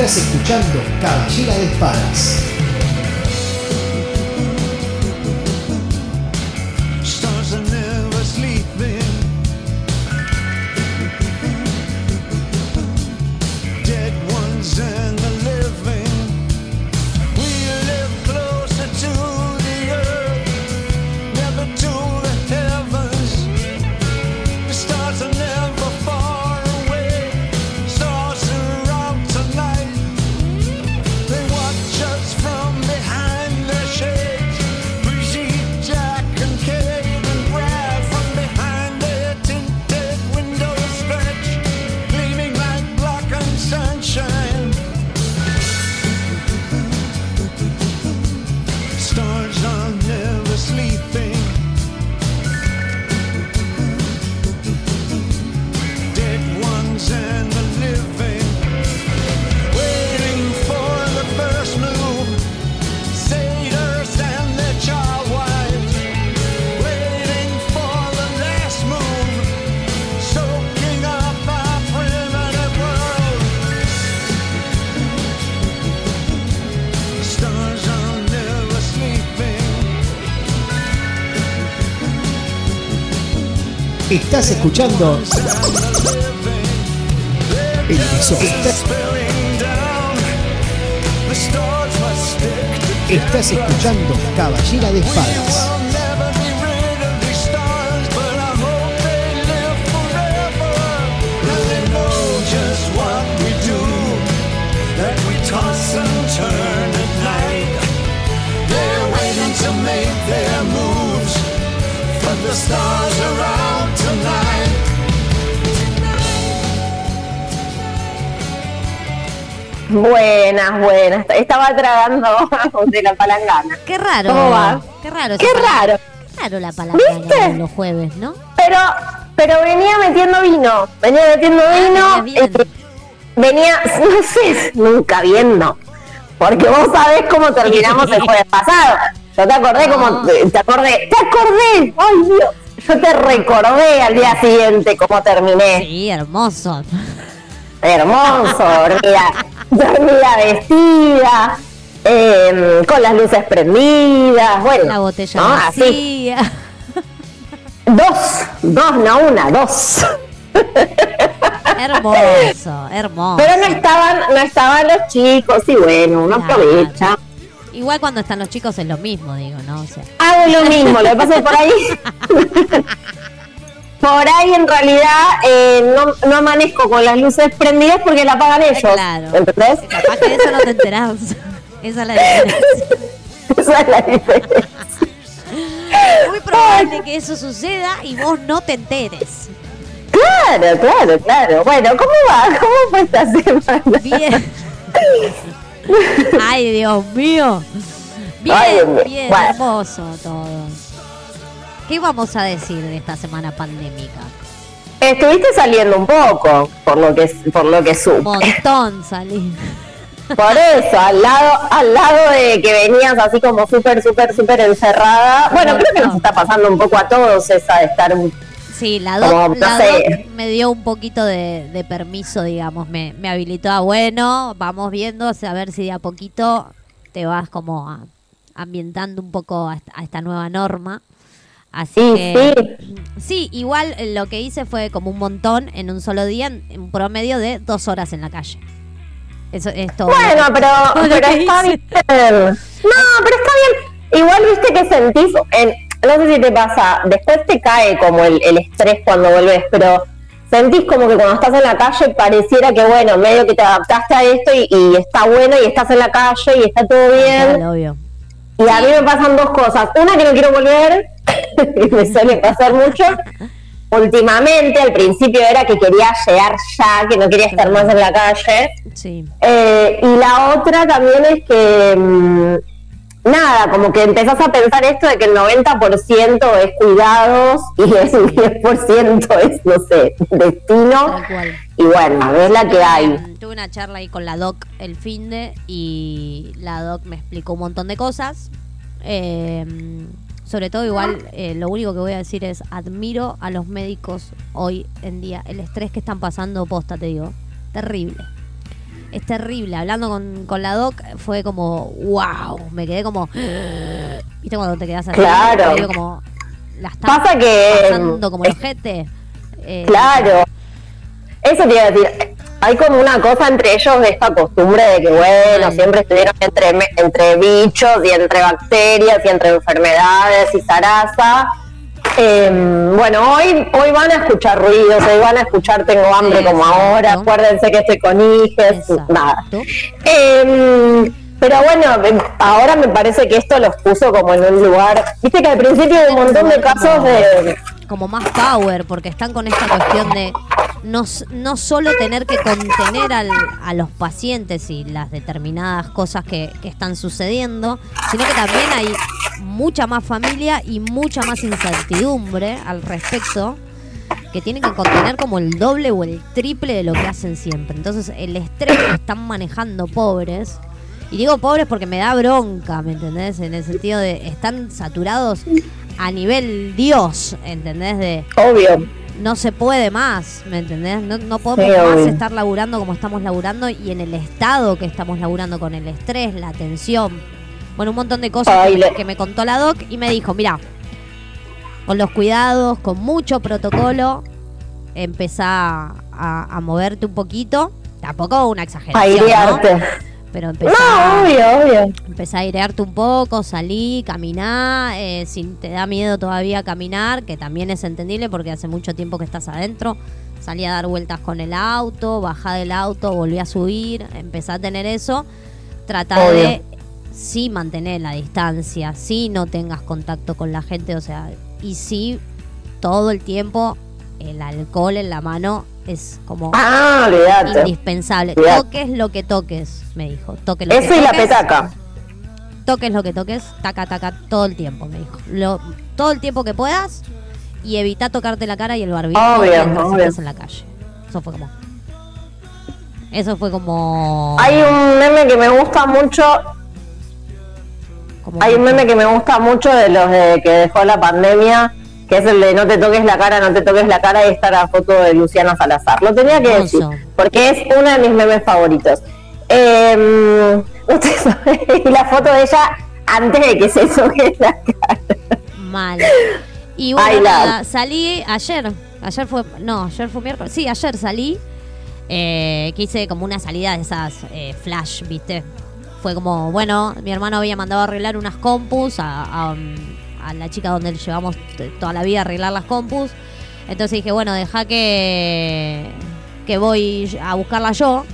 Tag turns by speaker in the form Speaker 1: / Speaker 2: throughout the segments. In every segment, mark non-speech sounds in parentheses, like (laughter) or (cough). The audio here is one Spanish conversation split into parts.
Speaker 1: Estás escuchando Caballera de Espadas. Estás escuchando el estás escuchando Caballera de Espadas.
Speaker 2: Buenas, buenas. Estaba tragando (laughs) de la palangana.
Speaker 3: Qué raro.
Speaker 2: ¿Cómo va?
Speaker 3: Qué raro.
Speaker 2: Qué raro.
Speaker 3: Qué raro la palabra
Speaker 2: ¿Viste?
Speaker 3: los jueves, ¿no?
Speaker 2: Pero, pero venía metiendo vino. Venía metiendo vino.
Speaker 3: Ah,
Speaker 2: eh, venía, (laughs) no sé, nunca viendo. Porque vos sabés cómo terminamos el jueves (laughs) pasado. Yo te acordé como.
Speaker 3: No.
Speaker 2: Te acordé. ¡Te acordé! ¡Ay, Dios! Yo te recordé al día siguiente cómo terminé.
Speaker 3: Sí, hermoso.
Speaker 2: Hermoso, dormida, dormida vestida, eh, con las luces prendidas, bueno.
Speaker 3: La botella
Speaker 2: ¿no? Así.
Speaker 3: vacía.
Speaker 2: Dos, dos, no una, dos.
Speaker 3: Hermoso, (laughs) hermoso.
Speaker 2: Pero no estaban, no estaban los chicos y bueno, uno
Speaker 3: Claro.
Speaker 2: aprovecha.
Speaker 3: Igual cuando están los chicos es lo mismo, digo, ¿no? O sea,
Speaker 2: Hago lo mismo, lo que pasa es que por ahí. (laughs) por ahí en realidad eh, no, no amanezco con las luces prendidas porque la apagan ellos.
Speaker 3: claro.
Speaker 2: ¿Entendés?
Speaker 3: Capaz que de eso no te enterás. (laughs) Esa es la diferencia.
Speaker 2: Esa es la diferencia.
Speaker 3: Es muy probable que eso suceda y vos no te enteres.
Speaker 2: Claro, claro, claro. Bueno, ¿cómo va? ¿Cómo fue esta semana?
Speaker 3: Bien. (laughs) Ay, Dios mío. Bien,
Speaker 2: Ay, mío.
Speaker 3: bien,
Speaker 2: Bueno.
Speaker 3: hermoso todo. ¿Qué vamos a decir de esta semana pandémica?
Speaker 2: Estuviste saliendo un poco, por lo que por lo que supe.
Speaker 3: Montón (laughs) salí.
Speaker 2: Por eso, al lado al lado de que venías así como súper, súper, súper encerrada. Bueno, creo que nos está pasando un poco a todos esa de estar un
Speaker 3: Sí, la
Speaker 2: Como,
Speaker 3: doc,
Speaker 2: no
Speaker 3: la doc me dio un poquito de, de permiso, digamos, me, me habilitó a, bueno, vamos viendo, a ver si de a poquito te vas como a- ambientando un poco a, a esta nueva norma. Así
Speaker 2: Sí,
Speaker 3: que sí, igual eh, lo que hice fue como un montón en un solo día, en un promedio de dos horas en la calle. Eso es todo.
Speaker 2: Bueno, pero, (laughs)
Speaker 3: todo
Speaker 2: pero está
Speaker 3: hice.
Speaker 2: bien. No, pero está bien. Igual viste que sentís, en, no sé si te pasa, después te cae como el, el estrés cuando volvés, pero sentís como que cuando estás en la calle pareciera que, bueno, medio que te adaptaste a esto y, y está bueno y estás en la calle y está todo bien.
Speaker 3: Claro, obvio.
Speaker 2: Y a mí me pasan dos cosas. Una que no quiero volver, (laughs) me suele pasar mucho. Últimamente, al principio era que quería llegar ya, que no quería estar más en la calle.
Speaker 3: Sí.
Speaker 2: Eh, y la otra también es que, mm, nada, como que empezás a pensar esto de que el 90% es cuidados y el 10% es, no sé, destino.
Speaker 3: Tal cual.
Speaker 2: Y bueno, es la que hay.
Speaker 3: Tuve- Tuve una charla ahí con la doc el fin de y la doc me explicó un montón de cosas. Eh, sobre todo igual, eh, lo único que voy a decir es admiro a los médicos hoy en día. El estrés que están pasando, posta, te digo. Terrible. es terrible. Hablando con, con la doc fue como, wow, me quedé como, (gasps) ¿viste cuando te quedas así?
Speaker 2: Claro.
Speaker 3: Medio como, la
Speaker 2: Pasa que,
Speaker 3: pasando como el ojete. Eh,
Speaker 2: Claro. Eso te iba a decir. Hay como una cosa entre ellos de esta costumbre de que, bueno,
Speaker 3: Ay.
Speaker 2: siempre estuvieron entre, entre bichos y entre bacterias y entre enfermedades y zaraza. Eh, bueno, hoy, hoy van a escuchar ruidos, hoy van a escuchar Tengo hambre como ahora, acuérdense que estoy con hijes, nada. Eh, pero bueno, me- ahora me parece que esto los puso como en un lugar. Viste que al principio hay un montón de casos de.
Speaker 3: como más power, porque están con esta cuestión de no, no solo tener que contener al- a los pacientes y las determinadas cosas que, que están sucediendo, sino que también hay mucha más familia y mucha más incertidumbre al respecto que tienen que contener como el doble o el triple de lo que hacen siempre. Entonces el estrés que están manejando pobres, y digo pobres porque me da bronca, ¿me entendés? En el sentido de están saturados a nivel Dios, ¿entendés? De
Speaker 2: Obvio.
Speaker 3: No se puede más, ¿me entendés? No, no podemos
Speaker 2: Sí,
Speaker 3: más estar laburando como estamos laburando y en el estado que estamos laburando con el estrés, la tensión, bueno, un montón de cosas
Speaker 2: Ay,
Speaker 3: que, me,
Speaker 2: le-
Speaker 3: que me contó la doc y me dijo, mira, con los cuidados, con mucho protocolo, empezá a, a moverte un poquito, tampoco una exageración, ¿no? Pero empezá,
Speaker 2: No, obvio, obvio.
Speaker 3: empezá a airearte un poco, salí, caminá, eh, si te da miedo todavía caminar, que también es entendible porque hace mucho tiempo que estás adentro, salí a dar vueltas con el auto, bajá del auto, volví a subir, empezá a tener eso, trata
Speaker 2: Obvio.
Speaker 3: de sí mantener la distancia, sí no tengas contacto con la gente, o sea, y sí todo el tiempo el alcohol en la mano es como
Speaker 2: Ah,
Speaker 3: indispensable. Toques lo que toques, me dijo. Toque lo que
Speaker 2: Eso y la
Speaker 3: toques,
Speaker 2: petaca.
Speaker 3: Toques lo que toques, taca, taca, todo el tiempo, me dijo. Lo, todo el tiempo que puedas y evita tocarte la cara y el barbijo mientras en la calle. Eso fue como... Eso fue como...
Speaker 2: Hay un meme que me gusta mucho.
Speaker 3: como
Speaker 2: Hay un meme que me gusta mucho de los de que dejó la pandemia, que es el de no te toques la cara, no te toques la cara, y está la foto de Luciana Salazar. Lo tenía que decir, porque es uno de mis memes favoritos. Eh, (laughs) usted sabe, y la foto de ella antes de que se toque la cara.
Speaker 3: Mal. Y bueno, nada, salí ayer. Ayer fue. No, ayer fue miércoles. Sí, ayer salí. Eh, que hice como una salida de esas eh, flash, ¿viste? Fue como, bueno, mi hermano había mandado a arreglar unas compus a, a, a la chica donde llevamos toda la vida a arreglar las compus. Entonces dije, bueno, deja que, que voy a buscarla yo.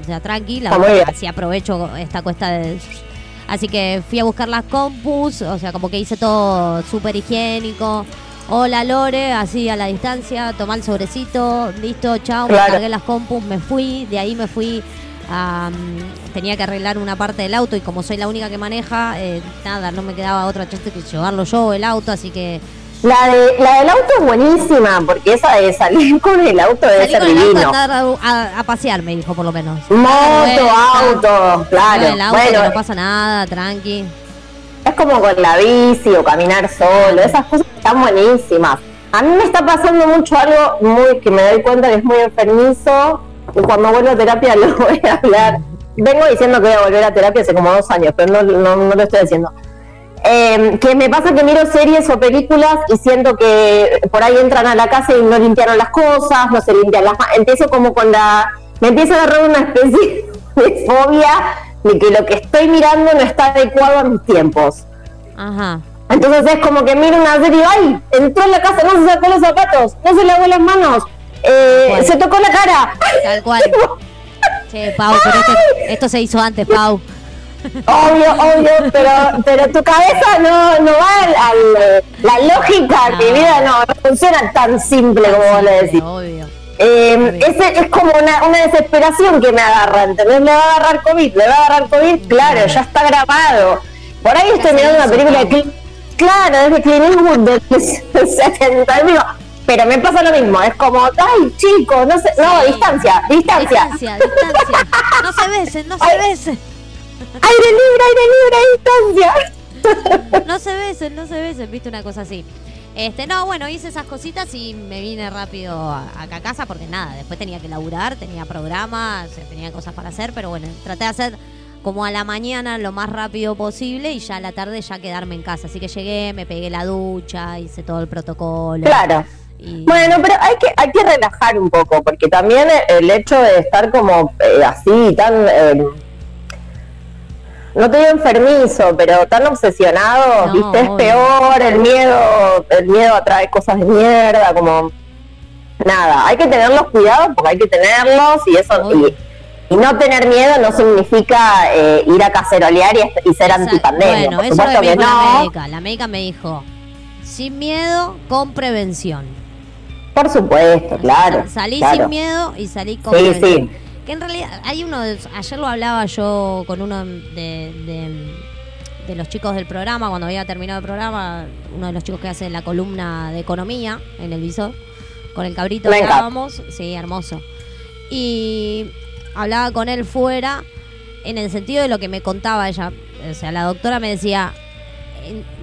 Speaker 3: O sea, tranquila.
Speaker 2: Ah.
Speaker 3: Así aprovecho esta cuesta de. Así que fui a buscar las compus, o sea, como que hice todo súper higiénico. Hola Lore, así a la distancia, tomá el sobrecito, listo, chao, me cargué las compus, me fui, de ahí me fui mm, tenía que arreglar una parte del auto y como soy la única que maneja, eh, nada, no me quedaba otra chance que llevarlo yo, el auto, así que
Speaker 2: La, de, la del auto es buenísima, porque esa de salir (laughs) con el auto debe ser
Speaker 3: con el auto a, andar a, a- a pasear, me dijo por lo menos.
Speaker 2: Moto, auto, claro.
Speaker 3: en el auto,
Speaker 2: Bueno,
Speaker 3: no pasa nada, tranqui.
Speaker 2: Es como con la bici o caminar solo, esas cosas están buenísimas. A mí me está pasando mucho algo muy que me doy cuenta que es muy enfermizo cuando vuelvo a terapia (laughs) lo voy a hablar. Vengo diciendo que voy a volver a terapia hace como dos años, pero no, no, no lo estoy haciendo. Eh, que me pasa que miro series o películas y siento que por ahí entran a la casa y no limpiaron las cosas, no se limpian las manos. Empiezo como con la... Me empieza a agarrar una especie (laughs) de fobia de que lo que estoy mirando no está adecuado a mis tiempos.
Speaker 3: Ajá.
Speaker 2: Entonces es como que miro una serie y ¡ay! Entró en la casa, no se sacó los zapatos, no se lavó las manos, eh, se tocó la cara.
Speaker 3: Tal cual. Che, Pau, pero esto, esto se hizo antes, Pau.
Speaker 2: Obvio, obvio, pero, pero tu cabeza no, no va al, al- la lógica de mi
Speaker 3: No.
Speaker 2: vida no, no funciona tan simple como vos le decís.
Speaker 3: Obvio.
Speaker 2: Eh, ese es como una, una desesperación que me agarra, ¿entendés? Le va a agarrar COVID, le va a agarrar COVID, claro, ya está grabado. Por ahí estoy mirando una película de. Clint, claro, es de Clint Eastwood del 70 y digo, pero me pasa lo mismo, es como, ay, chico, no sé, no,
Speaker 3: Sí.
Speaker 2: distancia, distancia,
Speaker 3: Distancia, distancia. No se besen, no se
Speaker 2: Ay.
Speaker 3: besen.
Speaker 2: aire libre, aire libre, distancia.
Speaker 3: No se besen, no se besen. Viste una cosa así. Este, no, bueno, hice esas cositas y me vine rápido acá a casa porque nada, después tenía que laburar, tenía programas, eh, tenía cosas para hacer, pero bueno, traté de hacer como a la mañana lo más rápido posible y ya a la tarde ya quedarme en casa. Así que llegué, me pegué la ducha, hice todo el protocolo.
Speaker 2: Claro.
Speaker 3: Y,
Speaker 2: Bueno, pero hay que hay que relajar un poco, porque también el hecho de estar como eh, así, tan... eh, no te digo enfermizo, pero tan obsesionado,
Speaker 3: No,
Speaker 2: viste, es
Speaker 3: obvio.
Speaker 2: peor, el miedo, el miedo atrae cosas de mierda, como nada, hay que tener los cuidados porque hay que tenerlos y eso y, y no tener miedo no significa eh, ir a cacerolear y, y ser antipandemia,
Speaker 3: Bueno,
Speaker 2: por
Speaker 3: eso es lo
Speaker 2: supuesto
Speaker 3: que
Speaker 2: que
Speaker 3: me dijo la médica. La médica me dijo, sin miedo, con prevención.
Speaker 2: Por supuesto, claro.
Speaker 3: Sa- Salí
Speaker 2: claro.
Speaker 3: sin miedo y salí con
Speaker 2: Sí, sí.
Speaker 3: Que en realidad hay uno, ayer lo hablaba yo con uno de, de, de los chicos del programa, cuando había terminado el programa, uno de los chicos que hace la columna de economía en el visor, con el cabrito
Speaker 2: encanta.
Speaker 3: hablábamos, sí, hermoso. Y hablaba con él fuera en el sentido de lo que me contaba ella. O sea, la doctora me decía, "Eh,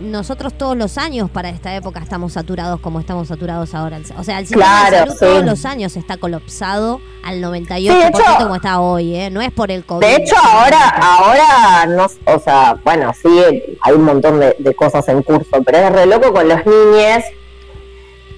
Speaker 3: nosotros todos los años para esta época estamos saturados como estamos saturados ahora. O sea, el sistema de
Speaker 2: Claro,
Speaker 3: salud
Speaker 2: sí.
Speaker 3: todos los años está colapsado al 98%
Speaker 2: Sí, de hecho-
Speaker 3: como está hoy, ¿eh? No es por el COVID.
Speaker 2: De hecho, ahora, ahora, no, o sea, bueno, sí, hay un montón de, de cosas en curso, pero es re loco con los niños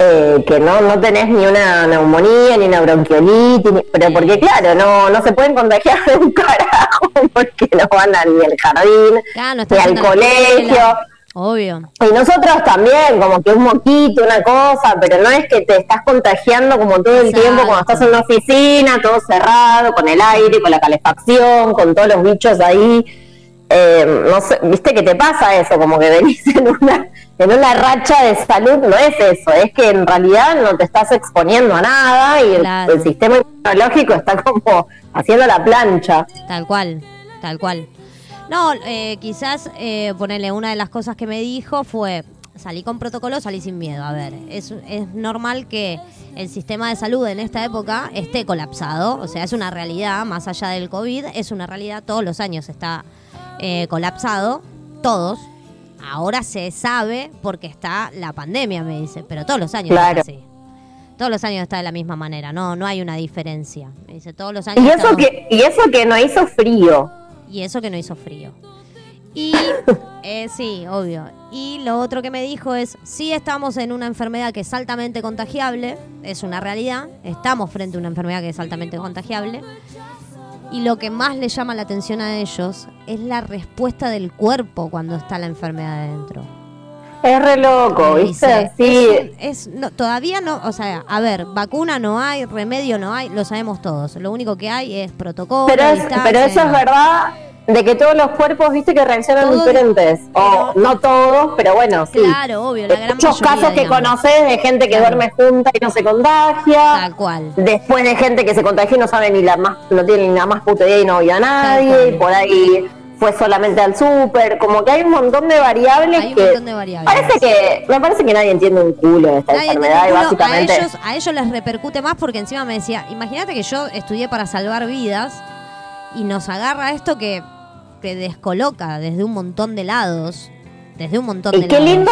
Speaker 2: eh, que no, no tenés ni una neumonía, ni una bronquiolitis, ni- pero porque claro, no, no se pueden contagiar de un carajo (laughs) porque no van a ni al jardín,
Speaker 3: Claro, no está
Speaker 2: ni al colegio.
Speaker 3: Obvio.
Speaker 2: Y nosotros también, como que un moquito, una cosa, pero no es que te estás contagiando como todo el
Speaker 3: Exacto.
Speaker 2: tiempo cuando estás en una oficina, todo cerrado, con el aire, con la calefacción, con todos los bichos ahí. Eh, no sé, viste que te pasa eso, como que venís en una, en una racha de salud, no es eso, es que en realidad no te estás exponiendo a nada y el, sistema inmunológico está como haciendo la plancha.
Speaker 3: Tal cual, tal cual. No, eh, quizás eh, ponerle una de las cosas que me dijo fue salí con protocolo, salí sin miedo. A ver, es, es normal que el sistema de salud en esta época esté colapsado, o sea, es una realidad, más allá del COVID, es una realidad, todos los años está eh, colapsado, todos. Ahora se sabe porque está la pandemia, me dice, pero todos los años
Speaker 2: Claro.
Speaker 3: es así. Todos los años está de la misma manera, no, no hay una diferencia. Me dice, todos los años
Speaker 2: Y eso que, y eso que no hizo frío.
Speaker 3: y eso que no hizo frío. Y (laughs) eh, sí, obvio. Y lo otro que me dijo es, sí estamos en una enfermedad que es altamente contagiable, es una realidad, estamos frente a una enfermedad que es altamente contagiable. Y lo que más le llama la atención a ellos es la respuesta del cuerpo cuando está la enfermedad adentro.
Speaker 2: Es re loco, ¿viste? Sí,
Speaker 3: es es- no, todavía no, o sea, a ver, vacuna no hay, remedio no hay, lo sabemos todos. Lo único que hay es protocolo.
Speaker 2: pero, es- pero eso es verdad de que todos los cuerpos, viste, que reaccionan
Speaker 3: Todos,
Speaker 2: diferentes. O no todos, pero bueno, sí.
Speaker 3: Claro, obvio, la gran
Speaker 2: Muchos
Speaker 3: mayoría,
Speaker 2: casos que
Speaker 3: digamos.
Speaker 2: conoces de gente que
Speaker 3: Claro.
Speaker 2: duerme junta y no se contagia.
Speaker 3: Tal cual.
Speaker 2: Después de gente que se contagió y no sabe ni la más, no tiene ni la más puta idea y no vio a nadie. Y por ahí fue solamente al súper. Como que hay un montón de variables
Speaker 3: Hay un
Speaker 2: que.
Speaker 3: montón de variables.
Speaker 2: Parece que, me parece que nadie entiende un culo de esta
Speaker 3: Nadie
Speaker 2: enfermedad y básicamente.
Speaker 3: a ellos, a ellos les repercute más porque encima me decía, imagínate que yo estudié para salvar vidas y nos agarra esto que te descoloca desde un montón de lados. Desde un montón
Speaker 2: Y
Speaker 3: de
Speaker 2: qué
Speaker 3: lados.
Speaker 2: lindo,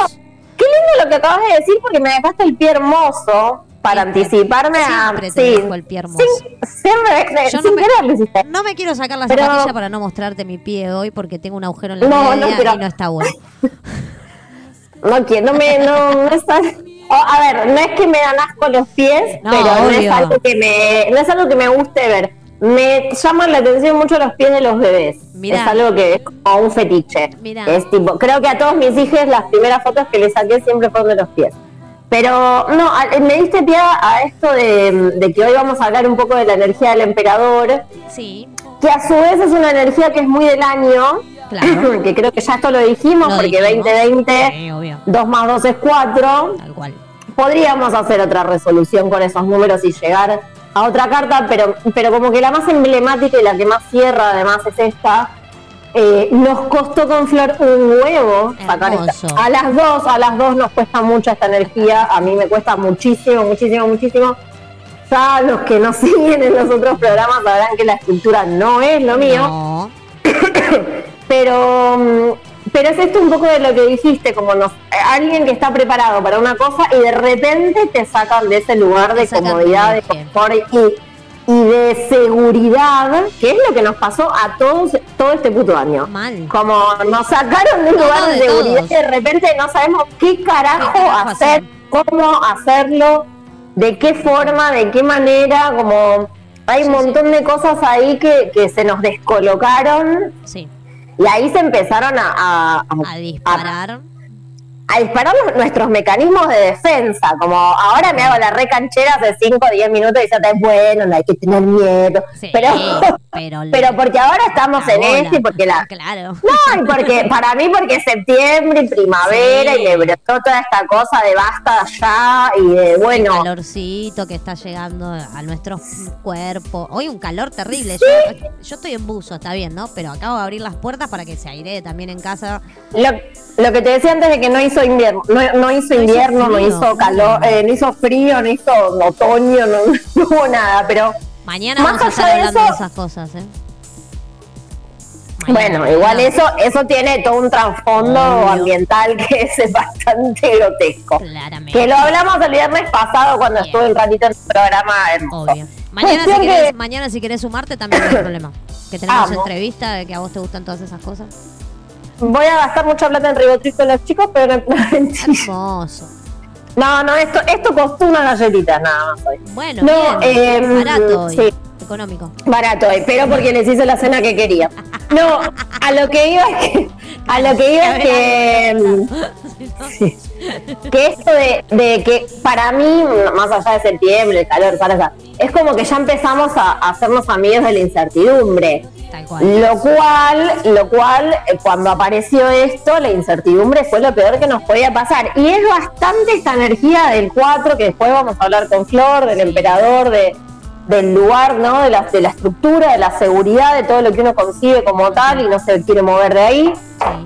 Speaker 2: qué lindo lo que acabas de decir porque me dejaste el pie hermoso para
Speaker 3: Siempre-
Speaker 2: anticiparme a.
Speaker 3: siempre te
Speaker 2: sí,
Speaker 3: dejo el pie hermoso.
Speaker 2: sin- siempre,
Speaker 3: Yo
Speaker 2: sin
Speaker 3: no me-
Speaker 2: querer.
Speaker 3: No me quiero sacar la
Speaker 2: Pero-
Speaker 3: zapatilla para no mostrarte mi pie hoy porque tengo un agujero en la
Speaker 2: No, no, pero-
Speaker 3: y no está bueno. (laughs)
Speaker 2: No quiero, no me, no, no es al- Oh, a ver, no es que me dan asco los pies,
Speaker 3: No,
Speaker 2: pero no es algo que me, no es algo que me guste ver. Me llaman la atención mucho los pies de los bebés.
Speaker 3: Mirá.
Speaker 2: Es algo que es como un fetiche.
Speaker 3: Mirá.
Speaker 2: Es tipo, creo que a todos mis hijos las primeras fotos que les saqué siempre fueron de los pies. Pero no, me diste pie a esto de, de que hoy vamos a hablar un poco de la energía del emperador,
Speaker 3: Sí,
Speaker 2: que a su vez es una energía que es muy del año,
Speaker 3: Claro. (clears throat)
Speaker 2: que creo que ya esto lo dijimos,
Speaker 3: Lo
Speaker 2: porque
Speaker 3: dijimos.
Speaker 2: 2020,
Speaker 3: Sí, obvio.
Speaker 2: 2 más 2 es 4,
Speaker 3: Tal cual.
Speaker 2: podríamos hacer otra resolución con esos números y llegar a otra carta, pero, pero como que la más emblemática y la que más cierra además es esta. Eh, nos costó con Flor un huevo sacar esta. A las dos, a las dos nos cuesta mucho esta energía. A mí me cuesta muchísimo, muchísimo, muchísimo. Ya los que nos (laughs) siguen en los otros programas sabrán que la escultura no es lo mío
Speaker 3: No. (coughs)
Speaker 2: pero mm, pero es esto un poco de lo que dijiste, como nos, alguien que está preparado para una cosa y de repente te sacan de ese lugar de comodidad, de confort y, y de seguridad, que es lo que nos pasó a todos todo este puto año.
Speaker 3: Mal.
Speaker 2: Como nos sacaron de un lugar de,
Speaker 3: de
Speaker 2: seguridad y de repente no sabemos qué carajo,
Speaker 3: ¿Qué carajo
Speaker 2: hacer,
Speaker 3: hacer?
Speaker 2: cómo hacerlo, de qué forma, de qué manera, como hay un
Speaker 3: Sí, sí.
Speaker 2: montón de cosas ahí que, que se nos descolocaron
Speaker 3: Sí,
Speaker 2: y ahí se empezaron a, a-
Speaker 3: disparar.
Speaker 2: A disparar los- nuestros mecanismos de defensa. Como ahora me hago la recanchera hace 5 o 10 minutos y ya está bueno, no hay que tener miedo.
Speaker 3: Sí,
Speaker 2: pero, (laughs)
Speaker 3: pero, (laughs)
Speaker 2: pero porque ahora estamos en
Speaker 3: bola.
Speaker 2: este porque la.
Speaker 3: Claro.
Speaker 2: No, y porque para mí porque es septiembre y primavera
Speaker 3: Sí.
Speaker 2: y me brotó toda esta cosa de basta ya y de
Speaker 3: El
Speaker 2: bueno.
Speaker 3: calorcito que está llegando a nuestros cuerpos. Hoy un calor terrible. Yo, yo estoy en buzo, está bien, ¿no? Pero acabo de abrir las puertas para que se airee también en casa.
Speaker 2: Lo, lo que te decía antes de que no hizo invierno, no, no hizo invierno, no
Speaker 3: frío.
Speaker 2: hizo calor, eh, no hizo frío, no hizo otoño, no, (laughs) no hubo nada, pero
Speaker 3: Mañana
Speaker 2: Más
Speaker 3: vamos a estar
Speaker 2: de
Speaker 3: de esas cosas, ¿eh?
Speaker 2: Bueno, igual eso eso tiene todo un trasfondo ambiental que es (laughs) bastante grotesco.
Speaker 3: Claramente.
Speaker 2: Que lo hablamos el viernes pasado cuando
Speaker 3: Bien.
Speaker 2: estuve un ratito en el programa hermoso.
Speaker 3: Obvio. Mañana si, querés,
Speaker 2: que-
Speaker 3: mañana si querés sumarte también no hay problema. Que tenemos
Speaker 2: Amo.
Speaker 3: entrevista, de que a vos te gustan todas esas cosas.
Speaker 2: Voy a gastar mucha plata en ribotril con los chicos, pero no, mentira.
Speaker 3: Hermoso.
Speaker 2: no, no, esto, esto costó una galletita nada más hoy.
Speaker 3: Bueno,
Speaker 2: No,
Speaker 3: bien.
Speaker 2: eh,
Speaker 3: barato hoy.
Speaker 2: sí.
Speaker 3: Económico.
Speaker 2: Barato hoy, pero porque les hice la cena que quería. No, a lo que iba es que, a lo que iba es que, (laughs) que esto de, de que para mí, más allá de septiembre, el calor, ¿sabes? es como que ya empezamos a, a hacernos amigos de la incertidumbre.
Speaker 3: Tal cual.
Speaker 2: Lo cual, lo cual, eh, cuando apareció esto, la incertidumbre fue lo peor que nos podía pasar. Y es bastante esta energía del 4, que después vamos a hablar con Flor, del emperador, de, del lugar, ¿no? De la, de la estructura, de la seguridad, de todo lo que uno consigue como tal y no se quiere mover de ahí.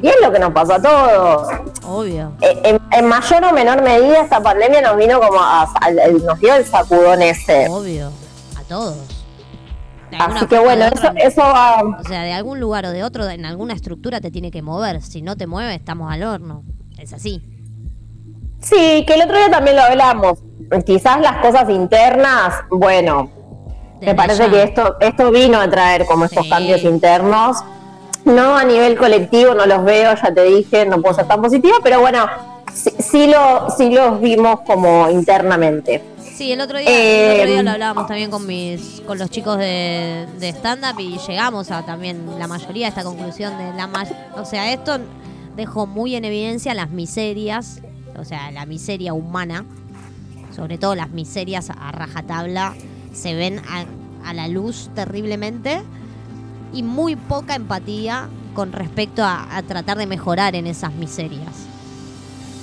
Speaker 2: Y es lo que nos pasó a todos.
Speaker 3: Obvio.
Speaker 2: Eh, En, en mayor o menor medida, esta pandemia nos vino como a, a- nos dio el sacudón ese.
Speaker 3: Obvio. A todos.
Speaker 2: Así que bueno, eso,
Speaker 3: otra,
Speaker 2: eso va.
Speaker 3: O sea, de algún lugar o de otro, en alguna estructura te tiene que mover. Si no te mueve, estamos al horno. Es así.
Speaker 2: Sí, que el otro día también lo hablamos. Quizás las cosas internas, bueno, me parece que esto, esto vino a traer como estos cambios internos. No a nivel colectivo, no los veo, ya te dije, no puedo ser tan positiva, pero bueno, sí, sí lo, sí los vimos como internamente.
Speaker 3: Sí, el otro día,
Speaker 2: Eh,
Speaker 3: el otro día lo hablábamos también con mis, con los chicos de, de stand-up y llegamos a también la mayoría a esta conclusión de la o sea, esto dejó muy en evidencia las miserias, o sea, la miseria humana, sobre todo las miserias a rajatabla, se ven a, a la luz terriblemente y muy poca empatía con respecto a, a tratar de mejorar en esas miserias.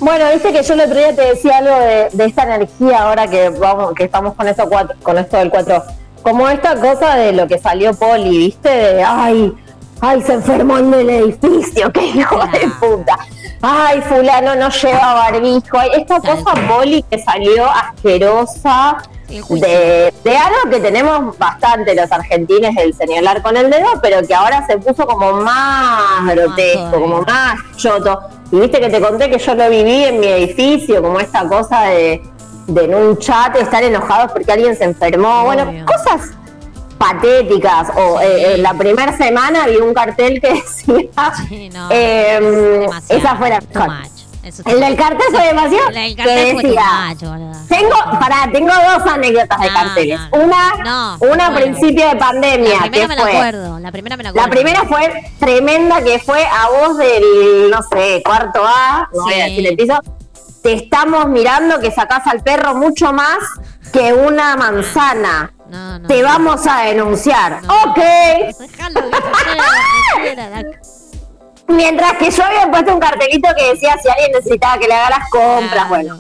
Speaker 2: Bueno, viste que yo el otro día te decía algo de, de esta energía ahora que vamos, que estamos con esto cuatro, con esto del 4. Como esta cosa de lo que salió Poli, viste, de ay, ay, se enfermó en el edificio, (laughs) qué hijo de puta. Ay, fulano no lleva barbijo. Esta cosa Poli que salió asquerosa de, de algo que tenemos bastante los argentinos, el señalar con el dedo, pero que ahora se puso como más grotesco, como más choto. Y viste que te conté que yo lo viví en mi edificio, como esta cosa de, de en un chat estar enojados porque alguien se enfermó. Bueno, cosas patéticas. O
Speaker 3: Sí.
Speaker 2: eh, eh, la primera semana vi un cartel que (laughs) decía.
Speaker 3: Sí, no,
Speaker 2: em,
Speaker 3: demasiado,
Speaker 2: esa fue la
Speaker 3: too
Speaker 2: mejor.
Speaker 3: much. Eso
Speaker 2: El del cartel fue demasiado. (laughs)
Speaker 3: El del
Speaker 2: que
Speaker 3: cartel fue too
Speaker 2: decía, tengo, pará, tengo dos anécdotas de carteles.
Speaker 3: no, no.
Speaker 2: Una, a principio de pandemia,
Speaker 3: La primera
Speaker 2: que
Speaker 3: me la
Speaker 2: fue.
Speaker 3: acuerdo, la primera me la acuerdo.
Speaker 2: La primera fue tremenda, que fue a voz del, no sé, cuarto A, no voy a
Speaker 3: Sí.
Speaker 2: decir el piso. Te estamos mirando que sacás al perro mucho más que una manzana.
Speaker 3: No, no.
Speaker 2: Te vamos a denunciar.
Speaker 3: No.
Speaker 2: Ok.
Speaker 3: Dejalo, que quiera, que quiera, la-
Speaker 2: Mientras que yo había puesto un cartelito que decía si alguien necesitaba que le haga las compras. Bueno.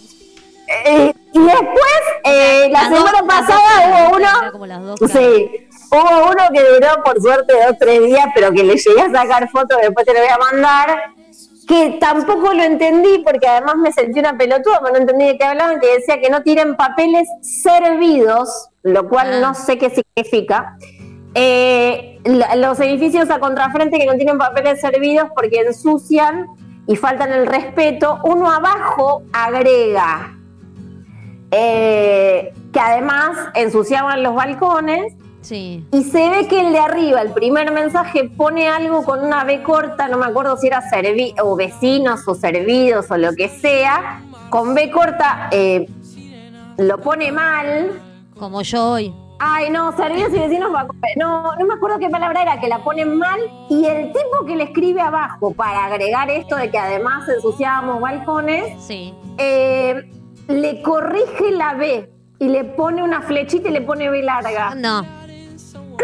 Speaker 2: Eh, y después, eh, la
Speaker 3: Las
Speaker 2: semana
Speaker 3: dos
Speaker 2: pasada hubo uno.
Speaker 3: como las dos
Speaker 2: Sí, hubo uno que duró por suerte dos tres días, pero que le llegué a sacar fotos, después te lo voy a mandar. Que tampoco lo entendí porque además me sentí una pelotuda, pero no entendí de qué hablaban, que decía que no tiren papeles servidos, lo cual
Speaker 3: Ah.
Speaker 2: no sé qué significa. Eh, los edificios a contrafrente que no tienen papeles servidos porque ensucian y faltan el respeto, uno abajo agrega eh, que además ensuciaban los balcones
Speaker 3: Sí.
Speaker 2: y se ve que el de arriba, el primer mensaje, pone algo con una B corta, no me acuerdo si era servi o vecinos o servidos o lo que sea, con B corta eh, lo pone mal.
Speaker 3: Como yo hoy.
Speaker 2: Ay, no, servidos y vecinos, va a no, no me acuerdo qué palabra era, que la ponen mal y el tipo que le escribe abajo para agregar esto de que además ensuciábamos balcones,
Speaker 3: Sí.
Speaker 2: eh, le corrige la B y le pone una flechita y le pone B larga.
Speaker 3: No.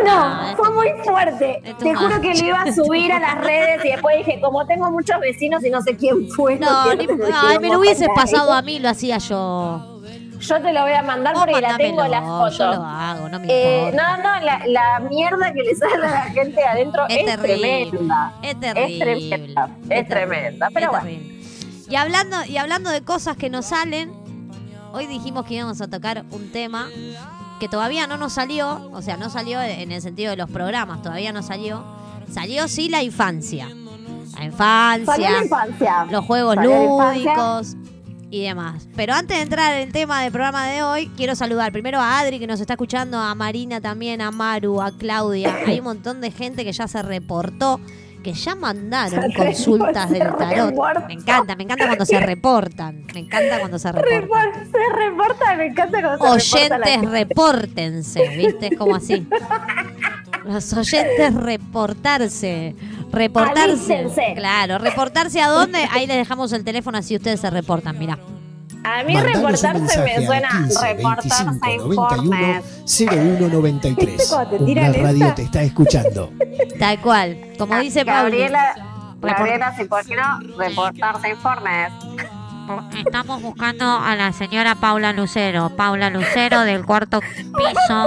Speaker 2: No,
Speaker 3: No,
Speaker 2: fue muy fuerte. Te juro que lo iba a subir a las redes y después dije, como tengo muchos vecinos y no sé quién fue.
Speaker 3: No,
Speaker 2: quiero
Speaker 3: ni- ay, me lo
Speaker 2: cómo
Speaker 3: hubiese
Speaker 2: fue.
Speaker 3: pasado a mí, lo hacía yo.
Speaker 2: Yo te lo voy a mandar porque la tengo las fotos.
Speaker 3: Yo lo hago, no me
Speaker 2: Eh,
Speaker 3: importa.
Speaker 2: no, no, la, la mierda que le sale a la gente adentro
Speaker 3: Es
Speaker 2: es,
Speaker 3: terrible.
Speaker 2: tremenda.
Speaker 3: Es terrible.
Speaker 2: Es tremenda. Es tremenda. Pero bueno.
Speaker 3: terrible. Y hablando, y hablando de cosas que nos salen, hoy dijimos que íbamos a tocar un tema que todavía no nos salió, o sea, no salió en el sentido de los programas, todavía no salió. Salió sí la infancia. La infancia,
Speaker 2: la infancia.
Speaker 3: los juegos lúdicos y demás. Pero antes de entrar en el tema del programa de hoy, quiero saludar primero a Adri que nos está escuchando, a Marina también, a Maru, a Claudia. Hay un montón de gente que ya se reportó, que ya mandaron
Speaker 2: Se
Speaker 3: consultas del
Speaker 2: reportó.
Speaker 3: tarot. Me encanta, me encanta cuando se (laughs) reportan. Me encanta cuando se reportan.
Speaker 2: Repor- Se reporta, me encanta cuando se reporta la
Speaker 3: Oyentes, repórtense, ¿viste? Es como así. (laughs) Los oyentes reportarse. Reportarse.
Speaker 2: Alístense.
Speaker 3: Claro, reportarse a dónde, ahí les dejamos el teléfono así ustedes se reportan, mira.
Speaker 2: A mí reportarse me suena
Speaker 1: al 15
Speaker 2: reportarse
Speaker 1: 25
Speaker 2: informes.
Speaker 1: 91 0193.
Speaker 2: Cuando te
Speaker 1: Una
Speaker 2: tiran
Speaker 1: radio te está escuchando. (laughs)
Speaker 3: Tal cual. Como dice Pauli.
Speaker 2: Gabriela,
Speaker 3: Report-
Speaker 2: Gabriela, si por qué no reportarse informes.
Speaker 3: Estamos buscando a la señora Paula Lucero. Paula Lucero del cuarto piso.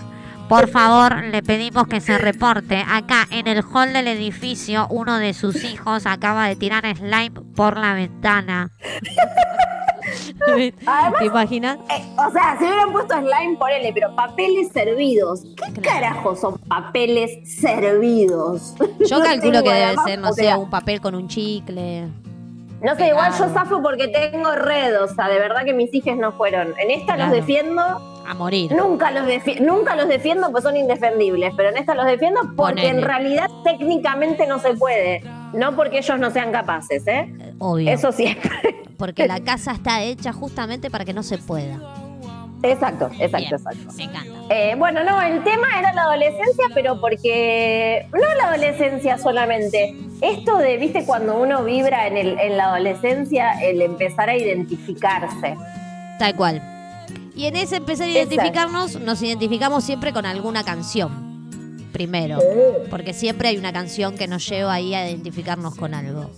Speaker 3: (laughs) Por favor, le pedimos que se reporte. Acá en el hall del edificio, uno de sus hijos acaba de tirar slime por la ventana. (laughs)
Speaker 2: Además,
Speaker 3: ¿Te imaginas?
Speaker 2: eh, o sea, si hubieran puesto slime, ponele, pero papeles servidos. ¿Qué
Speaker 3: Claro.
Speaker 2: carajo son papeles servidos?
Speaker 3: Yo (laughs)
Speaker 2: No
Speaker 3: calculo que
Speaker 2: la
Speaker 3: debe ser, no sé, un papel con un chicle.
Speaker 2: No sé, igual yo zafo porque tengo red, o sea, de verdad que mis hijos no fueron. En esta
Speaker 3: Claro.
Speaker 2: los defiendo,
Speaker 3: A morir.
Speaker 2: nunca los, defi- nunca los defiendo pues son indefendibles, pero en esta los defiendo porque
Speaker 3: Ponele.
Speaker 2: en realidad técnicamente no se puede. No porque ellos no sean capaces, ¿eh?
Speaker 3: Obvio.
Speaker 2: Eso sí.
Speaker 3: Porque la (laughs) casa está hecha justamente para que no se pueda.
Speaker 2: Exacto, exacto,
Speaker 3: Bien,
Speaker 2: exacto.
Speaker 3: Me encanta.
Speaker 2: Eh, bueno, no, el tema era la adolescencia, pero porque no la adolescencia solamente. Esto de, viste, cuando uno vibra en, el, en la adolescencia, el empezar a identificarse.
Speaker 3: Tal cual. Y en ese empezar a identificarnos, nos identificamos siempre con alguna canción. Primero. Porque siempre hay una canción que nos lleva ahí a identificarnos con algo.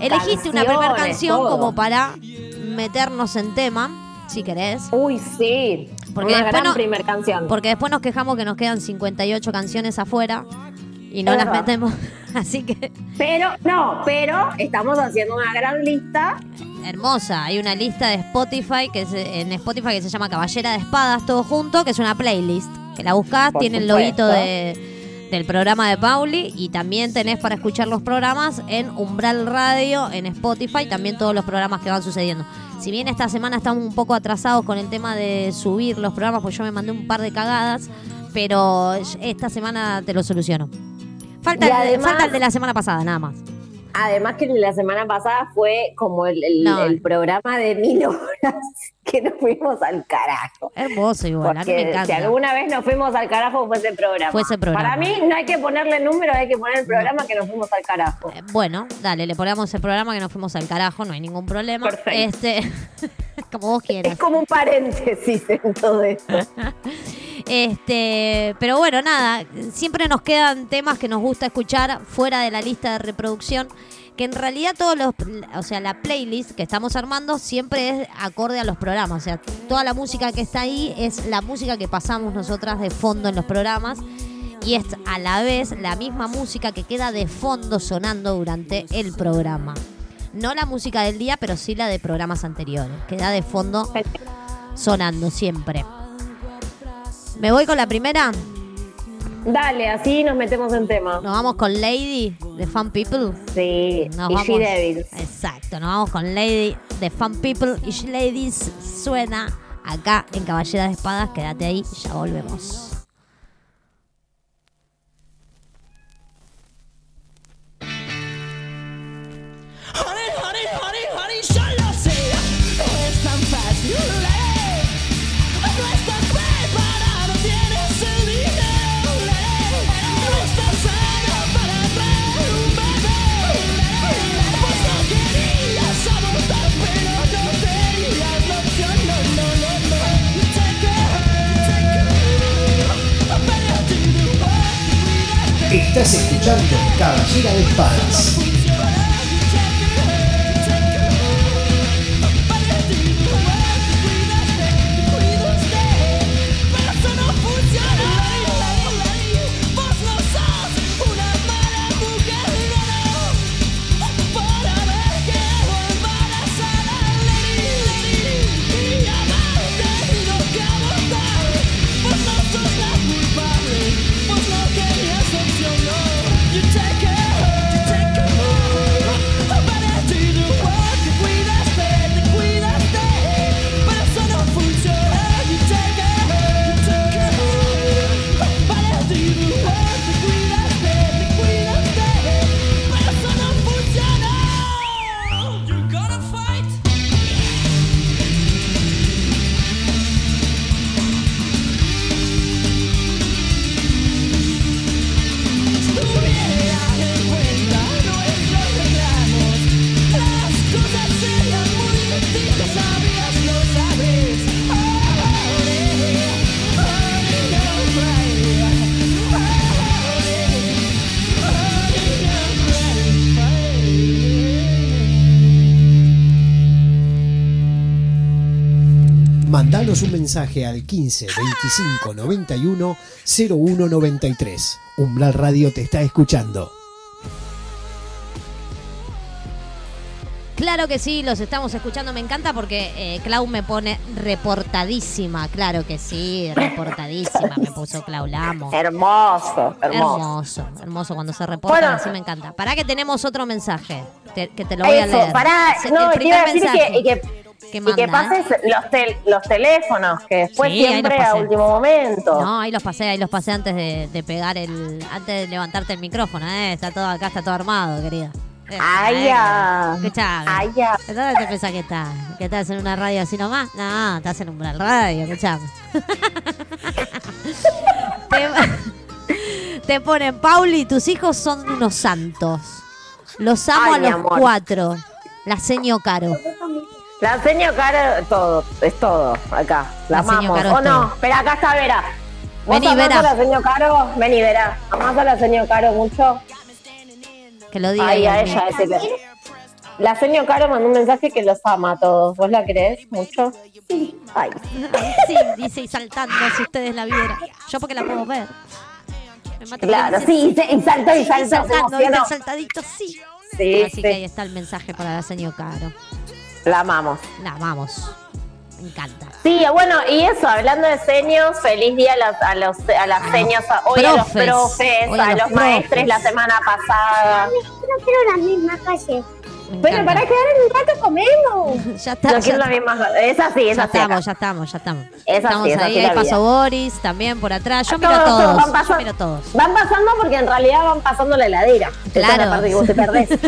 Speaker 3: Elegiste una primera canción
Speaker 2: todo.
Speaker 3: como para meternos en tema, si querés.
Speaker 2: Uy, sí.
Speaker 3: Porque
Speaker 2: Una
Speaker 3: después
Speaker 2: gran
Speaker 3: no-
Speaker 2: primer canción.
Speaker 3: Porque después nos quejamos que nos quedan 58 canciones afuera y no
Speaker 2: Es
Speaker 3: las
Speaker 2: verdad.
Speaker 3: metemos. (laughs) Así que,
Speaker 2: Pero, no, pero estamos haciendo una gran lista.
Speaker 3: hermosa. Hay una lista de Spotify que se- en Spotify que se llama Caballera de Espadas, todo junto, que es una playlist. Que la buscás,
Speaker 2: Por
Speaker 3: tiene el loguito de, del programa de Pauli y también tenés para escuchar los programas en Umbral Radio, en Spotify, también todos los programas que van sucediendo. Si bien esta semana estamos un poco atrasados con el tema de subir los programas, pues yo me mandé un par de cagadas, pero esta semana te lo soluciono. Falta, el, falta el de la semana pasada, nada más.
Speaker 2: Además que la semana pasada fue como el, el-
Speaker 3: No.
Speaker 2: el programa de mil horas que nos fuimos al carajo.
Speaker 3: Hermoso igual, a mí me
Speaker 2: Porque si
Speaker 3: encanta.
Speaker 2: alguna vez nos fuimos al carajo fue ese programa.
Speaker 3: Fue ese programa.
Speaker 2: Para mí no hay que ponerle número, hay que poner el programa que nos fuimos al carajo.
Speaker 3: Eh, Bueno, dale, le ponemos el programa que nos fuimos al carajo, no hay ningún problema.
Speaker 2: Perfecto.
Speaker 3: Este, (laughs) como vos quieras.
Speaker 2: Es como un paréntesis en todo esto. (laughs)
Speaker 3: Este, pero bueno, nada, siempre nos quedan temas que nos gusta escuchar fuera de la lista de reproducción, que en realidad todos los, o sea, la playlist que estamos armando siempre es acorde a los programas, o sea, toda la música que está ahí es la música que pasamos nosotras de fondo en los programas y es a la vez la misma música que queda de fondo sonando durante el programa. No la música del día, pero sí la de programas anteriores. Queda de fondo sonando siempre. ¿Me voy con la primera?
Speaker 2: Dale, así nos metemos en tema.
Speaker 3: Nos vamos con Lady. The Fun People.
Speaker 2: Sí,
Speaker 3: Nos
Speaker 2: y
Speaker 3: vamos.
Speaker 2: She Devils.
Speaker 3: Exacto, nos vamos con Lady, The Fun People y She Ladies. Suena acá en Caballera de Espadas. Quédate ahí, ya volvemos.
Speaker 4: Estás
Speaker 1: escuchando Caballera de Espadas. Mandanos un mensaje al 15 25 91 01 93. Umbral Radio te está escuchando.
Speaker 3: Claro que sí, los estamos escuchando. Me encanta porque eh, Clau me pone reportadísima. Claro que sí, reportadísima. Me puso Clau, la amo.
Speaker 2: Hermoso, hermoso.
Speaker 3: Hermoso, hermoso cuando se reportan,
Speaker 2: Bueno.
Speaker 3: así me encanta. Para que tenemos otro mensaje, te- que te lo voy a
Speaker 2: Eso,
Speaker 3: leer.
Speaker 2: pará,
Speaker 3: el
Speaker 2: no, te iba
Speaker 3: primer
Speaker 2: a decir
Speaker 3: mensaje
Speaker 2: que, que, y que pases los, tel- los teléfonos, que después
Speaker 3: Sí,
Speaker 2: siempre a último momento.
Speaker 3: No, ahí los pasé, ahí los pasé antes de, de pegar el. antes de levantarte el micrófono, ¿eh? Está todo acá, está todo armado, querida. Eh,
Speaker 2: Ay,
Speaker 3: eh,
Speaker 2: ya.
Speaker 3: Escuchame.
Speaker 2: Ay, ya.
Speaker 3: ¿Dónde te pensás que estás? ¿Que estás en una radio así nomás? No, estás en un radio, escuchame. (laughs) te, (laughs) te ponen, Pauli, tus hijos son unos santos. Los amo
Speaker 2: Ay,
Speaker 3: a los
Speaker 2: amor.
Speaker 3: cuatro. La seño caro.
Speaker 2: La seño Caro, todo, es todo, acá. La,
Speaker 3: La
Speaker 2: amamos. ¿O no?
Speaker 3: todo.
Speaker 2: Espera, acá está Vera. ¿Vos
Speaker 3: Vení, Vera.
Speaker 2: a la seño Caro? Vení, Vera. ¿Amás a la seño Caro mucho?
Speaker 3: Que lo diga.
Speaker 2: Ay, a
Speaker 3: Dios
Speaker 2: ella. La seño Caro mandó un mensaje que los ama a todos. ¿Vos la querés mucho? Sí. Ay.
Speaker 3: Ay, sí, dice y saltando si ustedes la vieran. Yo porque la puedo ver. Me mata
Speaker 2: Claro, sí, sí, y saltó y saltó. se
Speaker 3: saltando, el saltadito, sí.
Speaker 2: Sí,
Speaker 3: Así que ahí está el mensaje para la señor Caro.
Speaker 2: La amamos.
Speaker 3: La vamos. Me encanta.
Speaker 2: Sí, bueno, y eso, hablando de seños, feliz día a los, a los a las seños, a- hoy a los
Speaker 3: profes, a los
Speaker 2: los, maestres la semana pasada.
Speaker 5: No quiero la misma calle.
Speaker 2: Bueno, para quedar en un rato comemos. (laughs)
Speaker 3: Ya está.
Speaker 2: No
Speaker 3: ya
Speaker 2: quiero la misma Es así, es
Speaker 3: Ya
Speaker 2: así.
Speaker 3: estamos, ya estamos, ya estamos.
Speaker 2: Es así,
Speaker 3: estamos
Speaker 2: es
Speaker 3: ahí,
Speaker 2: así
Speaker 3: ahí pasó. Boris también por atrás. Yo miro a
Speaker 2: Todos,
Speaker 3: todos.
Speaker 2: todos van
Speaker 3: Yo
Speaker 2: pasando.
Speaker 3: miro a todos.
Speaker 2: Van pasando porque en realidad van pasando la heladera. Esa es
Speaker 3: Claro.
Speaker 2: la parte que vos te perdés. (laughs)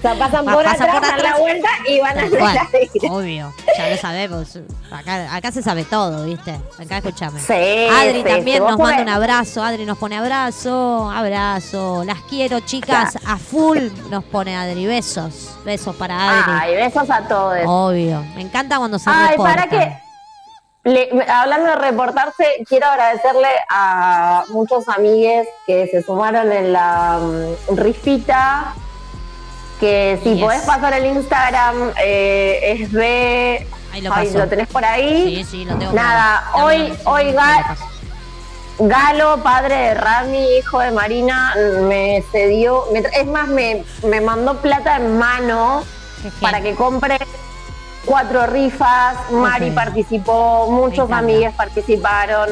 Speaker 2: o sea, pasan
Speaker 3: Pa-
Speaker 2: por
Speaker 3: pasan
Speaker 2: atrás,
Speaker 3: por
Speaker 2: dan
Speaker 3: atrás.
Speaker 2: la vuelta y van a la.
Speaker 3: Obvio, ya lo sabemos. Acá, acá se sabe todo, ¿viste? Acá escúchame.
Speaker 2: Sí,
Speaker 3: Adri
Speaker 2: sí,
Speaker 3: también nos manda un abrazo. Adri nos pone abrazo, abrazo. Las quiero, chicas, a full. Nos pone Adri. Besos, besos para Adri.
Speaker 2: Ay, besos a todos.
Speaker 3: Obvio. Me encanta cuando se
Speaker 2: Ay,
Speaker 3: reportan.
Speaker 2: para le- me- hablando de reportarse, quiero agradecerle a muchos amigues que se sumaron en la mm, rifita. Que si
Speaker 3: Yes.
Speaker 2: podés pasar el Instagram, eh, es de.
Speaker 3: Ahí lo
Speaker 2: Ay,
Speaker 3: paso.
Speaker 2: ¿lo tenés por ahí?
Speaker 3: Sí, sí, lo tengo.
Speaker 2: Nada,
Speaker 3: por ahí.
Speaker 2: hoy, hoy Ga-. Galo, padre de Rami, hijo de Marina, me cedió, me es más, me, me mandó plata en mano para que compre cuatro rifas. Mari participó, muchos amigues participaron.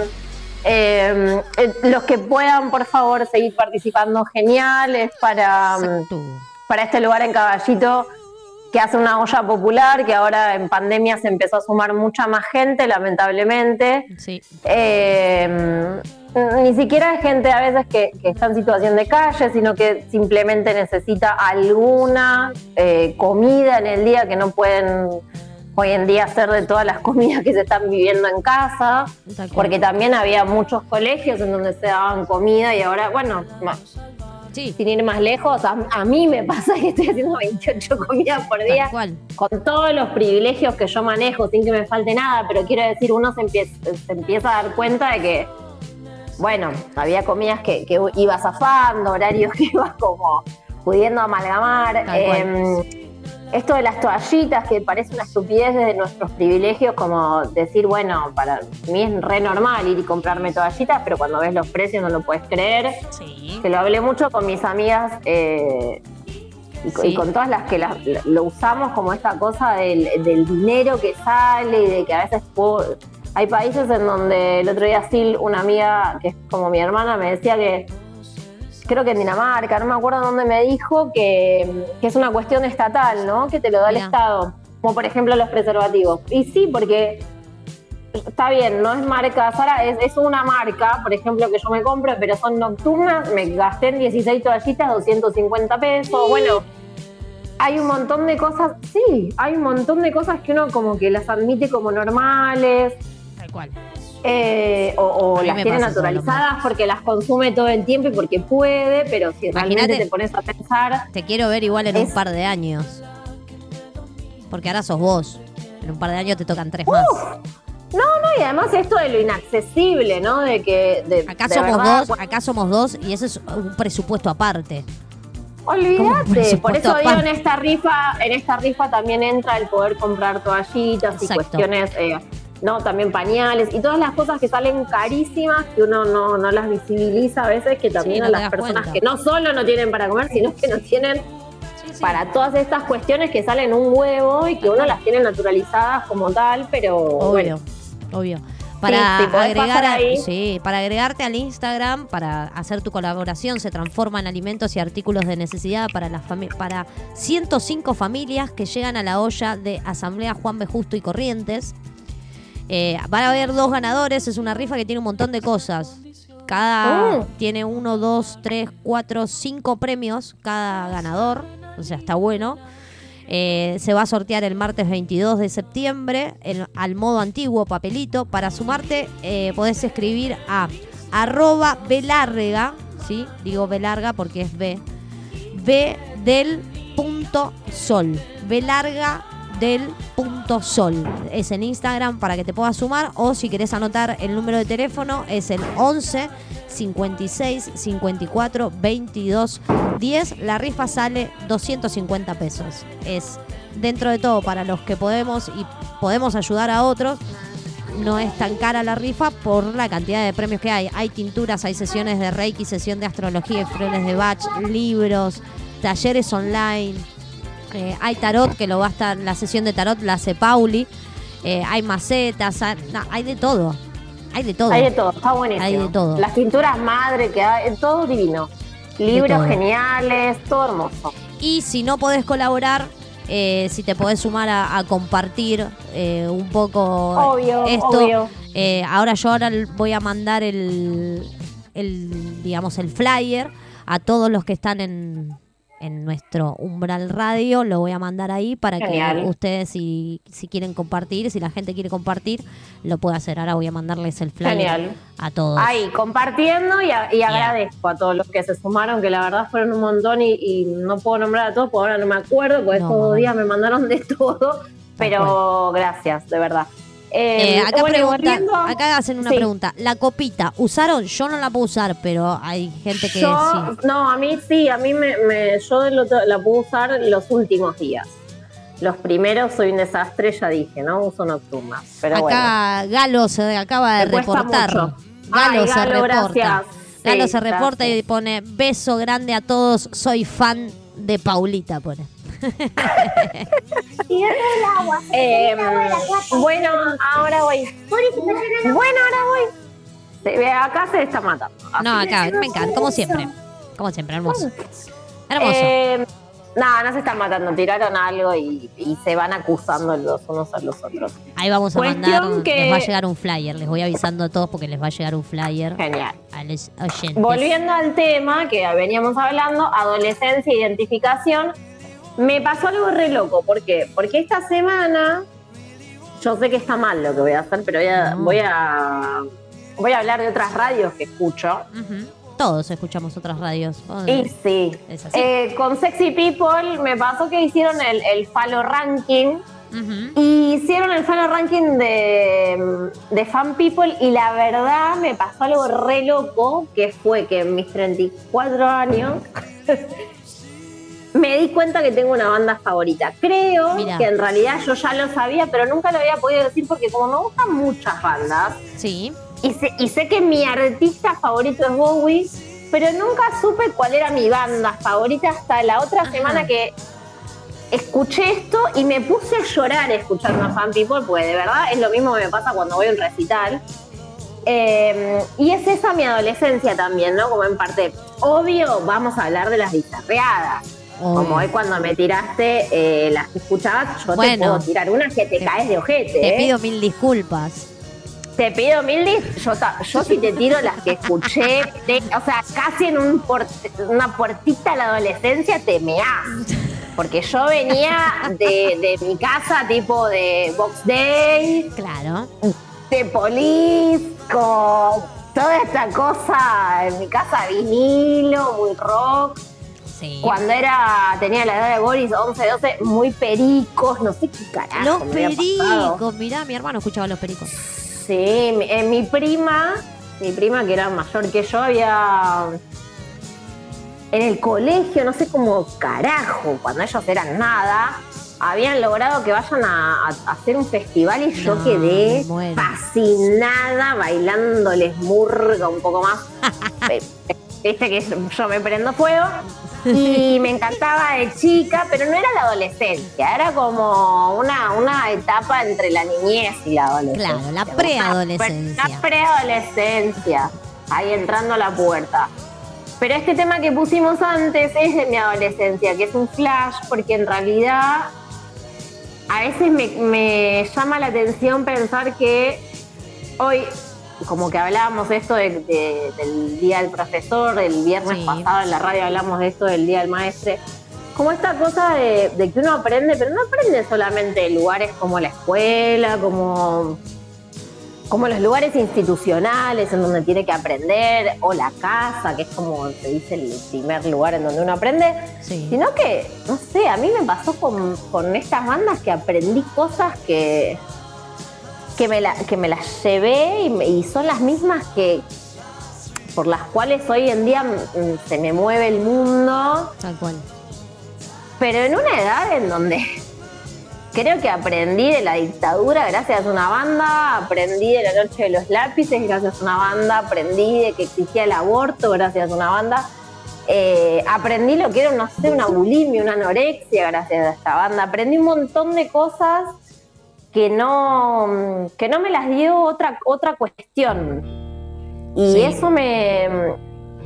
Speaker 2: Eh, eh, los que puedan, por favor, seguir participando, genial. Es para,
Speaker 3: Exacto.
Speaker 2: Para este lugar en Caballito que hace una olla popular, que ahora en pandemia se empezó a sumar mucha más gente, lamentablemente.
Speaker 3: Sí.
Speaker 2: Eh, ni siquiera hay gente a veces que, que está en situación de calle, sino que simplemente necesita alguna eh, comida en el día que no pueden hoy en día hacer de todas las comidas que se están viviendo en casa, porque también había muchos colegios en donde se daban comida y ahora, bueno, ma-
Speaker 3: Sí,
Speaker 2: sin ir más lejos, a, a mí me pasa que estoy haciendo 28 (laughs) comidas por día
Speaker 3: cual.
Speaker 2: con todos los privilegios que yo manejo, sin que me falte nada, pero quiero decir, uno se empieza, se empieza a dar cuenta de que, bueno, había comidas que, que ibas zafando, horarios (laughs) que ibas como pudiendo amalgamar. Em, esto de las toallitas, que parece una estupidez desde nuestros privilegios, como decir, bueno, para mí es re normal ir y comprarme toallitas, pero cuando ves los precios no lo puedes creer
Speaker 3: Sí.
Speaker 2: que lo hablé mucho con mis amigas eh, y, con-
Speaker 3: Sí.
Speaker 2: y con todas las que la- lo usamos como esta cosa del, del dinero que sale y de que a veces puedo- hay países en donde el otro día Sil, una amiga que es como mi hermana, me decía que creo que en Dinamarca, no me acuerdo dónde me dijo que, que es una cuestión estatal, ¿no? Que te lo da el Estado, como por ejemplo los preservativos. Y sí, porque está bien, no es marca Sara, es, es una marca, por ejemplo, que yo me compro, pero son nocturnas, me gasté en 16 toallitas, 250 pesos, bueno. Hay un montón de cosas, sí, hay un montón de cosas que uno como que las admite como normales,
Speaker 3: Tal cual.
Speaker 2: Eh, o, las tiene naturalizadas porque las consume todo el tiempo y porque puede, pero si realmente
Speaker 3: Imagínate-
Speaker 2: te pones a pensar,
Speaker 3: Te quiero ver igual en un par de años. Porque ahora sos vos. En un par de años te tocan tres más.
Speaker 2: no, y además esto de lo inaccesible, ¿no? De que de,
Speaker 3: Acá
Speaker 2: de
Speaker 3: somos
Speaker 2: verdad,
Speaker 3: dos, acá somos dos y ese es un presupuesto aparte.
Speaker 2: Olvídate, por eso digo en esta rifa, en esta rifa también entra el poder comprar toallitas y cuestiones, eh, no, también pañales y todas las cosas que salen carísimas que uno no, no las visibiliza a veces, que también
Speaker 3: no
Speaker 2: a las personas
Speaker 3: cuenta.
Speaker 2: que no solo no tienen para comer, sino que no tienen para todas estas cuestiones que salen un huevo y que uno las tiene naturalizadas como tal, pero
Speaker 3: Obvio,
Speaker 2: bueno,
Speaker 3: obvio. Para agregar a-
Speaker 2: ahí.
Speaker 3: sí, para agregarte al Instagram, para hacer tu colaboración, se transforma en alimentos y artículos de necesidad para las para 105 familias que llegan a la olla de Asamblea Juan B. Justo y Corrientes. Eh, van a haber dos ganadores, es una rifa que tiene un montón de cosas. Cada
Speaker 2: Oh.
Speaker 3: tiene uno, dos, tres, cuatro, cinco premios cada ganador. O sea, está bueno. Eh, se va a sortear el martes 22 de septiembre en- al modo antiguo, papelito. Para sumarte, eh, podés escribir a arroba belarga, ¿sí? Digo belarga porque es B. B del punto sol. B larga del punto sol. Es en Instagram para que te puedas sumar o si querés anotar el número de teléfono es el 11 56 54 22 10. La rifa sale 250 pesos. Es dentro de todo para los que podemos y podemos ayudar a otros no es tan cara la rifa por la cantidad de premios que hay. Hay tinturas, hay sesiones de Reiki, sesión de astrología, flores de Bach, libros, talleres online. Eh, hay tarot, que lo va a estar, la sesión de tarot la hace Pauli. eh, hay macetas, hay, no, hay de todo. Hay de todo.
Speaker 2: hay de todo, está buenísimo.
Speaker 3: Hay de todo.
Speaker 2: Las tinturas madre que hay, todo divino. Libros
Speaker 3: todo.
Speaker 2: geniales, todo hermoso.
Speaker 3: Y si no podés colaborar, eh, si te podés sumar a, a compartir eh, un poco
Speaker 2: Obvio,
Speaker 3: esto.
Speaker 2: obvio.
Speaker 3: Eh, ahora yo ahora voy a mandar el, el, digamos, el flyer a todos los que están en, en nuestro umbral radio. Lo voy a mandar ahí para
Speaker 2: Genial.
Speaker 3: que ustedes, si, si quieren compartir, si la gente quiere compartir, lo pueda hacer. Ahora voy a mandarles el flyer
Speaker 2: Genial.
Speaker 3: a todos.
Speaker 2: Ahí, compartiendo y, a- y agradezco a todos los que se sumaron, que la verdad fueron un montón y, y no puedo nombrar a todos, porque ahora no me acuerdo, porque
Speaker 3: No,
Speaker 2: estos dos días me mandaron de (laughs) todo, pero gracias, de verdad. Eh,
Speaker 3: Eh, acá,
Speaker 2: bueno,
Speaker 3: acá hacen una
Speaker 2: Sí.
Speaker 3: pregunta. La copita, ¿usaron? Yo no la puedo usar, pero hay gente que
Speaker 2: Yo,
Speaker 3: sí.
Speaker 2: no, a mí sí, a mí me, me- yo lo- la puedo usar los últimos días. Los primeros soy un desastre, ya dije, ¿no? Uso nocturna. Pero bueno.
Speaker 3: Acá Galo se acaba de
Speaker 2: Me
Speaker 3: reportar. Galo
Speaker 2: Ay,
Speaker 3: se
Speaker 2: Galo,
Speaker 3: reporta.
Speaker 2: gracias.
Speaker 3: Galo
Speaker 2: Sí,
Speaker 3: se reporta y pone beso grande a todos, soy fan de Paulita, pone.
Speaker 2: Eh, (laughs) bueno, ahora voy. Bueno, ahora voy. Se acá se está matando. Así
Speaker 3: No, acá, me encanta, como siempre. Como siempre, hermoso. Hermoso.
Speaker 2: Eh, no, no se están matando, tiraron algo y, y se van acusando los unos a los otros.
Speaker 3: Ahí vamos a
Speaker 2: cuestión
Speaker 3: mandar,
Speaker 2: que-
Speaker 3: les va a llegar un flyer, les voy avisando a todos porque les va a llegar un flyer
Speaker 2: Genial.
Speaker 3: a los oyentes.
Speaker 2: Volviendo al tema que veníamos hablando, adolescencia, identificación, me pasó algo re loco. ¿Por qué? Porque esta semana, yo sé que está mal lo que voy a hacer, pero voy a,
Speaker 3: No.
Speaker 2: voy a, voy a hablar de otras radios que escucho.
Speaker 3: Todos escuchamos otras radios.
Speaker 2: Y sí, eh, con Sexy People me pasó que hicieron el, el Falo Ranking. Y hicieron el fan ranking de, de Fan People y la verdad me pasó algo re loco, que fue que en mis 34 años (laughs) me di cuenta que tengo una banda favorita. Creo
Speaker 3: Mirá.
Speaker 2: que en realidad yo ya lo sabía, pero nunca lo había podido decir porque como me gustan muchas bandas
Speaker 3: Sí.
Speaker 2: y sé, y sé que mi artista favorito es Bowie, pero nunca supe cuál era mi banda favorita hasta la otra
Speaker 3: Ajá.
Speaker 2: semana que escuché esto y me puse a llorar escuchando a Fan People, porque de verdad es lo mismo que me pasa cuando voy a un recital. Eh, y es esa mi adolescencia también, ¿no? Como en parte, obvio, vamos a hablar de las bizarreadas. Como hoy cuando me tiraste eh, las que escuchabas, yo te
Speaker 3: Bueno.
Speaker 2: puedo tirar unas que te,
Speaker 3: Te-
Speaker 2: caes de ojete.
Speaker 3: Te
Speaker 2: ¿eh?
Speaker 3: pido mil disculpas.
Speaker 2: Te pido mil dis- yo, yo si te tiro las que escuché, te- o sea, casi en un por- una puertita a la adolescencia te meás. Porque yo venía de, de mi casa tipo de Box Day,
Speaker 3: Claro.
Speaker 2: de Police, con toda esta cosa en mi casa vinilo, muy rock.
Speaker 3: Sí.
Speaker 2: Cuando era, tenía la edad de Boris, 11, 12, muy pericos, no sé qué carajo.
Speaker 3: Los
Speaker 2: me
Speaker 3: pericos, mirá, mi hermano escuchaba los pericos.
Speaker 2: Sí, mi, eh, mi prima, mi prima que era mayor que yo, había en el colegio, no sé cómo carajo, cuando ellos eran nada, habían logrado que vayan a, a hacer un festival y yo
Speaker 3: No,
Speaker 2: quedé fascinada bailándoles murga un poco más. (laughs) Viste que yo me prendo fuego. Y (laughs) me encantaba de chica, pero no era la adolescencia, era como una, una etapa entre la niñez y la adolescencia.
Speaker 3: Claro, la preadolescencia.
Speaker 2: pre- La preadolescencia, ahí entrando a la puerta. Pero este tema que pusimos antes es de mi adolescencia, que es un flash, porque en realidad a veces me, me llama la atención pensar que hoy, como que hablábamos esto de- de- del Día del Profesor, el viernes
Speaker 3: Sí.
Speaker 2: pasado en la radio hablamos de esto del Día del Maestre, como esta cosa de, de que uno aprende, pero no aprende solamente de lugares como la escuela, como, como los lugares institucionales en donde tiene que aprender, o la casa, que es como se dice el primer lugar en donde uno aprende,
Speaker 3: Sí.
Speaker 2: Sino que, no sé, a mí me pasó con, con estas bandas que aprendí cosas que, que, me, la- que me las llevé y, me- y son las mismas que por las cuales hoy en día mm, se me mueve el mundo,
Speaker 3: Tal cual.
Speaker 2: pero en una edad en donde (laughs) creo que aprendí de la dictadura gracias a una banda, aprendí de la noche de los lápices gracias a una banda, aprendí de que existía el aborto gracias a una banda. Eh, aprendí lo que era, no sé, una bulimia, una anorexia gracias a esta banda. Aprendí un montón de cosas que no, que no me las dio otra, otra cuestión. Y
Speaker 3: Sí.
Speaker 2: eso me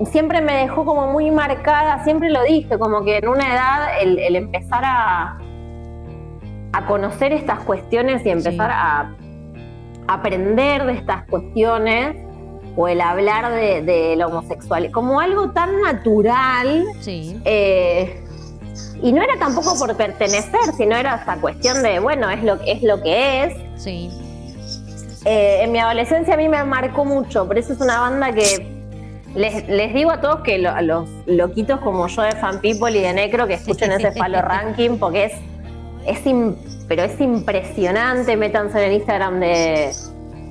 Speaker 2: siempre me dejó como muy marcada, siempre lo dije, como que en una edad el, el empezar a, a conocer estas cuestiones y empezar
Speaker 3: Sí.
Speaker 2: a aprender de estas cuestiones o el hablar de, de la homosexualidad como algo tan natural
Speaker 3: Sí.
Speaker 2: eh, y no era tampoco por pertenecer, sino era esta cuestión de, bueno, es lo, es lo que es.
Speaker 3: Sí.
Speaker 2: Eh, en mi adolescencia a mí me marcó mucho, por eso es una banda que les, les digo a todos que lo- a los loquitos como yo de Fan People y de Necro que escuchen ese (laughs) Falo Ranking porque es, es im- pero es impresionante, métanse en el Instagram de,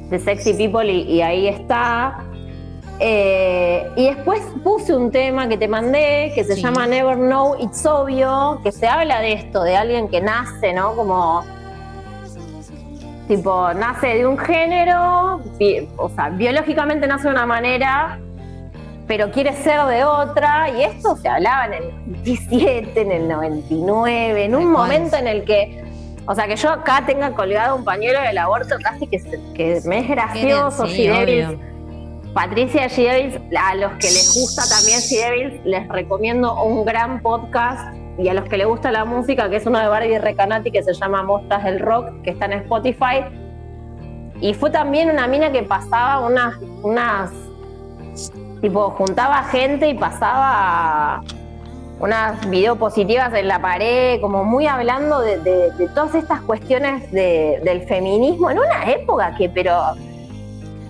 Speaker 2: de Sexy People y, y ahí está. Eh, y después puse un tema que te mandé que se
Speaker 3: Sí.
Speaker 2: llama Never Know It's Obvio, que se habla de esto, de alguien que nace, ¿no? Como tipo, nace de un género, o sea, biológicamente nace de una manera, pero quiere ser de otra, y esto se hablaba en el 97, en el 99, en un momento en el que, o sea, que yo acá tenga colgado un pañuelo del aborto, casi que, que me es gracioso,
Speaker 3: Sí,
Speaker 2: si. Patricia G. A los que les gusta también G. Les recomiendo un gran podcast y a los que les gusta la música, que es uno de Barbie Recanati que se llama Mostras del Rock, que está en Spotify. Y fue también una mina que pasaba unas, unas tipo, juntaba gente y pasaba unas videopositivas en la pared, como muy hablando de, de- de todas estas cuestiones de- del feminismo en una época que, pero,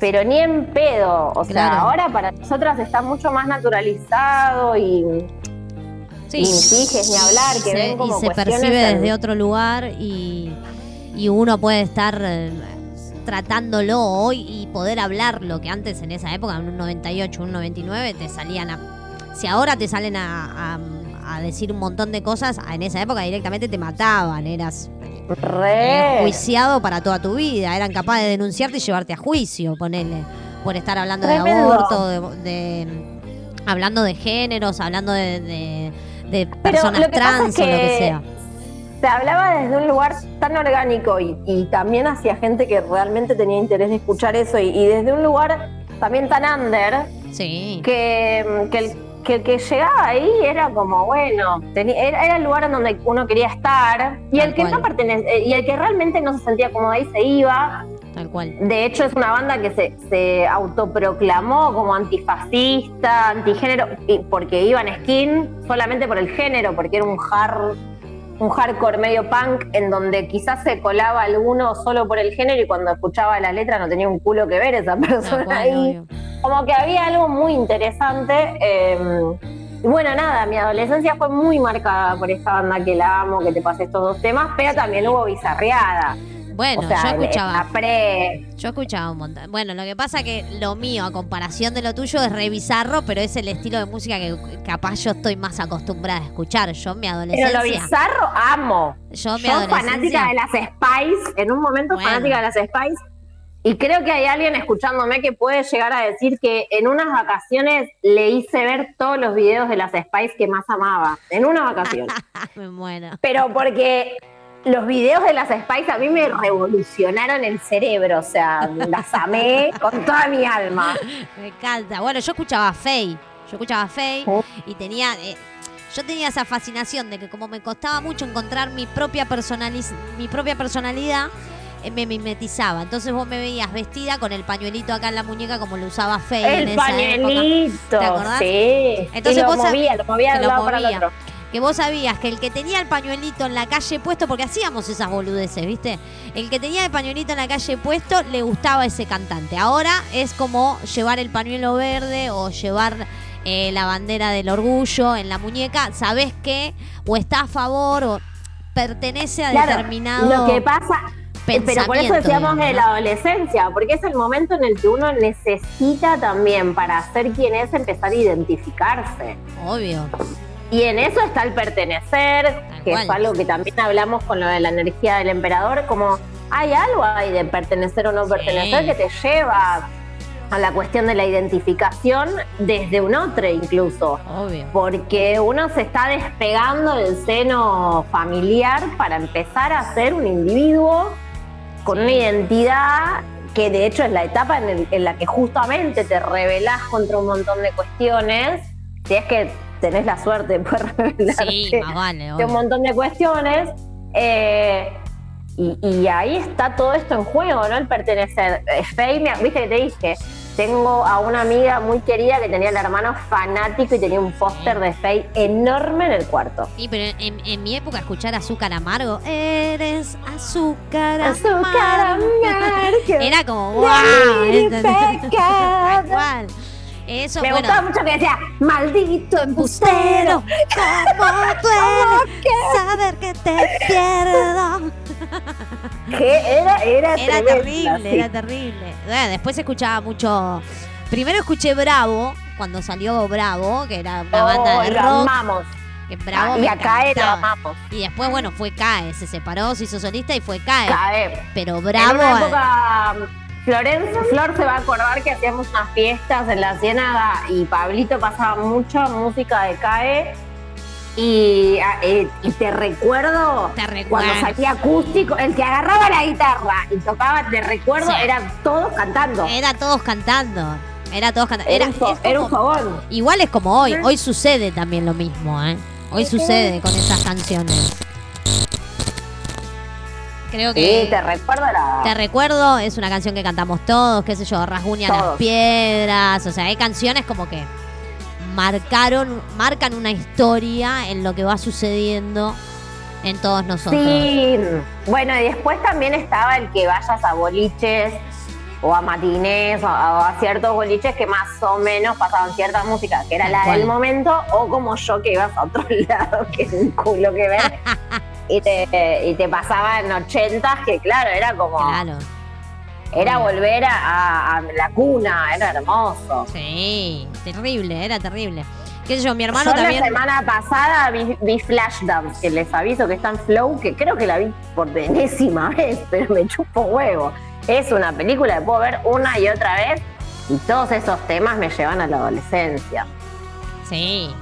Speaker 2: pero ni en pedo. O sea, ahora para nosotras está mucho más naturalizado y,
Speaker 3: Sí.
Speaker 2: hijas ni hablar, que
Speaker 3: se,
Speaker 2: ven como
Speaker 3: y se percibe
Speaker 2: en-
Speaker 3: desde otro lugar y, y uno puede estar eh, tratándolo hoy y poder hablarlo, que antes en esa época, en un 98, un 99, te salían a... Si ahora te salen a, a- a decir un montón de cosas, en esa época directamente te mataban, eras
Speaker 2: Re.
Speaker 3: enjuiciado para toda tu vida, eran capaces de denunciarte y llevarte a juicio, ponele, por estar hablando de aborto, de, de- hablando de géneros, hablando de, de- personas trans
Speaker 2: es
Speaker 3: o lo que
Speaker 2: que
Speaker 3: sea.
Speaker 2: Se hablaba desde un lugar tan orgánico y, y también hacia gente que realmente tenía interés de escuchar eso y, y desde un lugar también tan under
Speaker 3: Sí.
Speaker 2: que, que el que, el que llegaba ahí era como, bueno, tenía- era, era el lugar en donde uno quería estar y
Speaker 3: Tal
Speaker 2: el que
Speaker 3: cual.
Speaker 2: no pertenece, y el que realmente no se sentía cómodo ahí se iba.
Speaker 3: Tal cual.
Speaker 2: De hecho, es una banda que se, se autoproclamó como antifascista, antigénero, porque iba en skin solamente por el género, porque era un hard, un hardcore medio punk en donde quizás se colaba alguno solo por el género y cuando escuchaba la letra no tenía un culo que ver esa (laughs) persona ahí.
Speaker 3: obvio.
Speaker 2: Como que había algo muy interesante. eh, y bueno, nada, mi adolescencia fue muy marcada por esta banda que la amo, que te pasé estos dos temas, pero también hubo bizarreada.
Speaker 3: Bueno,
Speaker 2: o sea,
Speaker 3: yo
Speaker 2: en
Speaker 3: escuchaba,
Speaker 2: pre,
Speaker 3: yo escuchaba un montón. Bueno, lo que pasa que lo mío, a comparación de lo tuyo, es re bizarro, pero es el estilo de música que capaz yo estoy más acostumbrada a escuchar. Yo en mi
Speaker 2: Pero
Speaker 3: adolescencia.
Speaker 2: lo bizarro amo.
Speaker 3: Yo mi
Speaker 2: Yo fanática de las Spice, en un momento
Speaker 3: Bueno.
Speaker 2: fanática de las Spice. Y creo que hay alguien escuchándome que puede llegar a decir que en unas vacaciones le hice ver todos los videos de las Spice que más amaba. En una vacación. (laughs)
Speaker 3: Me muero.
Speaker 2: Pero porque los videos de las Spice a mí me revolucionaron el cerebro. O sea, las amé con toda mi alma.
Speaker 3: Me encanta. Bueno, yo escuchaba a Faye. Yo escuchaba a Faye
Speaker 2: Oh.
Speaker 3: y tenía. eh, yo tenía esa fascinación de que como me costaba mucho encontrar mi propia, personaliz- mi propia personalidad, eh, me mimetizaba. Entonces vos me veías vestida con el pañuelito acá en la muñeca como lo usaba Faye en
Speaker 2: El
Speaker 3: esa época.
Speaker 2: pañuelito.
Speaker 3: ¿Te acordás?
Speaker 2: Sí.
Speaker 3: Entonces
Speaker 2: y lo
Speaker 3: vos
Speaker 2: movía, lo movía de un lado para el otro.
Speaker 3: Que vos sabías que el que tenía el pañuelito en la calle puesto, porque hacíamos esas boludeces, ¿viste? El que tenía el pañuelito en la calle puesto le gustaba ese cantante. Ahora es como llevar el pañuelo verde o llevar eh, la bandera del orgullo en la muñeca. Sabés que o está a favor o pertenece a
Speaker 2: Claro,
Speaker 3: determinado.
Speaker 2: Lo que pasa, eh, pero por eso decíamos de la adolescencia, porque es el momento en el que uno necesita también para ser quien es empezar a identificarse.
Speaker 3: Obvio.
Speaker 2: Y en eso está el pertenecer,
Speaker 3: Tal
Speaker 2: que
Speaker 3: cual.
Speaker 2: es algo que también hablamos con lo de la energía del emperador, como hay algo ahí de pertenecer o no
Speaker 3: Sí.
Speaker 2: pertenecer que te lleva a la cuestión de la identificación desde un otro incluso
Speaker 3: Obvio.
Speaker 2: porque uno se está despegando del seno familiar para empezar a ser un individuo con una identidad que de hecho es la etapa en, el- en la que justamente te rebelás contra un montón de cuestiones, si es que tenés la suerte de poder (laughs)
Speaker 3: Sí, más vale.
Speaker 2: de un montón de cuestiones. eh, y, y ahí está todo esto en juego, ¿no? El pertenecer. Eh, Faye, me- viste que te dije, tengo a una amiga muy querida que tenía el hermano fanático y tenía un póster de Faye enorme en el cuarto.
Speaker 3: Sí, pero en, en mi época escuchar azúcar amargo, eres azúcar,
Speaker 2: Azúcar
Speaker 3: amargo.
Speaker 2: amargo. (laughs)
Speaker 3: Era como, wow.
Speaker 2: Ay, Me
Speaker 3: bueno,
Speaker 2: gustaba mucho que decía, maldito embustero.
Speaker 3: cómo duele saber que te pierdo. (laughs)
Speaker 2: Que era, era,
Speaker 3: Era
Speaker 2: tremenda,
Speaker 3: terrible,
Speaker 2: sí.
Speaker 3: era terrible. Bueno, después escuchaba mucho. Primero escuché Bravo, cuando salió Bravo, que era una banda
Speaker 2: Oh,
Speaker 3: de
Speaker 2: lo
Speaker 3: rock.
Speaker 2: amamos.
Speaker 3: Que Bravo
Speaker 2: Ah, y amamos.
Speaker 3: Y después, bueno, fue CAE, se separó, se hizo solista y fue CAE.
Speaker 2: Cae.
Speaker 3: Pero
Speaker 2: En
Speaker 3: Bravo.
Speaker 2: una época, Florencia, Flor se va a acordar que hacíamos unas fiestas en la Ciénaga y Pablito pasaba mucha música de CAE. Y, eh, y te recuerdo
Speaker 3: Te
Speaker 2: cuando salía acústico, el que agarraba la guitarra y tocaba, te recuerdo,
Speaker 3: Sí.
Speaker 2: eran todos cantando.
Speaker 3: Era todos cantando. Era todos cantando.
Speaker 2: Era,
Speaker 3: Era,
Speaker 2: un,
Speaker 3: igual es como hoy. Hoy sucede también lo mismo, ¿eh? Hoy sucede con esas canciones. Creo que.
Speaker 2: Sí, te recuerdo la...
Speaker 3: Te recuerdo, es una canción que cantamos todos, qué sé yo, Rasguña las
Speaker 2: Todos.
Speaker 3: piedras, o sea, hay canciones como que marcaron, marcan una historia en lo que va sucediendo en todos nosotros.
Speaker 2: Sí, bueno, y después también estaba el que vayas a boliches o a matinés o a, ciertos boliches que más o menos pasaban cierta música, que era la del momento, o como yo que ibas a otro (laughs) lado, que es un culo que ver, (laughs) y te, y te pasaban ochentas, que claro, era como,
Speaker 3: Claro,
Speaker 2: era volver a, la cuna, era hermoso.
Speaker 3: sí, terrible, era terrible. Qué sé yo, mi hermano
Speaker 2: Yo
Speaker 3: también.
Speaker 2: la semana pasada vi, vi Flashdance, que les aviso que está en Flow, que creo que la vi por enésima (laughs) vez, pero me chupo huevo. Es una película que puedo ver una y otra vez y todos esos temas me llevan a la adolescencia.
Speaker 3: Sí.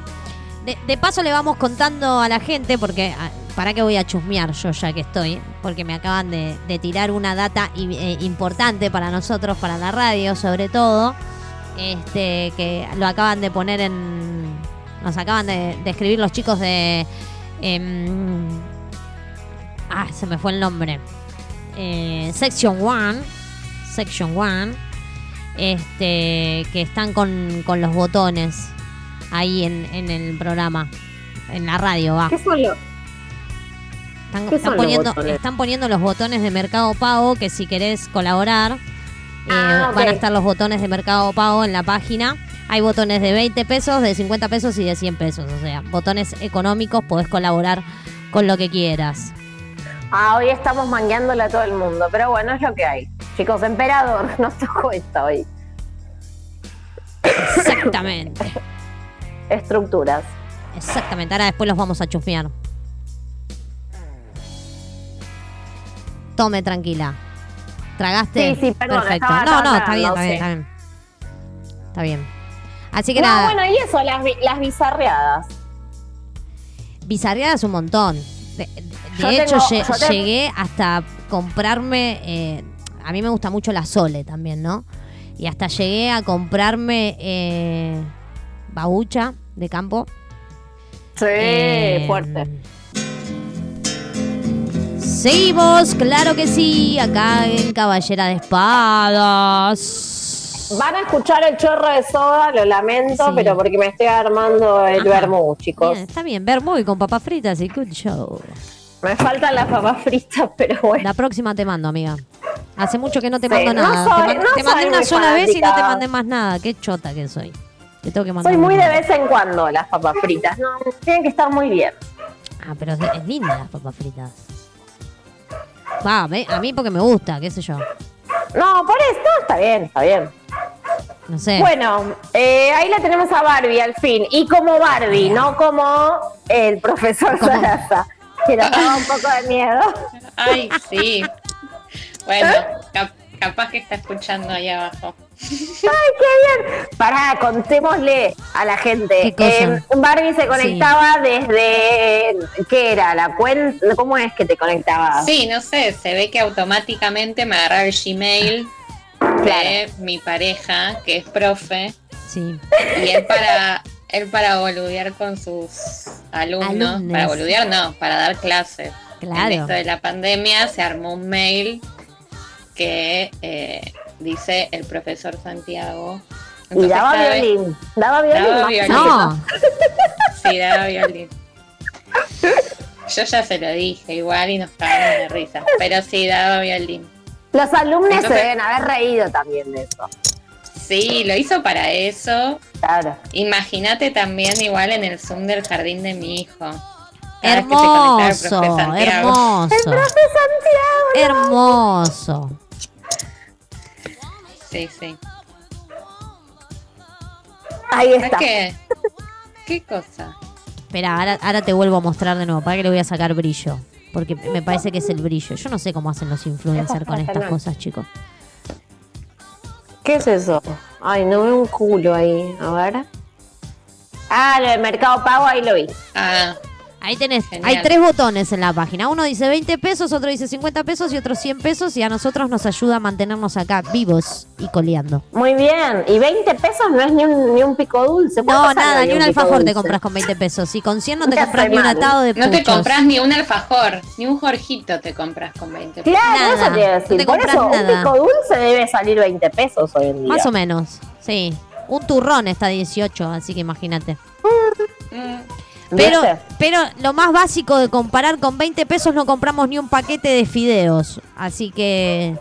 Speaker 3: De, de paso le vamos contando a la gente, porque ah, para qué voy a chusmear yo ya que estoy, porque me acaban de, tirar una data eh, importante para nosotros, para la radio sobre todo, este que lo acaban de poner en... Nos acaban de, de escribir los chicos de... em, ah, se me fue el nombre. Eh, Section 1. Section 1. Este, que están con, con los botones ahí en, en el programa. En la radio, va.
Speaker 2: ¿Qué son los?
Speaker 3: Están, poniendo, están poniendo los botones de Mercado Pago que si querés colaborar, eh,
Speaker 2: Ah,
Speaker 3: van a estar los botones de Mercado Pago en la página. Hay botones de 20 pesos, de 50 pesos y de 100 pesos. O sea, botones económicos, podés colaborar con lo que quieras.
Speaker 2: Ah, hoy estamos mangueándola a todo el mundo, pero bueno, es lo que hay. Chicos, Emperador, (laughs) nos tocó esta hoy.
Speaker 3: Exactamente.
Speaker 2: Estructuras.
Speaker 3: Exactamente. Ahora después los vamos a chusmear. Tome tranquila. ¿Tragaste?
Speaker 2: Sí, sí, perdón,
Speaker 3: Perfecto.
Speaker 2: estaba-
Speaker 3: no, no, está bien, está bien, está bien. Está bien. Así que
Speaker 2: No,
Speaker 3: nada,
Speaker 2: bueno, y eso, las, las bizarreadas.
Speaker 3: bizarreadas un montón. De, hecho,
Speaker 2: tengo-
Speaker 3: lle-
Speaker 2: yo tengo-
Speaker 3: llegué hasta comprarme. eh, a mí me gusta mucho la Sole también, ¿no? Y hasta llegué a comprarme eh, babucha de campo.
Speaker 2: Sí,
Speaker 3: Eh,
Speaker 2: fuerte.
Speaker 3: Seguimos, claro que sí, acá en Caballera de Espadas.
Speaker 2: Van a escuchar el chorro de soda, lo lamento,
Speaker 3: Sí.
Speaker 2: pero porque me estoy armando el vermú, chicos.
Speaker 3: Bien, está bien, ver muy con papas fritas y good show.
Speaker 2: Me faltan las papas fritas, pero bueno.
Speaker 3: La próxima te mando, amiga. Hace mucho que no te
Speaker 2: Sí,
Speaker 3: mando
Speaker 2: no
Speaker 3: nada.
Speaker 2: soy-
Speaker 3: te man-
Speaker 2: no
Speaker 3: te mandé una sola vez y no te mandé más nada. Qué chota que soy. Te tengo que mandar.
Speaker 2: Soy muy de vez en cuando las papas fritas. No, tienen que estar muy bien.
Speaker 3: Ah, pero es, es linda las papas fritas. Va, me- a mí porque me gusta, qué sé yo.
Speaker 2: No, por eso no, está bien, está bien.
Speaker 3: No sé.
Speaker 2: Bueno, eh, ahí la tenemos a Barbie al fin. Y como Barbie, no como el profesor
Speaker 3: ¿Cómo?
Speaker 2: Sarasa, que nos daba un poco de miedo.
Speaker 6: Ay, sí. Bueno, (laughs) cap- capaz que está escuchando ahí abajo.
Speaker 2: Pará, contémosle a la gente.
Speaker 3: ¿Qué cosa?
Speaker 2: Eh, Barbie se conectaba desde. ¿Qué era? ¿La cuenta? ¿Cómo es que te conectabas?
Speaker 6: Sí, no sé, se ve que automáticamente me agarraba el Gmail de mi pareja, que es profe,
Speaker 3: Sí.
Speaker 6: y él para él para boludear con sus alumnos,
Speaker 3: Alumnes.
Speaker 6: para boludear no, para dar clases. En
Speaker 3: Claro.
Speaker 6: esto de la pandemia se armó un mail que eh, dice el profesor Santiago.
Speaker 2: Y daba violín. Daba violín.
Speaker 6: Daba violín.
Speaker 3: No, (laughs)
Speaker 6: Sí, daba violín. Yo ya se lo dije igual y nos cagamos de risa. Pero sí, daba violín.
Speaker 2: Los alumnos
Speaker 6: Entonces-
Speaker 2: se deben haber reído también de eso.
Speaker 6: Sí, lo hizo para eso.
Speaker 2: Claro.
Speaker 6: Imagínate también igual en el Zoom del jardín de mi hijo. Cada vez que se conectaba el
Speaker 3: hermoso,
Speaker 6: profe Santiago.
Speaker 3: hermoso.
Speaker 6: Sí, sí.
Speaker 2: Ahí
Speaker 6: ¿Sabes
Speaker 2: está.
Speaker 6: qué? ¿Qué cosa?
Speaker 3: Espera, ahora, ahora te vuelvo a mostrar de nuevo. Para que le voy a sacar brillo. Porque me parece que es el brillo. Yo no sé cómo hacen los influencers con (laughs) estas cosas, chicos.
Speaker 2: ¿Qué es eso? Ay, no veo un culo ahí. A ver. Ah, lo del Mercado Pago, ahí lo vi.
Speaker 6: Ah,
Speaker 3: Ahí tenés,
Speaker 6: Genial.
Speaker 3: hay tres botones en la página. Uno dice 20 pesos, otro dice 50 pesos y otro 100 pesos. Y a nosotros nos ayuda a mantenernos acá vivos y coleando.
Speaker 2: Muy bien. Y 20 pesos no es ni un, ni un pico dulce. ¿Cuánto
Speaker 3: No, nada, ni un alfajor te compras con 20 pesos. Y con 100 no (laughs) te compras ni un atado de
Speaker 6: No te
Speaker 3: puchos.
Speaker 6: compras ni un alfajor, ni un jorjito te compras con 20 pesos.
Speaker 2: Claro,
Speaker 3: Nada,
Speaker 2: eso te iba a
Speaker 3: no
Speaker 2: decir.
Speaker 3: te
Speaker 2: Por
Speaker 3: compras
Speaker 2: eso,
Speaker 3: nada.
Speaker 2: un pico dulce debe salir 20 pesos hoy en día.
Speaker 3: Más o menos, sí. Un turrón está 18, así que imagínate.
Speaker 6: Mm,
Speaker 3: Pero, pero lo más básico de comparar con 20 pesos no compramos ni un paquete de fideos. Así que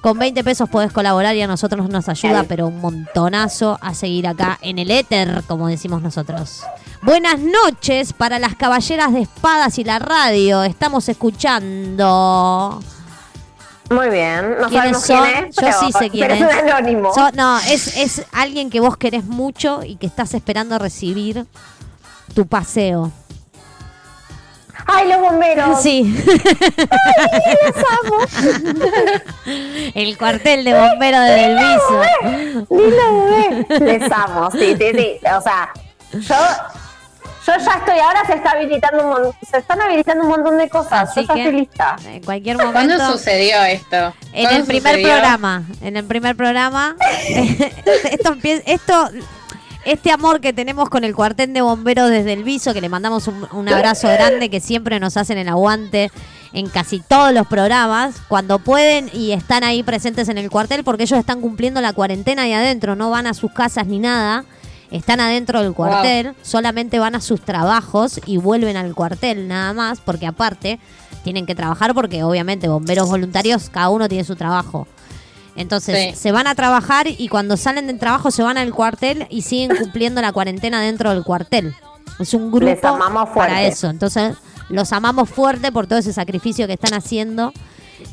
Speaker 3: con 20 pesos podés colaborar y a nosotros nos ayuda, pero un montonazo a seguir acá en el éter, como decimos nosotros. Buenas noches para las caballeras de espadas y la radio. Estamos escuchando.
Speaker 2: Muy bien. No
Speaker 3: ¿Quiénes
Speaker 2: sabemos quién
Speaker 3: son?
Speaker 2: es.
Speaker 3: Yo
Speaker 2: pero-
Speaker 3: sí sé quién
Speaker 2: pero
Speaker 3: es.
Speaker 2: es un anónimo.
Speaker 3: So- no, es, es alguien que vos querés mucho y que estás esperando recibir tu paseo.
Speaker 2: ¡Ay, los bomberos!
Speaker 3: Sí. (laughs) El cuartel de bomberos de Delviso.
Speaker 2: Lindo bebé. Les amo, sí, sí, sí. O sea, yo, yo ya estoy, ahora se está habilitando un se están habilitando un montón de cosas.
Speaker 3: Así
Speaker 2: yo ya
Speaker 3: que-
Speaker 2: estoy lista.
Speaker 3: En cualquier
Speaker 6: ¿Cuándo
Speaker 3: momento.
Speaker 6: sucedió esto?
Speaker 3: En
Speaker 6: ¿Cuándo
Speaker 3: el primer
Speaker 6: sucedió?
Speaker 3: programa. En el primer programa. (laughs) esto, esto. Este amor que tenemos con el cuartel de bomberos desde el viso, que le mandamos un, un abrazo grande, que siempre nos hacen el aguante en casi todos los programas, cuando pueden y están ahí presentes en el cuartel, porque ellos están cumpliendo la cuarentena ahí adentro, no van a sus casas ni nada, están adentro del cuartel, solamente van a sus trabajos y vuelven al cuartel nada más, porque aparte tienen que trabajar porque obviamente bomberos voluntarios, cada uno tiene su trabajo. Entonces
Speaker 6: Sí.
Speaker 3: se van a trabajar y cuando salen del trabajo se van al cuartel y siguen (laughs) cumpliendo la cuarentena dentro del cuartel. Es un grupo
Speaker 2: Les amamos
Speaker 3: para eso. Entonces los amamos fuerte por todo ese sacrificio que están haciendo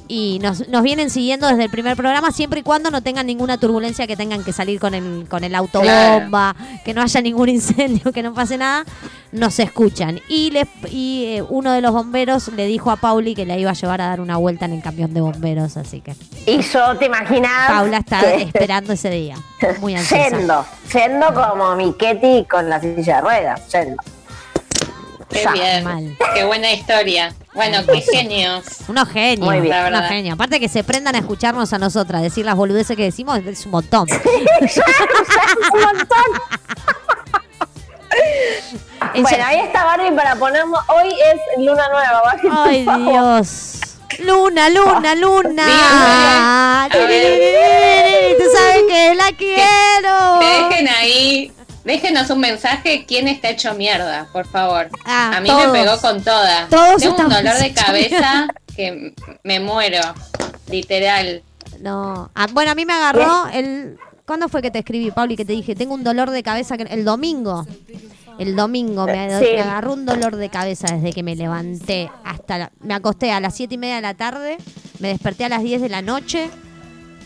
Speaker 3: y nos, nos vienen siguiendo desde el primer programa siempre y cuando no tengan ninguna turbulencia que tengan que salir con el con el autobomba, que no haya ningún (laughs) incendio, que no pase nada, nos escuchan. Y les, y eh, uno de los bomberos le dijo a Pauli que le iba a llevar a dar una vuelta en el camión de bomberos, así que
Speaker 2: Y yo te imaginas.
Speaker 3: Paula está
Speaker 2: que-
Speaker 3: esperando ese día. Muy (laughs) ansiosa.
Speaker 2: Yendo, yendo como mi Ketty con la silla de ruedas, yendo.
Speaker 6: Qué
Speaker 2: Ya,
Speaker 6: bien.
Speaker 3: mal.
Speaker 6: Qué buena historia. Bueno, qué genios.
Speaker 3: Unos genios,
Speaker 2: Muy bien.
Speaker 6: La
Speaker 3: unos
Speaker 6: verdad.
Speaker 3: genios. Aparte que se prendan a escucharnos a nosotras, decir las boludeces que decimos es un montón. (laughs)
Speaker 2: Un montón. (laughs)
Speaker 3: Ella-
Speaker 2: Bueno, ahí está Barbie para ponernos. Hoy es luna nueva, Barbie.
Speaker 3: Ay. Dios. Luna, luna, luna. Tú sabes que la quiero.
Speaker 6: Que dejen ahí, déjenos un mensaje quién está hecho mierda, por favor.
Speaker 3: Ah,
Speaker 6: a mí
Speaker 3: todos.
Speaker 6: me pegó con toda.
Speaker 3: Todos
Speaker 6: Tengo un dolor de cabeza que me muero, literal.
Speaker 3: No. Ah, bueno, a mí me agarró el. ¿Cuándo fue que te escribí, Pauli, que te dije, tengo un dolor de cabeza? que- El domingo. El domingo me,
Speaker 2: Sí.
Speaker 3: me agarró un dolor de cabeza desde que me levanté hasta la- me acosté a las 7 y media de la tarde, me desperté a las 10 de la noche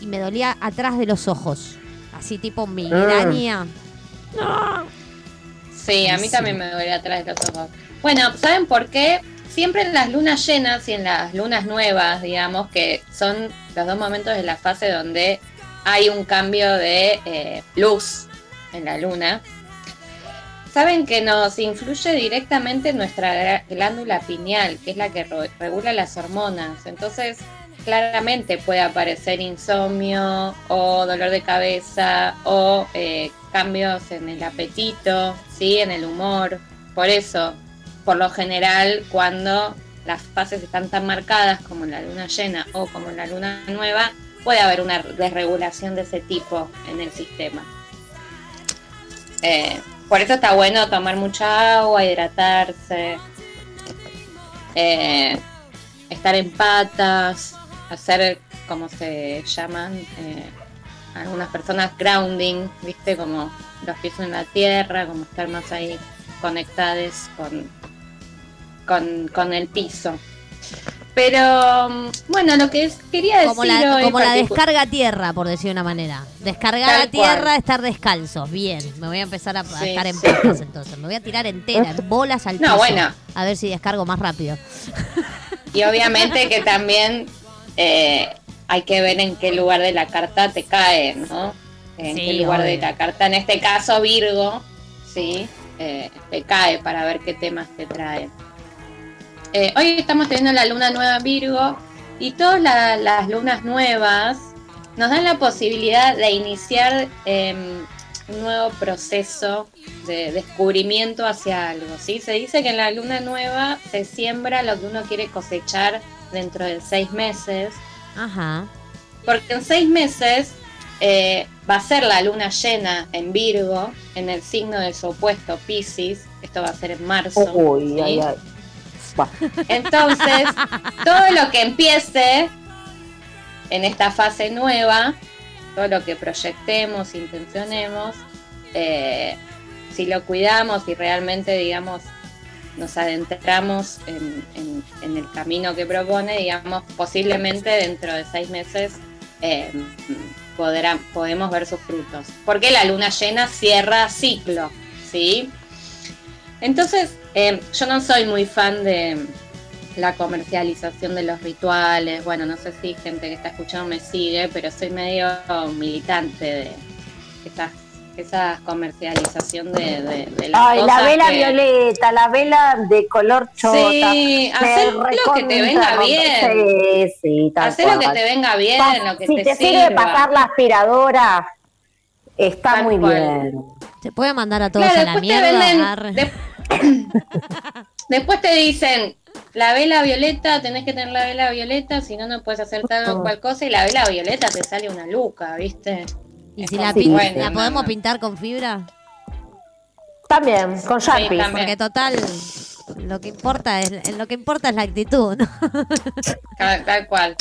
Speaker 3: y me dolía atrás de los ojos. Así tipo migraña.
Speaker 6: Sí, a mí también me duele atrás de los ojos. Bueno, ¿saben por qué? Siempre en las lunas llenas y en las lunas nuevas, digamos, que son los dos momentos de la fase donde hay un cambio de eh, luz en la luna. Saben que nos influye directamente en nuestra glándula pineal, que es la que regula las hormonas. Entonces, claramente puede aparecer insomnio o dolor de cabeza o eh, cambios en el apetito, ¿sí? en el humor. Por eso, por lo general, cuando las fases están tan marcadas como en la luna llena o como en la luna nueva, puede haber una desregulación de ese tipo en el sistema. Eh, por eso está bueno tomar mucha agua, hidratarse, eh, estar en patas, hacer, como se llaman, eh, algunas personas grounding, ¿viste? Como los pies en la tierra, como estar más ahí conectados con, con, con el piso. Pero bueno, lo que es- quería decir
Speaker 3: Como la,
Speaker 6: hoy
Speaker 3: como la descarga tierra, por decir de una manera. Descargar
Speaker 6: Tal
Speaker 3: a tierra,
Speaker 6: cual.
Speaker 3: estar descalzos. Bien, me voy a empezar a, a
Speaker 6: Sí,
Speaker 3: estar en
Speaker 6: sí.
Speaker 3: patas entonces. Me voy a tirar entera, en bolas al
Speaker 6: No,
Speaker 3: piso.
Speaker 6: bueno.
Speaker 3: A ver si descargo más rápido.
Speaker 6: Y obviamente que también eh, hay que ver en qué lugar de la carta te cae, ¿no? En
Speaker 3: Sí,
Speaker 6: qué lugar de la carta, en este caso Virgo, ¿sí? eh, te cae para ver qué temas te trae. Eh, hoy estamos teniendo la luna nueva Virgo y todas la- las lunas nuevas nos dan la posibilidad de iniciar em, un nuevo proceso de descubrimiento hacia algo. ¿sí? Se dice que en la luna nueva se siembra lo que uno quiere cosechar dentro de seis meses,
Speaker 3: Ajá.
Speaker 6: porque en seis meses eh, va a ser la luna llena en Virgo, en el signo de su opuesto Pisces. Esto va a ser en marzo.
Speaker 2: Uy,
Speaker 6: ¿sí?
Speaker 2: ay, ay.
Speaker 6: Entonces, todo lo que empiece en esta fase nueva, todo lo que proyectemos, intencionemos, eh, si lo cuidamos y realmente, digamos, nos adentramos en, el camino que propone, digamos, posiblemente dentro de seis meses eh, podrá- podemos ver sus frutos. Porque la luna llena cierra ciclo, ¿sí? Entonces, eh, yo no soy muy fan de la comercialización de los rituales. Bueno, no sé si gente que está escuchando me sigue, pero soy medio militante de esa, esa comercialización de, de, de las
Speaker 2: Ay, la vela
Speaker 6: que-
Speaker 2: violeta, la vela de color chota.
Speaker 6: Sí, hacer lo que te venga bien.
Speaker 2: Sí,
Speaker 6: Hacer lo que te venga bien,
Speaker 2: Pa-
Speaker 6: lo que
Speaker 2: si
Speaker 6: te,
Speaker 2: te,
Speaker 6: sirva.
Speaker 2: sirve pasar la aspiradora, está
Speaker 6: Tal
Speaker 2: muy
Speaker 6: cual.
Speaker 2: bien.
Speaker 3: Se puede mandar a todos
Speaker 6: Claro,
Speaker 3: a la
Speaker 6: te venden- de- (coughs) después te dicen la vela violeta, tenés que tener la vela violeta, si no no puedes hacer tal o cual cosa y la vela violeta te sale una luca, ¿viste?
Speaker 3: Y
Speaker 6: Es
Speaker 3: si la,
Speaker 2: Sí,
Speaker 3: pin-
Speaker 6: bueno,
Speaker 3: la
Speaker 6: no,
Speaker 3: podemos
Speaker 6: no.
Speaker 3: pintar con fibra,
Speaker 2: También, con Sharpie.
Speaker 6: también.
Speaker 3: porque total lo que importa es lo que importa es la actitud, ¿no?
Speaker 6: Tal, tal cual.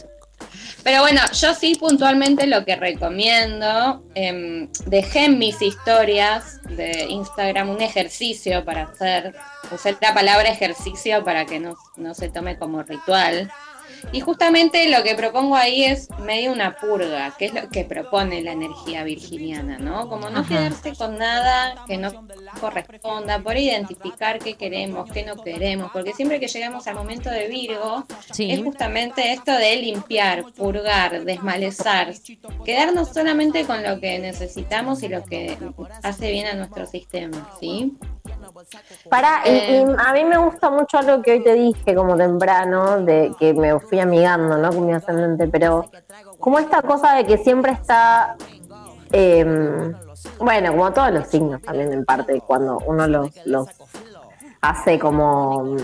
Speaker 6: Pero bueno, yo sí puntualmente lo que recomiendo, em, dejé en mis historias de Instagram un ejercicio para hacer, usé la palabra ejercicio para que no, no se tome como ritual. Y justamente lo que propongo ahí es medio una purga, que es lo que propone la energía virginiana, ¿no? Como no
Speaker 3: Ajá.
Speaker 6: quedarse con nada que no corresponda, por identificar qué queremos, qué no queremos, porque siempre que llegamos al momento de Virgo, es justamente esto de limpiar, purgar, desmalezar, quedarnos solamente con lo que necesitamos y lo que hace bien a nuestro sistema, ¿sí?
Speaker 2: Para, y-
Speaker 6: Eh.
Speaker 2: y, a mí me gusta mucho algo que hoy te dije como temprano, de que me fui amigando, ¿no? Con mi ascendente, pero como esta cosa de que siempre está, eh, bueno, como todos los signos también en parte, cuando uno los, los hace como, mm,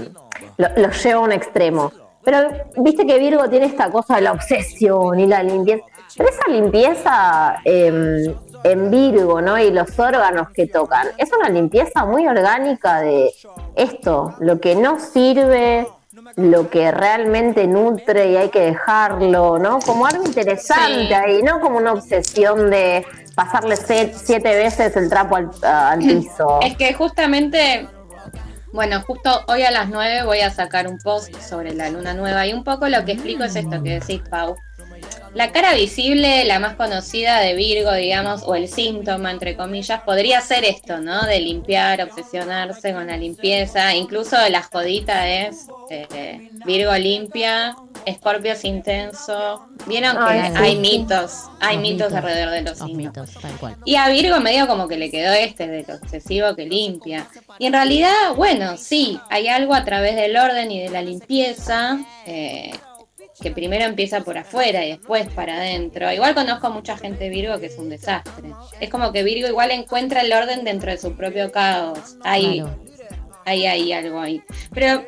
Speaker 2: lo- los lleva a un extremo. Pero viste que Virgo tiene esta cosa de la obsesión y la limpieza. Pero esa limpieza eh, en Virgo, ¿no? Y los órganos que tocan, es una limpieza muy orgánica de esto, lo que no sirve, lo que realmente nutre y hay que dejarlo, ¿no? Como algo interesante
Speaker 6: Sí.
Speaker 2: ahí, no como una obsesión de pasarle siete veces el trapo al, al piso.
Speaker 6: Es que justamente, bueno, justo hoy a las 9 voy a sacar un post sobre la luna nueva y un poco lo que explico es esto que decís, Pau. La cara visible, la más conocida de Virgo, digamos, o el síntoma, entre comillas, podría ser esto, ¿no? De limpiar, obsesionarse con la limpieza. Incluso la jodita es eh, Virgo limpia, Escorpio es intenso. Vieron que
Speaker 2: Ay, sí,
Speaker 6: hay mitos, hay
Speaker 3: Los
Speaker 6: mitos,
Speaker 3: mitos.
Speaker 6: alrededor de los
Speaker 3: Los
Speaker 6: signos.
Speaker 3: mitos, tal cual.
Speaker 6: Y a Virgo medio como que le quedó este de lo obsesivo que limpia. Y en realidad, bueno, sí, hay algo a través del orden y de la limpieza eh, que primero empieza por afuera y después para adentro. Igual conozco mucha gente Virgo que es un desastre. Es como que Virgo igual encuentra el orden dentro de su propio caos. Hay,
Speaker 3: Claro.
Speaker 6: hay, hay algo ahí. Pero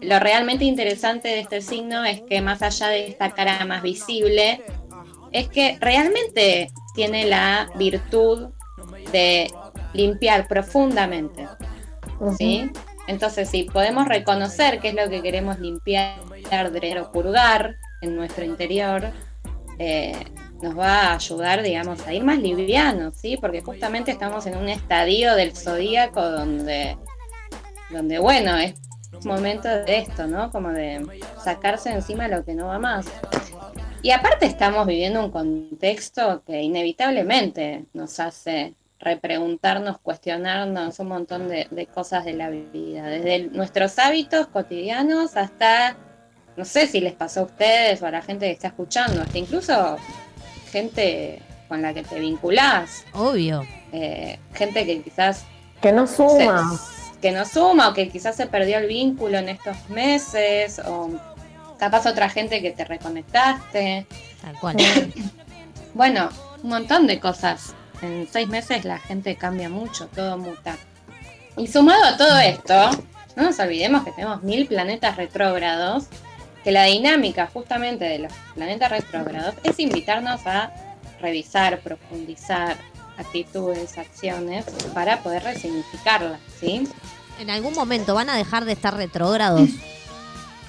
Speaker 6: lo realmente interesante de este signo es que más allá de esta cara más visible, es que realmente tiene la virtud de limpiar profundamente. ¿sí? Entonces, si podemos reconocer qué es lo que queremos limpiar, drenar o purgar en nuestro interior, eh, nos va a ayudar, digamos, a ir más livianos, ¿sí? Porque justamente estamos en un estadio del zodíaco donde, donde bueno, es momento de esto, ¿no? Como de sacarse encima lo que no va más. Y aparte estamos viviendo un contexto que inevitablemente nos hace repreguntarnos, cuestionarnos un montón de, de cosas de la vida, desde el- nuestros hábitos cotidianos hasta, no sé si les pasó a ustedes o a la gente que está escuchando, hasta incluso gente con la que te vinculás,
Speaker 3: Obvio.
Speaker 6: eh, gente que quizás
Speaker 2: Que no suma.
Speaker 6: se- que no suma o que quizás se perdió el vínculo en estos meses o capaz otra gente que te reconectaste.
Speaker 3: Tal cual.
Speaker 6: Bueno, un montón de cosas. En seis meses la gente cambia mucho, todo muta. Y sumado a todo esto, no nos olvidemos que tenemos mil planetas retrógrados, que la dinámica justamente de los planetas retrógrados es invitarnos a revisar, profundizar actitudes, acciones, para poder resignificarlas, ¿sí?
Speaker 3: En algún momento van a dejar de estar retrógrados.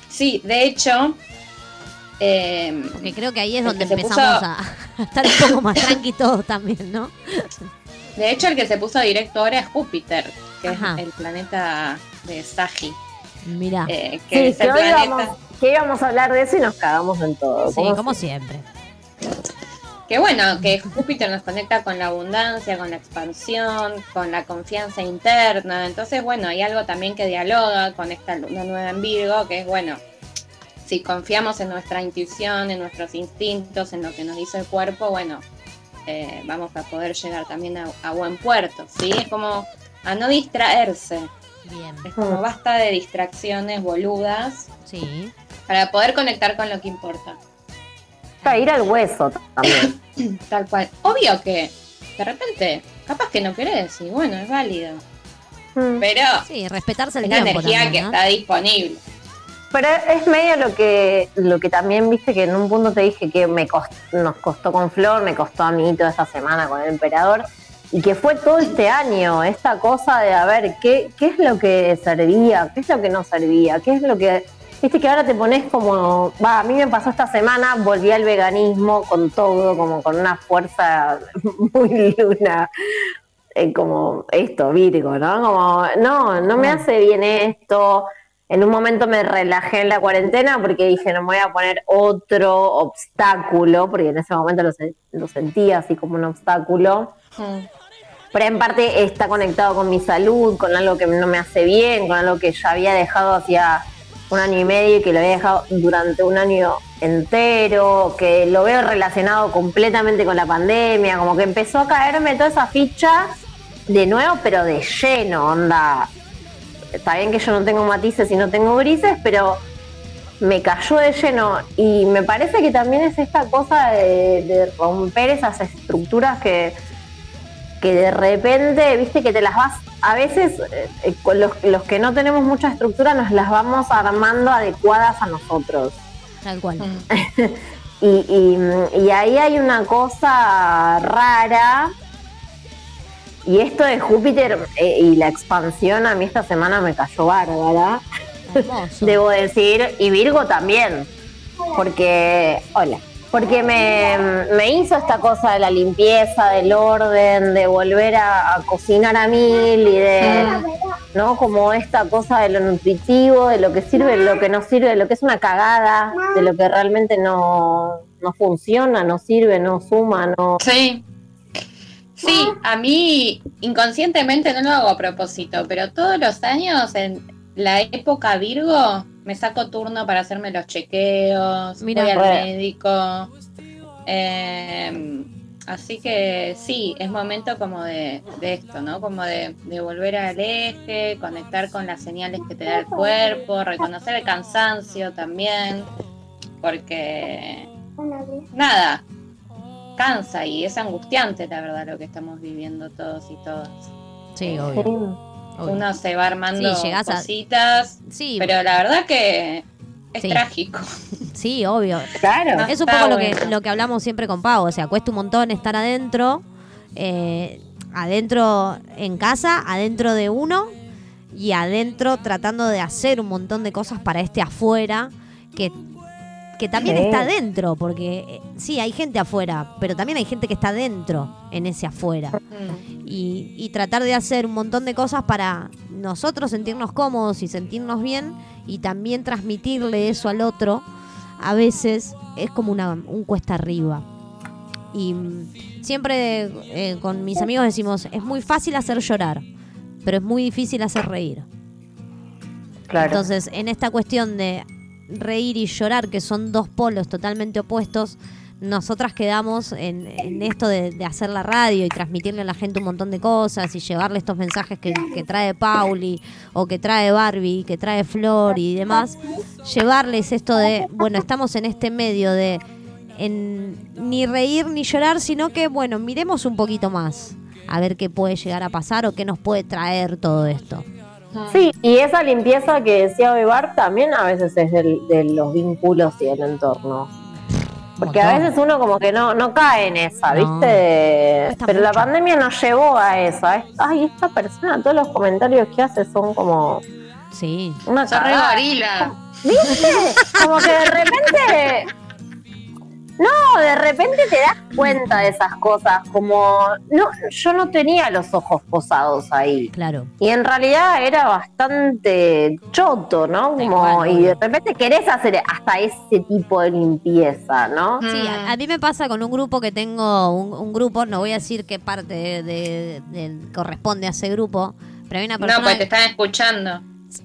Speaker 6: Sí, de hecho, eh,
Speaker 3: Porque creo que ahí es donde empezamos
Speaker 6: puso-
Speaker 3: a, a estar un poco más tranqui todos también, ¿no?
Speaker 6: de hecho el que se puso directo ahora es Júpiter, que
Speaker 3: Ajá.
Speaker 6: es el planeta de Sagi.
Speaker 3: Mirá.
Speaker 6: eh, que
Speaker 2: Sí,
Speaker 6: es
Speaker 2: que
Speaker 6: el
Speaker 2: hoy
Speaker 6: planeta.
Speaker 2: íbamos, que íbamos a hablar de eso y nos cagamos en todo.
Speaker 3: sí,
Speaker 2: ¿Cómo
Speaker 3: como
Speaker 2: se-
Speaker 3: siempre.
Speaker 6: Que bueno, que Júpiter nos conecta con la abundancia, con la expansión, con la confianza interna. Entonces, bueno, hay algo también que dialoga con esta luna nueva en Virgo, que es bueno, si confiamos en nuestra intuición, en nuestros instintos, en lo que nos dice el cuerpo, bueno, eh, vamos a poder llegar también a, a buen puerto, ¿sí? Es como a no distraerse.
Speaker 3: Bien.
Speaker 6: Es como basta de distracciones boludas
Speaker 3: Sí.
Speaker 6: para poder conectar con lo que importa.
Speaker 2: Para ir al hueso también. (coughs)
Speaker 6: Tal cual. Obvio que de repente, capaz que no querés, y bueno, es válido.
Speaker 2: Mm.
Speaker 6: Pero
Speaker 3: Sí, respetarse el
Speaker 6: es la energía
Speaker 3: también,
Speaker 6: que está disponible.
Speaker 2: Pero es medio lo que lo que también viste que en un punto te dije que me cost- nos costó con Flor, me costó a mí toda esta semana con el emperador y que fue todo este año esta cosa de a ver qué qué es lo que servía, qué es lo que no servía, qué es lo que viste que ahora te pones como va a mí me pasó esta semana volví al veganismo con todo como con una fuerza (laughs) muy luna eh, como esto, Virgo, ¿no? Como, no, no me hace bien esto. En un momento me relajé en la cuarentena porque dije, no me voy a poner otro obstáculo, porque en ese momento lo, se- lo sentía así como un obstáculo.
Speaker 6: Mm.
Speaker 2: Pero en parte está conectado con mi salud, con algo que no me hace bien, con algo que ya había dejado hacía un año y medio y que lo había dejado durante un año entero, que lo veo relacionado completamente con la pandemia, como que empezó a caerme toda esa ficha de nuevo, pero de lleno, onda. Está bien que yo no tengo matices y no tengo grises, pero me cayó de lleno y me parece que también es esta cosa de, de romper esas estructuras que, que de repente, viste, que te las vas, a veces eh, eh, los, los que no tenemos mucha estructura nos las vamos armando adecuadas a nosotros.
Speaker 3: Tal cual.
Speaker 6: Mm. (laughs)
Speaker 2: Y, y- y ahí hay una cosa rara. Y esto de Júpiter eh, y la expansión a mí esta semana me cayó bárbara. (laughs) Debo decir, y Virgo también, porque, hola, porque me, me hizo esta cosa de la limpieza, del orden, de volver a, a cocinar a mil y de, ¿no? Como esta cosa de lo nutritivo, de lo que sirve, de lo que no sirve, de lo que es una cagada, de lo que realmente no, no funciona, no sirve, no suma, no...
Speaker 6: Sí. Sí, a mí inconscientemente no lo hago a propósito, pero todos los años en la época Virgo me saco turno para hacerme los chequeos,
Speaker 3: Mira.
Speaker 6: voy al médico. eh, así que sí, es momento como de, de esto, ¿no? Como de, de volver al eje, conectar con las señales que te da el cuerpo, reconocer el cansancio también, porque nada, cansa y es angustiante la verdad lo que estamos viviendo todos y todas.
Speaker 3: Sí, obvio. obvio.
Speaker 6: Uno se va armando
Speaker 3: Sí, a-
Speaker 6: cositas,
Speaker 3: Sí,
Speaker 6: pero la verdad que es
Speaker 3: Sí.
Speaker 6: trágico. (laughs)
Speaker 3: sí, obvio.
Speaker 2: Claro.
Speaker 3: Es un poco lo que, lo que hablamos siempre con Pau. O sea, cuesta un montón estar adentro, eh, adentro en casa, adentro de uno y adentro tratando de hacer un montón de cosas para este afuera que, que también
Speaker 2: Sí.
Speaker 3: está dentro. Porque eh, sí, hay gente afuera, pero también hay gente que está dentro en ese afuera.
Speaker 6: Mm.
Speaker 3: y, y tratar de hacer un montón de cosas para nosotros sentirnos cómodos y sentirnos bien y también transmitirle eso al otro, a veces es como una, un cuesta arriba. Y mm, siempre eh, con mis amigos decimos, es muy fácil hacer llorar, pero es muy difícil hacer reír.
Speaker 2: Claro.
Speaker 3: Entonces, en esta cuestión de reír y llorar, que son dos polos totalmente opuestos, nosotras quedamos en, esto de, de hacer la radio y transmitirle a la gente un montón de cosas y llevarle estos mensajes que, que trae Pauli o que trae Barbie, que trae Flor y demás, llevarles esto de, bueno, estamos en este medio de en, ni reír ni llorar, sino que, bueno, miremos un poquito más a ver qué puede llegar a pasar o qué nos puede traer todo esto.
Speaker 2: Sí, y esa limpieza que decía Bebar también a veces es del- de los vínculos y el entorno. Porque a veces uno como que no, no cae en esa,
Speaker 3: No.
Speaker 2: ¿viste?
Speaker 3: Cuesta
Speaker 2: Pero la pandemia nos llevó a eso. a Ay, esta persona, todos los comentarios que hace son como
Speaker 3: Sí.
Speaker 2: una
Speaker 6: gorila.
Speaker 2: ¿Viste? Como que de repente. No, de repente te das cuenta de esas cosas. Como. No, yo no tenía los ojos posados ahí.
Speaker 3: Claro.
Speaker 2: Y en realidad era bastante choto, ¿no? Como, y de repente querés hacer hasta ese tipo de limpieza, ¿no?
Speaker 3: Sí, a, a mí me pasa con un grupo que tengo, un, un grupo, no voy a decir qué parte de, de- de- corresponde a ese grupo, pero hay una
Speaker 6: No,
Speaker 3: persona...
Speaker 6: pues te están escuchando.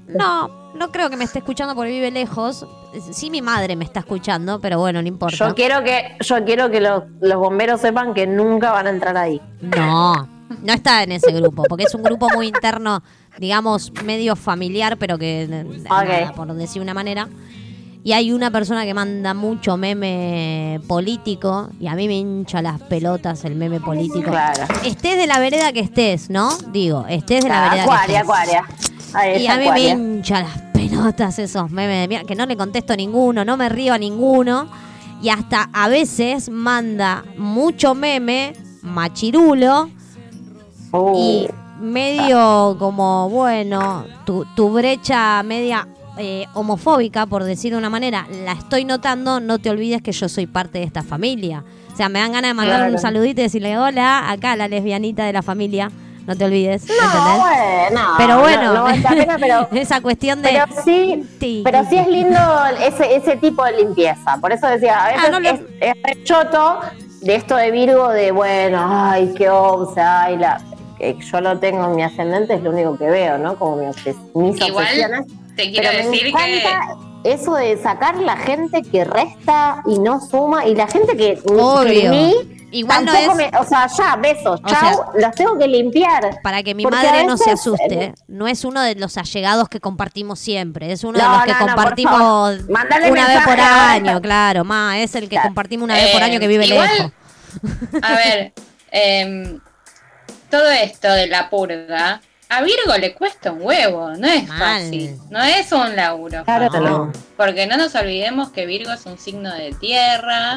Speaker 3: No, no creo que me esté escuchando porque vive lejos. Sí, mi madre me está escuchando, pero bueno, no importa.
Speaker 2: Yo quiero que, yo quiero que los, los bomberos sepan que nunca van a entrar ahí.
Speaker 3: No, no está en ese grupo, porque es un grupo muy interno, digamos, medio familiar, pero que, nada, por decir una manera. Y hay una persona que manda mucho meme político, y a mí me hincha las pelotas el meme político.
Speaker 2: Claro.
Speaker 3: Estés de la vereda que estés, ¿no? Digo, estés de la vereda
Speaker 2: Acuaria,
Speaker 3: que estés.
Speaker 2: acuaria.
Speaker 3: Y a mí me hincha las pelotas esos memes de mierda, que no le contesto a ninguno, no me río a ninguno. Y hasta a veces manda mucho meme, machirulo, y medio como, bueno, tu, tu brecha media eh, homofóbica, por decir de una manera, la estoy notando, no te olvides que yo soy parte de esta familia. O sea, me dan ganas de mandarle un saludito y decirle, hola, acá la lesbianita de la familia, no te olvides.
Speaker 2: no,
Speaker 3: ¿entendés?
Speaker 2: bueno,
Speaker 3: Pero
Speaker 2: no,
Speaker 3: bueno,
Speaker 2: no pena, pero, (laughs)
Speaker 3: esa cuestión de...
Speaker 2: pero sí,
Speaker 3: Sí,
Speaker 2: pero
Speaker 3: sí,
Speaker 2: sí es lindo ese, ese tipo de limpieza. Por eso decía, a veces
Speaker 3: Ah, no le-
Speaker 2: es, es re choto de esto de Virgo de bueno, ay, qué obsa, ay, la que yo lo tengo en mi ascendente, es lo único que veo, ¿no? Como mi obses- mis
Speaker 6: Igual
Speaker 2: obsesiones.
Speaker 6: te quiero
Speaker 2: Pero me
Speaker 6: decir que
Speaker 2: encanta eso de sacar la gente que resta y no suma y la gente que, ni
Speaker 3: Igual no es-
Speaker 2: me- o sea, ya besos,
Speaker 3: O
Speaker 2: chau,
Speaker 3: sea,
Speaker 2: los tengo que limpiar.
Speaker 3: Para que mi madre no se asuste,
Speaker 2: eh,
Speaker 3: no es uno de los allegados que compartimos siempre, es uno de los que
Speaker 2: no,
Speaker 3: compartimos una vez por año, claro, ma, es el que
Speaker 2: Claro.
Speaker 3: compartimos una vez por
Speaker 6: Eh,
Speaker 3: año que vive
Speaker 6: igual-
Speaker 3: lejos.
Speaker 6: A ver, em, todo esto de la purga, a Virgo le cuesta un huevo, no es
Speaker 3: Mal.
Speaker 6: fácil, no es un laburo
Speaker 2: Claro,
Speaker 6: fácil.
Speaker 2: no.
Speaker 6: Porque no nos olvidemos que Virgo es un signo de tierra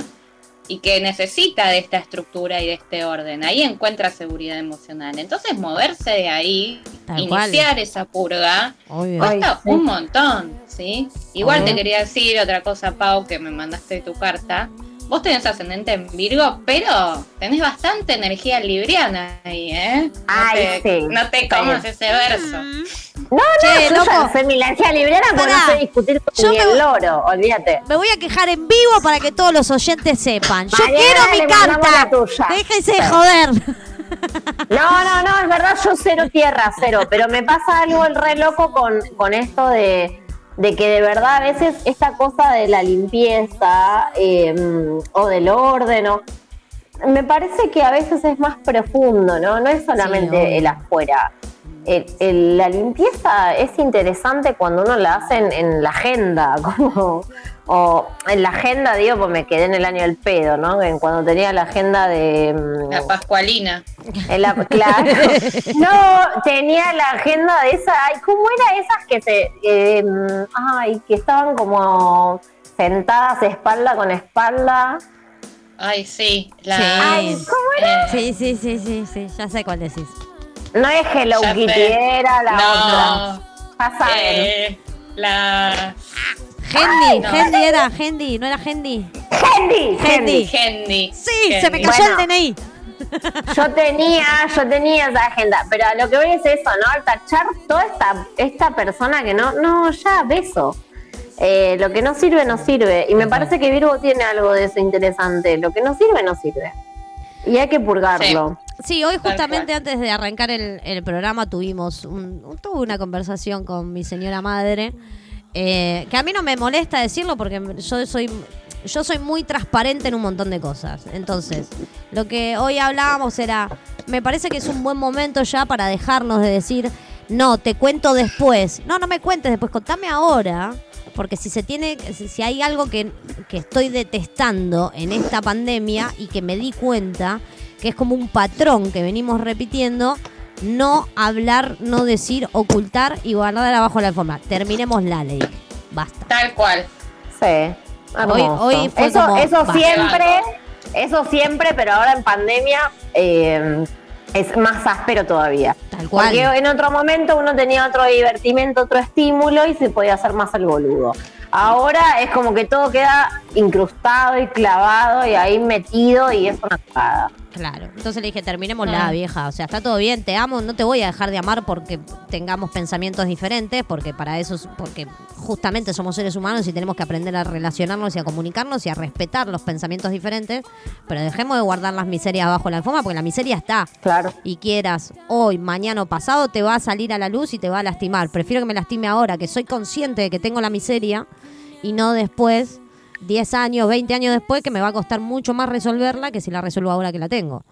Speaker 6: y que necesita de esta estructura y de este orden. Ahí encuentra seguridad emocional. Entonces, moverse de ahí,
Speaker 3: Tal cual.
Speaker 6: iniciar esa purga,
Speaker 3: Obvio.
Speaker 2: Ay,
Speaker 6: cuesta
Speaker 2: sí.
Speaker 6: un montón, ¿sí? Igual
Speaker 3: Obvio.
Speaker 6: te quería decir otra cosa, Pau, que me mandaste tu carta. Vos tenés ascendente en Virgo, pero tenés bastante energía libriana ahí, ¿eh? No
Speaker 2: Ay,
Speaker 6: te,
Speaker 2: sí.
Speaker 6: no te comas
Speaker 2: bien.
Speaker 6: ese verso.
Speaker 2: No, no,
Speaker 3: Che,
Speaker 2: yo sé mi energía libriana porque no sé discutir con
Speaker 3: Yo me-
Speaker 2: el loro, olvídate.
Speaker 3: Me voy a quejar en vivo para que todos los oyentes sepan. Yo
Speaker 2: Mañana
Speaker 3: quiero mi carta. Déjense de joder.
Speaker 2: No, no, no, es verdad, yo cero tierra, cero, pero me pasa algo el re loco con, con esto de, de que de verdad a veces esta cosa de la limpieza eh, o del orden, o- me parece que a veces es más profundo, ¿no? No es solamente el afuera. El- el- la limpieza es interesante cuando uno la hace en, en la agenda, (laughs) como, o en la agenda, digo, pues me quedé en el año del pedo, ¿no? En cuando tenía la agenda de... mm,
Speaker 6: La Pascualina.
Speaker 2: en la- (laughs) claro. No, tenía la agenda de esa. Ay, ¿cómo era esas que se. eh, ay, que estaban como sentadas espalda con espalda?
Speaker 6: Ay, sí. La,
Speaker 3: Sí.
Speaker 2: Ay, ¿cómo era?
Speaker 3: Sí, sí, sí, sí, sí, ya sé cuál decís.
Speaker 2: No es Hello
Speaker 6: Ya
Speaker 2: Kitty,
Speaker 6: sé.
Speaker 2: era la otra.
Speaker 6: no.
Speaker 2: Ya saben.
Speaker 6: eh, la
Speaker 3: Hendy,
Speaker 6: no.
Speaker 3: Hendy era, Hendy, ¿no era Hendy?
Speaker 2: Hendy,
Speaker 3: Hendy.
Speaker 2: Hendy.
Speaker 3: Sí, se me cayó
Speaker 2: Bueno.
Speaker 3: el DNI.
Speaker 2: Yo tenía, yo tenía esa agenda, pero a lo que voy es eso, ¿no? Al tachar toda esta, esta persona que no, no, ya beso. Eh, lo que no sirve, no sirve. Y me parece que Virgo tiene algo de eso interesante. Lo que no sirve, no sirve. Y hay que purgarlo.
Speaker 3: Sí, hoy justamente antes de arrancar el, el programa tuvimos un, un- tuve una conversación con mi señora madre, eh, que a mí no me molesta decirlo porque yo soy, yo soy muy transparente en un montón de cosas. Entonces, lo que hoy hablábamos era, me parece que es un buen momento ya para dejarnos de decir, no, te cuento después. No, no me cuentes después, contame ahora. Porque si se tiene, si hay algo que, que estoy detestando en esta pandemia y que me di cuenta, que es como un patrón que venimos repitiendo, no hablar, no decir, ocultar y guardar abajo la alfombra. Terminemos la ley. Basta.
Speaker 6: Tal cual.
Speaker 2: Sí. hermoso.
Speaker 3: hoy fue
Speaker 2: eso,
Speaker 3: como,
Speaker 2: eso siempre, eso siempre, pero ahora en pandemia eh, es más áspero todavía.
Speaker 3: Tal cual.
Speaker 2: Porque en otro momento uno tenía otro divertimento, otro estímulo y se podía hacer más el boludo. Ahora es como que todo queda incrustado y clavado y ahí metido y es una cagada.
Speaker 3: Claro. Entonces le dije, terminemos la
Speaker 6: Ah.
Speaker 3: vieja. O sea, está todo bien, te amo, no te voy a dejar de amar porque tengamos pensamientos diferentes, porque para eso, es- porque justamente somos seres humanos y tenemos que aprender a relacionarnos y a comunicarnos y a respetar los pensamientos diferentes. Pero dejemos de guardar las miserias bajo la alfombra porque la miseria está.
Speaker 2: Claro.
Speaker 3: Y quieras hoy, mañana o pasado, te va a salir a la luz y te va a lastimar. Prefiero que me lastime ahora, que soy consciente de que tengo la miseria y no después, 10 años, 20 años después, que me va a costar mucho más resolverla que si la resuelvo ahora que la tengo.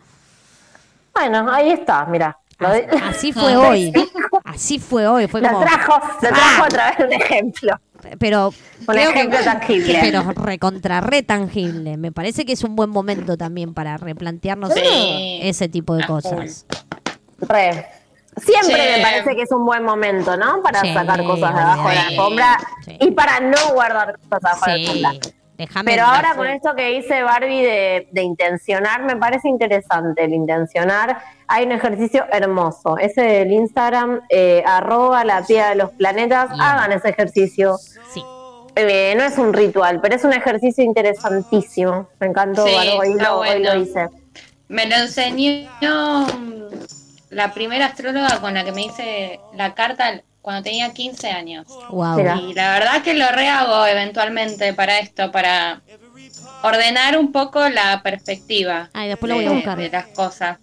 Speaker 2: Bueno, ahí está, mira. Lo, de-
Speaker 3: Así fue hoy. (laughs) Así fue hoy. Fue
Speaker 2: lo
Speaker 3: como.
Speaker 2: trajo, lo trajo
Speaker 3: ¡Ah!
Speaker 2: otra vez un ejemplo.
Speaker 3: Pero.
Speaker 2: Un
Speaker 3: creo que-
Speaker 2: ejemplo tangible.
Speaker 3: Pero recontra re tangible. Me parece que es un buen momento también para replantearnos
Speaker 6: Sí.
Speaker 3: ese tipo de
Speaker 6: A
Speaker 3: cosas.
Speaker 2: Re. Siempre
Speaker 6: Sí.
Speaker 2: me parece que es un buen momento, ¿no? Para
Speaker 3: Sí,
Speaker 2: sacar cosas de abajo de la alfombra
Speaker 3: Sí.
Speaker 2: y para no guardar cosas abajo de la alfombra. Pero ahora con esto que dice Barbie de, de intencionar, me parece interesante el intencionar. Hay un ejercicio hermoso. Ese del Instagram, eh, arroba la piedra de los planetas.
Speaker 3: Bien.
Speaker 2: Hagan ese ejercicio.
Speaker 3: Sí.
Speaker 2: Eh, no es un ritual, pero es un ejercicio interesantísimo. Me encantó,
Speaker 6: Sí,
Speaker 2: Barbie. Hoy, lo, hoy
Speaker 6: bueno.
Speaker 2: lo hice.
Speaker 6: Me lo enseñó la primera astróloga con la que me hice la carta cuando tenía 15 años.
Speaker 3: Wow.
Speaker 6: Y la verdad que lo rehago eventualmente para esto, para ordenar un poco la perspectiva
Speaker 3: Ay, después lo voy a
Speaker 6: de,
Speaker 3: buscar.
Speaker 6: de las cosas.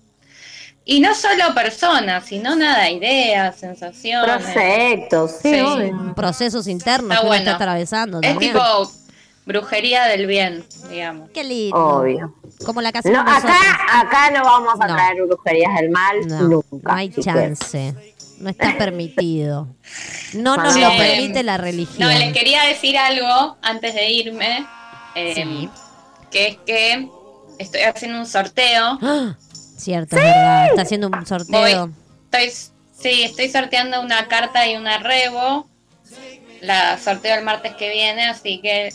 Speaker 6: Y no solo personas, sino nada, ideas, sensaciones.
Speaker 2: Proyectos, sí.
Speaker 3: Procesos internos
Speaker 6: Está
Speaker 3: que uno
Speaker 6: bueno.
Speaker 3: está atravesando
Speaker 6: Es
Speaker 3: también.
Speaker 6: tipo brujería del bien, digamos.
Speaker 3: Qué lindo.
Speaker 2: Obvio.
Speaker 3: Como la casa
Speaker 2: No,
Speaker 3: nosotros.
Speaker 2: acá, acá no vamos a
Speaker 3: No.
Speaker 2: traer brujerías del mal
Speaker 3: No,
Speaker 2: nunca.
Speaker 3: no hay chance. No está permitido. No (laughs) nos lo permite la religión.
Speaker 6: No, les quería decir algo antes de irme. eh,
Speaker 3: Sí.
Speaker 6: Que es que estoy haciendo un sorteo. (gasps)
Speaker 3: ¡Ah! Cierto, es verdad. Está haciendo un sorteo.
Speaker 6: Voy, estoy, sí, estoy sorteando una carta y una rebo. La sorteo el martes que viene, así que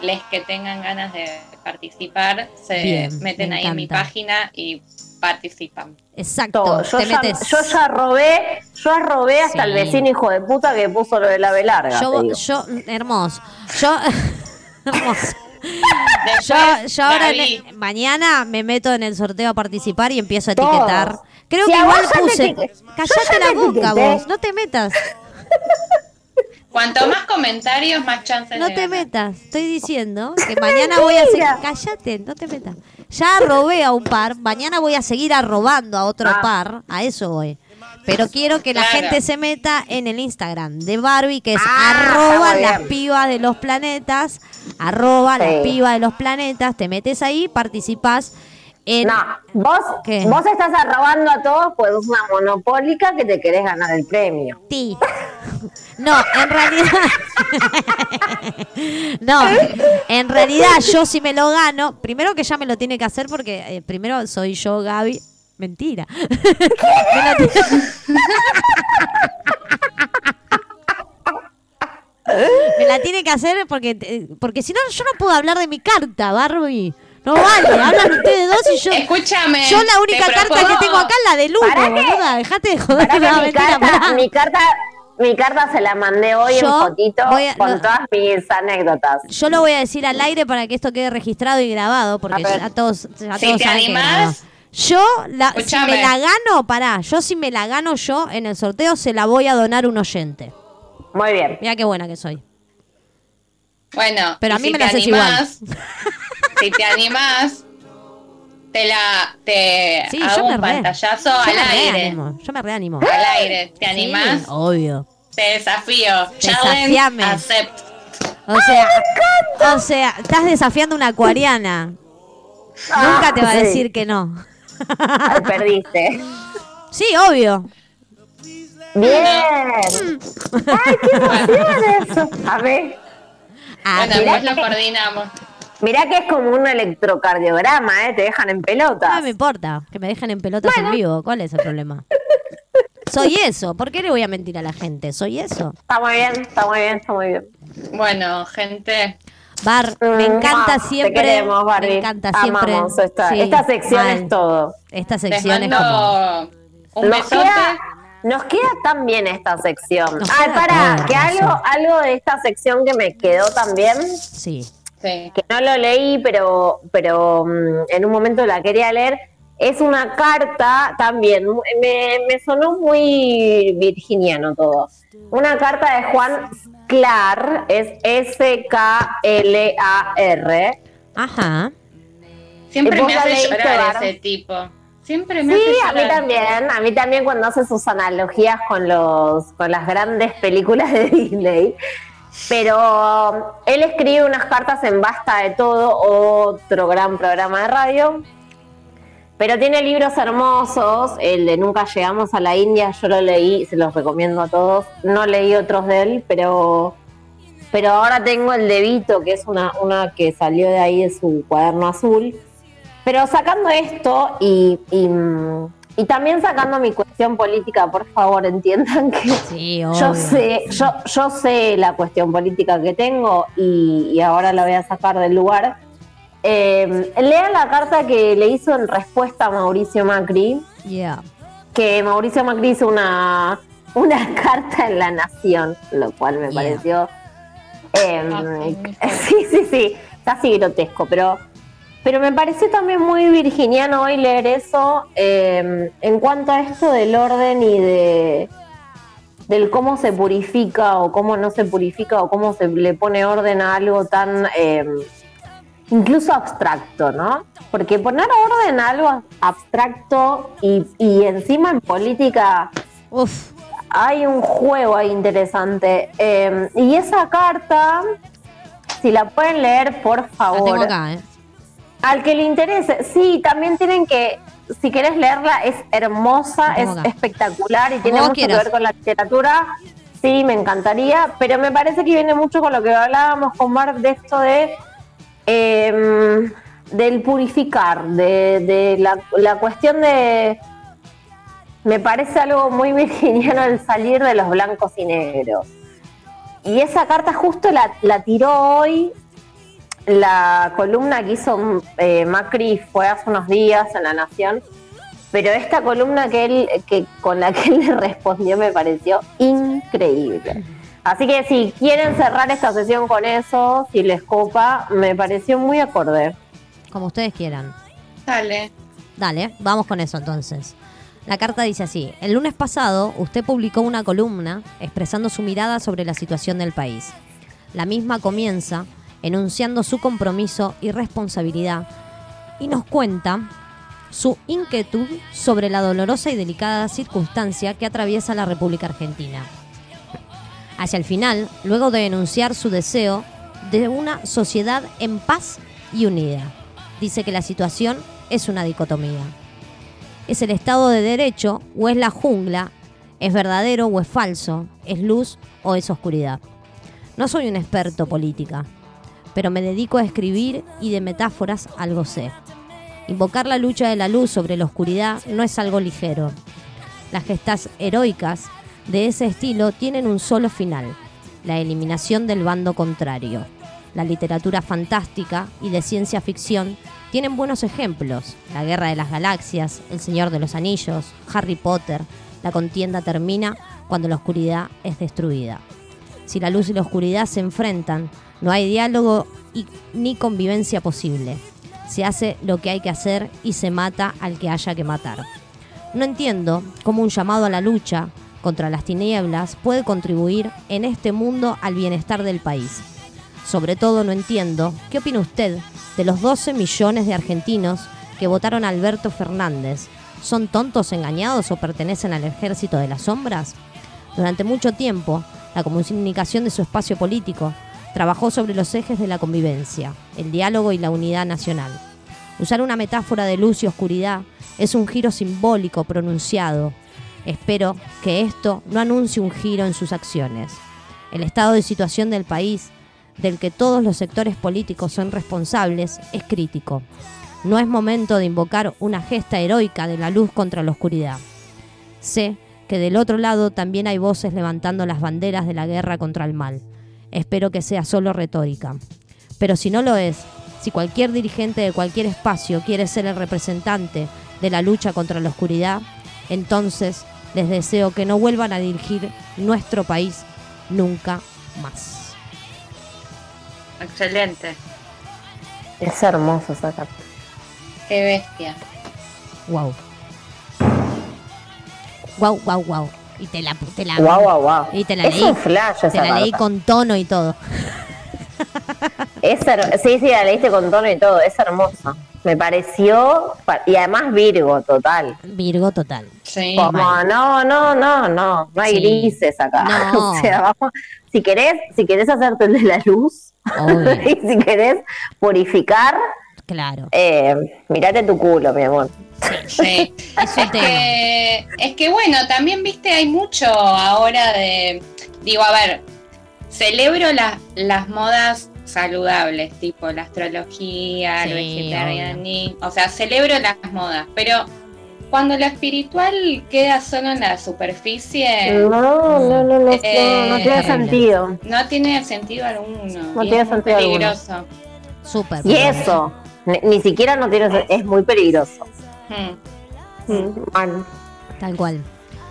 Speaker 6: les que tengan ganas de participar se
Speaker 3: Bien,
Speaker 6: meten
Speaker 3: me
Speaker 6: ahí en mi
Speaker 3: encanta.
Speaker 6: página y participan.
Speaker 3: Exacto.
Speaker 2: Todo. Yo,
Speaker 3: te
Speaker 2: ya,
Speaker 3: metes.
Speaker 2: yo ya robé, yo robé hasta
Speaker 3: Sí.
Speaker 2: el vecino hijo de puta que puso lo de la B larga. te
Speaker 3: Yo, yo, hermoso. Yo, (laughs) hermoso.
Speaker 6: Después,
Speaker 3: Yo, yo ahora mañana me meto en el sorteo a participar y empiezo a
Speaker 2: Todos.
Speaker 3: etiquetar. Creo
Speaker 2: Si
Speaker 3: que
Speaker 2: a
Speaker 3: igual
Speaker 2: te
Speaker 3: puse. Callate la boca
Speaker 2: etiqueté.
Speaker 3: vos, no te metas. (laughs)
Speaker 6: cuanto más comentarios, más chances
Speaker 3: No
Speaker 6: de
Speaker 3: te
Speaker 6: ganar.
Speaker 3: metas. Estoy diciendo que mañana voy a seguir. (laughs) Cállate, no te metas. Ya robé a un par, mañana voy a seguir arrobando a otro
Speaker 2: Ah.
Speaker 3: par. A eso voy. Pero quiero que la
Speaker 6: Claro.
Speaker 3: gente se meta en el Instagram de Barbie, que es
Speaker 2: Ah,
Speaker 3: arroba las pibas de los planetas. Arroba
Speaker 2: Sí.
Speaker 3: las pibas de los planetas. Te metes ahí, participas en.
Speaker 2: No, vos,
Speaker 3: ¿Qué?
Speaker 2: vos estás arrobando a todos, pues una monopólica que te querés ganar el premio.
Speaker 3: ti. No, en realidad. (laughs) no, en realidad yo si me lo gano, primero que ya me lo tiene que hacer porque eh, primero soy yo, Gaby. Mentira. (laughs) Me la tiene que hacer porque eh, porque si no yo no puedo hablar de mi carta, Barbie. No vale, hablan ustedes dos y yo.
Speaker 6: Escúchame.
Speaker 3: Yo la única carta
Speaker 6: propongo-
Speaker 3: que tengo acá es la del uno,
Speaker 2: ¿Para qué?
Speaker 3: boluda. Dejate de joder.
Speaker 2: Pará que
Speaker 3: no,
Speaker 2: mi,
Speaker 3: mentira,
Speaker 2: carta,
Speaker 3: pará.
Speaker 2: mi carta, mi carta se la mandé hoy
Speaker 3: Yo
Speaker 2: en fotito
Speaker 3: a-
Speaker 2: con
Speaker 3: no.
Speaker 2: todas mis anécdotas.
Speaker 3: Yo lo voy a decir al aire para que esto quede registrado y grabado, porque
Speaker 2: A ver.
Speaker 3: ya todos, ya
Speaker 6: Si
Speaker 3: todos
Speaker 6: te
Speaker 3: saben
Speaker 6: animás.
Speaker 3: Yo, la, si me la gano, pará, yo si me la gano yo en el sorteo, se la voy a donar un oyente.
Speaker 2: Muy bien.
Speaker 3: Mira qué buena que soy.
Speaker 6: Bueno,
Speaker 3: Pero a mí
Speaker 6: si
Speaker 3: me la haces
Speaker 6: animás, (laughs) si te animás, te la te
Speaker 3: Sí,
Speaker 6: hago
Speaker 3: yo me
Speaker 6: un
Speaker 3: re.
Speaker 6: pantallazo
Speaker 3: yo
Speaker 6: al
Speaker 3: me
Speaker 6: aire.
Speaker 3: reanimo, yo me reanimo.
Speaker 6: Al aire. ¿Te
Speaker 3: Sí,
Speaker 6: animás?
Speaker 3: obvio.
Speaker 6: Te desafío. Challenge accept.
Speaker 3: O sea, o sea, estás desafiando a una acuariana. Nunca te va a
Speaker 2: Ah,
Speaker 3: decir que no.
Speaker 2: Ay, perdiste.
Speaker 3: Sí, obvio.
Speaker 2: Bien. Ay, qué emoción eso. A ver.
Speaker 3: Ah,
Speaker 6: bueno,
Speaker 2: mirá
Speaker 6: después lo coordinamos.
Speaker 2: Mirá que es como un electrocardiograma, ¿eh? Te dejan en pelotas.
Speaker 3: no me importa que me dejen en pelotas en vivo. ¿Cuál es el problema? (laughs) Soy eso. ¿Por qué le voy a mentir a la gente? Soy eso.
Speaker 2: Está muy bien, está muy bien, está muy bien.
Speaker 6: Bueno, gente,
Speaker 3: Bar, me encanta
Speaker 2: Mua,
Speaker 3: siempre.
Speaker 2: Te queremos, Barbie.
Speaker 3: Me encanta siempre.
Speaker 2: Amamos esta,
Speaker 3: Sí,
Speaker 2: esta sección es todo.
Speaker 3: Esta
Speaker 6: les
Speaker 3: sección es como.
Speaker 6: un
Speaker 2: Nos queda, nos queda tan bien esta sección.
Speaker 3: Nos
Speaker 2: Ay,
Speaker 3: queda
Speaker 2: para, que algo, algo de esta sección que me quedó también,
Speaker 3: Sí.
Speaker 6: Sí.
Speaker 2: que no lo leí, pero, pero mm, en un momento la quería leer, es una carta también, me, me sonó muy virginiano todo. Una carta de Juan Sklar, es S-K-L-A-R.
Speaker 3: Ajá.
Speaker 6: Siempre
Speaker 2: ¿Vos
Speaker 6: me hace llorar ese tipo. Siempre me
Speaker 2: Sí,
Speaker 6: hace
Speaker 2: a mí también, a mí también cuando hace sus analogías con los con las grandes películas de (laughs) Disney. Pero él escribe unas cartas en Basta de Todo, otro gran programa de radio. Pero tiene libros hermosos, el de Nunca llegamos a la India, yo lo leí, se los recomiendo a todos. No leí otros de él, pero pero ahora tengo el de Vito, que es una, una que salió de ahí de su cuaderno azul. Pero sacando esto y, y, mm, y también sacando mi cuestión política, por favor, entiendan que
Speaker 3: Sí, (laughs)
Speaker 2: yo sé, yo, yo sé la cuestión política que tengo y, y ahora la voy a sacar del lugar. Eh, lean la carta que le hizo en respuesta a Mauricio Macri,
Speaker 3: Yeah.
Speaker 2: que Mauricio Macri hizo una, una (laughs) carta en La Nación, lo cual me
Speaker 3: Yeah.
Speaker 2: pareció... eh, (laughs) sí, sí, sí, casi grotesco, pero, pero me pareció también muy virginiano hoy leer eso eh, en cuanto a esto del orden y de del cómo se purifica o cómo no se purifica o cómo se le pone orden a algo tan eh, incluso abstracto, ¿no? Porque poner orden a algo abstracto y, y encima en política
Speaker 3: Uf.
Speaker 2: hay un juego ahí interesante. Eh, y esa carta, si la pueden leer, por
Speaker 3: La
Speaker 2: favor.
Speaker 3: tengo acá, ¿eh?
Speaker 2: Al que le interese, sí, también tienen que, si querés leerla, es hermosa, es
Speaker 3: acá.
Speaker 2: espectacular y tiene mucho
Speaker 3: quieras.
Speaker 2: que ver con la literatura. Sí, me encantaría, pero me parece que viene mucho con lo que hablábamos con Mark de esto de eh, del purificar, de, de la, la cuestión de me parece algo muy (laughs) virginiano el salir de los blancos y negros. Y esa carta justo la, la tiró hoy. La columna que hizo eh, Macri fue hace unos días en La Nación. Pero esta columna que él, que con la que él le respondió me pareció increíble. Así que si quieren cerrar esta sesión con eso, si les copa, me pareció muy acorde.
Speaker 3: Como ustedes quieran.
Speaker 6: Dale.
Speaker 3: Dale, vamos con eso entonces. La carta dice así, el lunes pasado usted publicó una columna expresando su mirada sobre la situación del país. La misma comienza enunciando su compromiso y responsabilidad y nos cuenta su inquietud sobre la dolorosa y delicada circunstancia que atraviesa la República Argentina. Hacia el final, luego de enunciar su deseo de una sociedad en paz y unida, dice que la situación es una dicotomía. ¿Es el Estado de Derecho o es la jungla? ¿Es verdadero o es falso? ¿Es luz o es oscuridad? No soy un experto política, pero me dedico a escribir y de metáforas algo sé. Invocar la lucha de la luz sobre la oscuridad no es algo ligero. Las gestas heroicas de ese estilo tienen un solo final, la eliminación del bando contrario. La literatura fantástica y de ciencia ficción tienen buenos ejemplos. La Guerra de las Galaxias, El Señor de los Anillos, Harry Potter. La contienda termina cuando la oscuridad es destruida. Si la luz y la oscuridad se enfrentan, no hay diálogo ni convivencia posible. Se hace lo que hay que hacer y se mata al que haya que matar. No entiendo cómo un llamado a la lucha contra las tinieblas puede contribuir en este mundo al bienestar del país. Sobre todo no entiendo qué opina usted de los 12 millones de argentinos que votaron a Alberto Fernández. ¿Son tontos engañados o pertenecen al ejército de las sombras? Durante mucho tiempo, la comunicación de su espacio político trabajó sobre los ejes de la convivencia, el diálogo y la unidad nacional. Usar una metáfora de luz y oscuridad es un giro simbólico pronunciado. Espero que esto no anuncie un giro en sus acciones. El estado de situación del país, del que todos los sectores políticos son responsables, es crítico. No es momento de invocar una gesta heroica de la luz contra la oscuridad. Sé que del otro lado también hay voces levantando las banderas de la guerra contra el mal. Espero que sea solo retórica. Pero si no lo es, si cualquier dirigente de cualquier espacio quiere ser el representante de la lucha contra la oscuridad, entonces les deseo que no vuelvan a dirigir nuestro país nunca más.
Speaker 6: Excelente.
Speaker 2: Es hermoso esa carta.
Speaker 6: Qué bestia.
Speaker 3: Wow. Wow, wow, wow. Y te la, te la,
Speaker 2: Guau, guau, guau.
Speaker 3: Y te la
Speaker 2: es
Speaker 3: leí.
Speaker 2: un flash
Speaker 3: te la leí con tono y todo.
Speaker 2: Es her- sí, sí, la leíste con tono y todo. Es hermosa. Me pareció. pa- Y además Virgo, total.
Speaker 3: Virgo total.
Speaker 6: Sí.
Speaker 2: Como, no, no, no, no. No hay
Speaker 3: Sí.
Speaker 2: grises acá. (laughs)
Speaker 3: No.
Speaker 2: o sea, vamos. Si querés, si querés hacerte el de la luz.
Speaker 3: Obvio. (laughs)
Speaker 2: y si querés purificar,
Speaker 3: Claro.
Speaker 2: eh, mirate tu culo, mi amor.
Speaker 6: Sí.
Speaker 3: Es un
Speaker 6: que, es que bueno, también viste, hay mucho ahora de. Digo, a ver, celebro las las modas saludables, tipo la astrología, el
Speaker 3: Sí,
Speaker 6: vegetarianismo. O sea, celebro las modas, pero cuando lo espiritual queda solo en la superficie,
Speaker 2: No, no, no, no, no,
Speaker 6: Eh,
Speaker 2: no tiene sentido.
Speaker 6: no tiene sentido alguno.
Speaker 2: No tiene
Speaker 6: es muy
Speaker 2: sentido alguno.
Speaker 6: peligroso.
Speaker 3: Súper.
Speaker 2: Y eso, ni, ni siquiera no tiene es muy peligroso.
Speaker 6: Hmm.
Speaker 2: Mm, mal.
Speaker 3: Tal cual.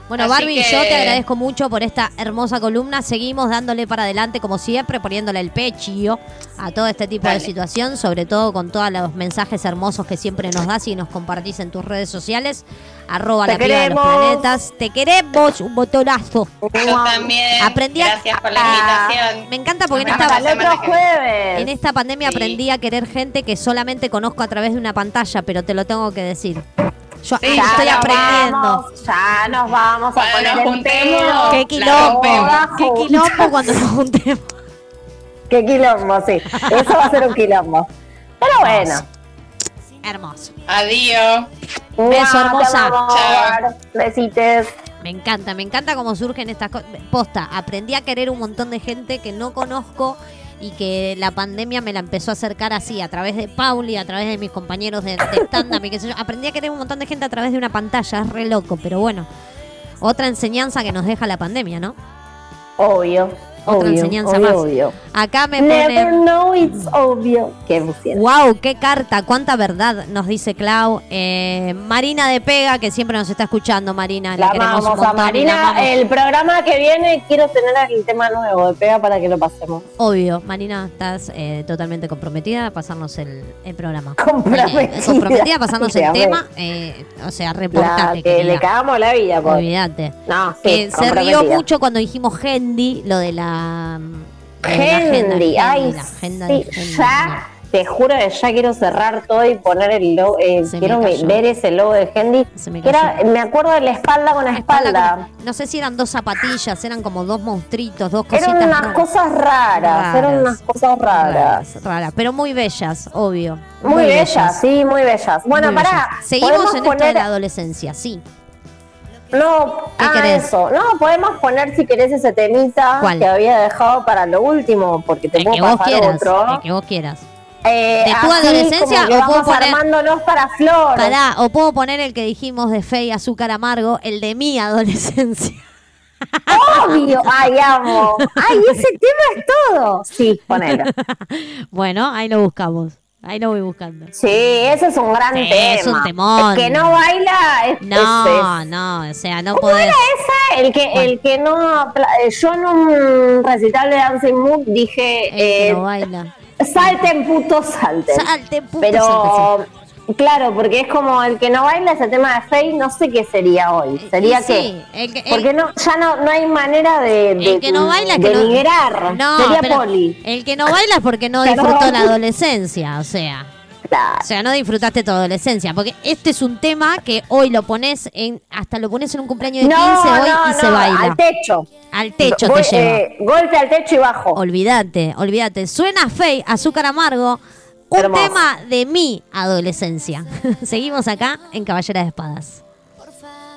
Speaker 3: Bueno,
Speaker 6: Así
Speaker 3: Barbie,
Speaker 6: que-
Speaker 3: yo te agradezco mucho por esta hermosa columna. Seguimos dándole para adelante, como siempre, poniéndole el pecho a todo este tipo de situación, sobre todo con todos los mensajes hermosos que siempre nos das y nos compartís en tus redes sociales. Arroba
Speaker 2: Te
Speaker 3: la piba de los
Speaker 2: queremos.
Speaker 3: planetas. Te queremos, un botonazo.
Speaker 6: Yo también.
Speaker 3: Aprendí a-
Speaker 6: Gracias por la
Speaker 2: Ah,
Speaker 6: invitación.
Speaker 3: Me encanta porque en esta,
Speaker 2: el otro jueves.
Speaker 3: en esta pandemia
Speaker 6: Sí.
Speaker 3: aprendí a querer gente que solamente conozco a través de una pantalla, pero te lo tengo que decir. Yo
Speaker 6: Sí,
Speaker 3: estoy aprendiendo.
Speaker 2: Vamos, ya nos vamos a
Speaker 6: Cuando
Speaker 2: poner
Speaker 6: nos juntemos.
Speaker 3: Qué quilombo, qué quilombo cuando nos juntemos.
Speaker 2: Qué quilombo, sí. Eso va a ser un quilombo. Pero bueno.
Speaker 3: Hermoso.
Speaker 6: Adiós.
Speaker 3: Beso, hermosa.
Speaker 6: Chao.
Speaker 2: Besites.
Speaker 3: Me encanta, me encanta cómo surgen estas cosas. Posta, aprendí a querer un montón de gente que no conozco y que la pandemia me la empezó a acercar así, a través de Pauli, a través de mis compañeros de, de stand-up y. Aprendí a querer un montón de gente a través de una pantalla, es re loco, pero bueno. Otra enseñanza que nos deja la pandemia, ¿no?
Speaker 2: Obvio.
Speaker 3: Otra
Speaker 2: obvio,
Speaker 3: enseñanza
Speaker 2: obvio,
Speaker 3: más.
Speaker 2: obvio.
Speaker 3: Acá me
Speaker 2: Never
Speaker 3: pone...
Speaker 2: know it's obvio. Qué emoción.
Speaker 3: Wow, qué carta, cuánta verdad nos dice Clau. Eh, Marina de Pega, que siempre nos está escuchando, Marina.
Speaker 2: La
Speaker 3: le
Speaker 2: amamos a
Speaker 3: montón la
Speaker 2: Marina.
Speaker 3: amamos.
Speaker 2: El programa que viene quiero tener el tema nuevo de pega para que lo pasemos.
Speaker 3: Obvio, Marina, estás eh, totalmente comprometida a pasarnos el, el programa. (laughs)
Speaker 2: Comprometida.
Speaker 3: Eh, comprometida a pasarnos el tema. eh, o sea,
Speaker 2: La
Speaker 3: reportate,
Speaker 2: que le cagamos la vida, por.
Speaker 3: Olvídate.
Speaker 2: No, sí,
Speaker 3: se rió mucho cuando dijimos Hendy, lo de la... lo de la agenda,
Speaker 2: Henry, ay,
Speaker 3: la agenda
Speaker 2: sí,
Speaker 3: de Hendy.
Speaker 2: ya, te juro que ya quiero cerrar todo y poner el logo, eh, quiero ver ese logo de Henry.
Speaker 3: Me
Speaker 2: que era-
Speaker 3: cayó.
Speaker 2: me acuerdo de la espalda con la espalda.
Speaker 3: Espalda con- no sé si eran dos zapatillas, eran como dos monstruitos, dos cositas.
Speaker 2: Eran unas
Speaker 3: raras.
Speaker 2: cosas raras, eran unas cosas raras.
Speaker 3: raras, pero muy bellas, obvio.
Speaker 2: Muy, bellas, sí, muy bellas. Bueno,
Speaker 3: Muy
Speaker 2: pará,
Speaker 3: bellas. Seguimos en esto de
Speaker 2: poner...
Speaker 3: la adolescencia, sí.
Speaker 2: No,
Speaker 3: ¿Qué
Speaker 2: ah,
Speaker 3: querés?
Speaker 2: eso. No, podemos poner si querés ese temita
Speaker 3: ¿Cuál?
Speaker 2: que había dejado para lo último, porque te
Speaker 3: El
Speaker 2: puedo
Speaker 3: que vos
Speaker 2: pasar
Speaker 3: quieras,
Speaker 2: otro.
Speaker 3: el que vos quieras.
Speaker 2: Eh,
Speaker 3: ¿De tu
Speaker 2: así
Speaker 3: adolescencia o puedo poner-
Speaker 2: armándonos para Flor?
Speaker 3: Pará, o puedo poner el que dijimos de fe y azúcar amargo, el de mi adolescencia.
Speaker 2: Obvio, ay, amo. (laughs) Ay, ese tema es todo. Sí, ponelo. (laughs)
Speaker 3: bueno, ahí lo buscamos. Ahí lo voy buscando.
Speaker 2: Sí, ese es un gran
Speaker 3: Sí,
Speaker 2: tema.
Speaker 3: es un temón.
Speaker 2: El que no baila es,
Speaker 3: No,
Speaker 2: es-
Speaker 3: no, o sea, no
Speaker 2: ¿Cómo
Speaker 3: podés.
Speaker 2: era esa? El que, el que no. eh, Yo en un recital de Dancing Mood dije:
Speaker 3: El que
Speaker 2: eh,
Speaker 3: no baila.
Speaker 2: salten, puto, salten.
Speaker 3: Salte, puto,
Speaker 2: Pero,
Speaker 3: salte,
Speaker 2: Claro, porque es como el que no baila ese tema de Fey, no sé qué sería hoy.
Speaker 3: Eh,
Speaker 2: ¿Sería qué?
Speaker 3: Que,
Speaker 2: porque no, ya no, no hay manera de, de
Speaker 3: que no baila, que no,
Speaker 2: migrar.
Speaker 3: No,
Speaker 2: sería poli.
Speaker 3: El que no baila es porque no disfrutó la adolescencia, o sea.
Speaker 2: Claro.
Speaker 3: O sea, no disfrutaste tu adolescencia, porque este es un tema que hoy lo pones en, hasta lo pones en un cumpleaños de 15 hoy y se baila.
Speaker 2: Al techo.
Speaker 3: Al techo te lleva.
Speaker 2: Eh, golpe al techo y bajo.
Speaker 3: Olvídate, olvídate. Suena Fey, azúcar amargo un tema de mi adolescencia. (laughs) Seguimos acá en Caballera de Espadas.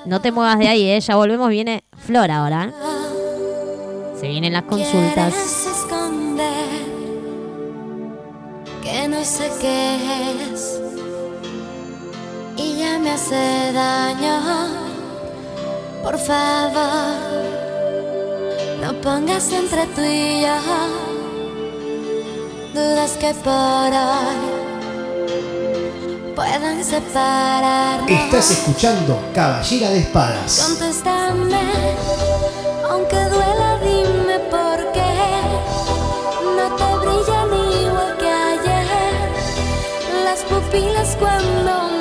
Speaker 3: No te muevas de ahí, eh. ya volvemos. Viene Flor ahora. Eh. Se vienen las consultas.
Speaker 7: Que no sé qué es y ya me hace daño. Por favor, no pongas entre tú y yo dudas que por hoy puedan separar.
Speaker 1: Estás escuchando Caballera de Espadas.
Speaker 7: Contéstame, aunque duela, dime por qué no te brillan igual que ayer las pupilas cuando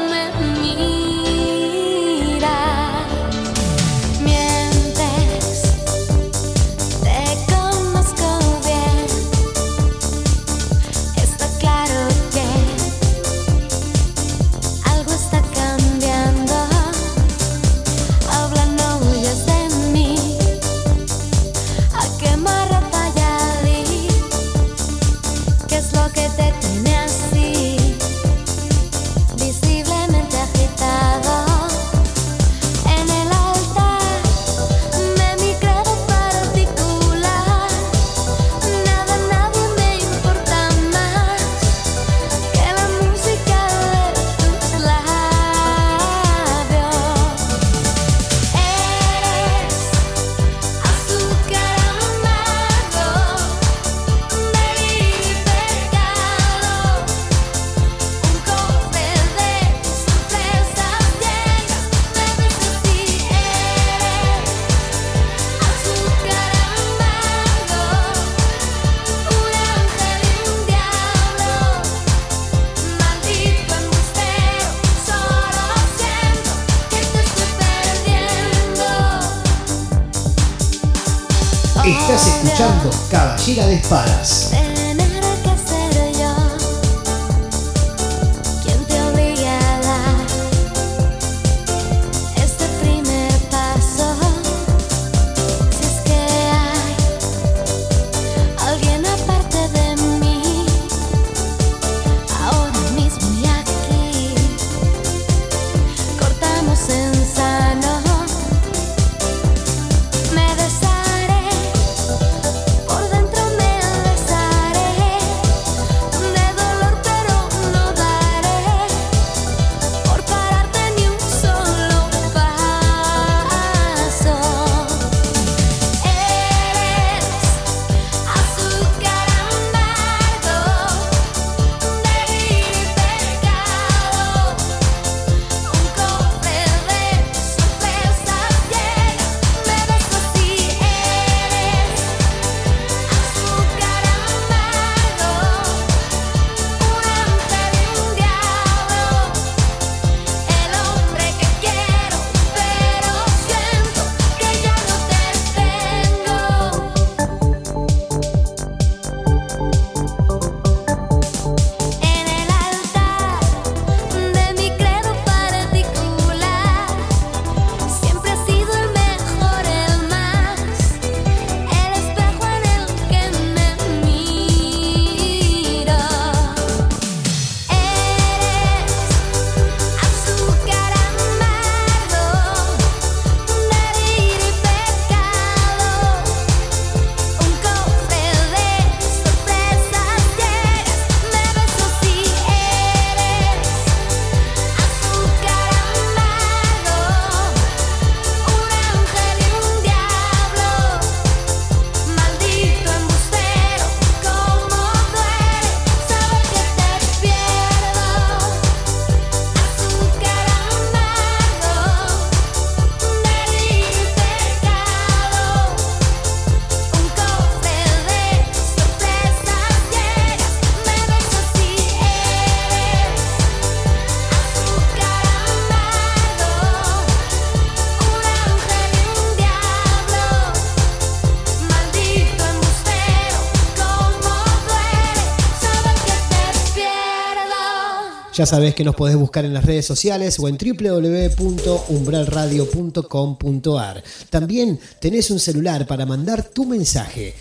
Speaker 7: Ya
Speaker 1: sabés que nos podés buscar en las redes sociales o en www.umbralradio.com.ar. También tenés un celular para mandar tu mensaje.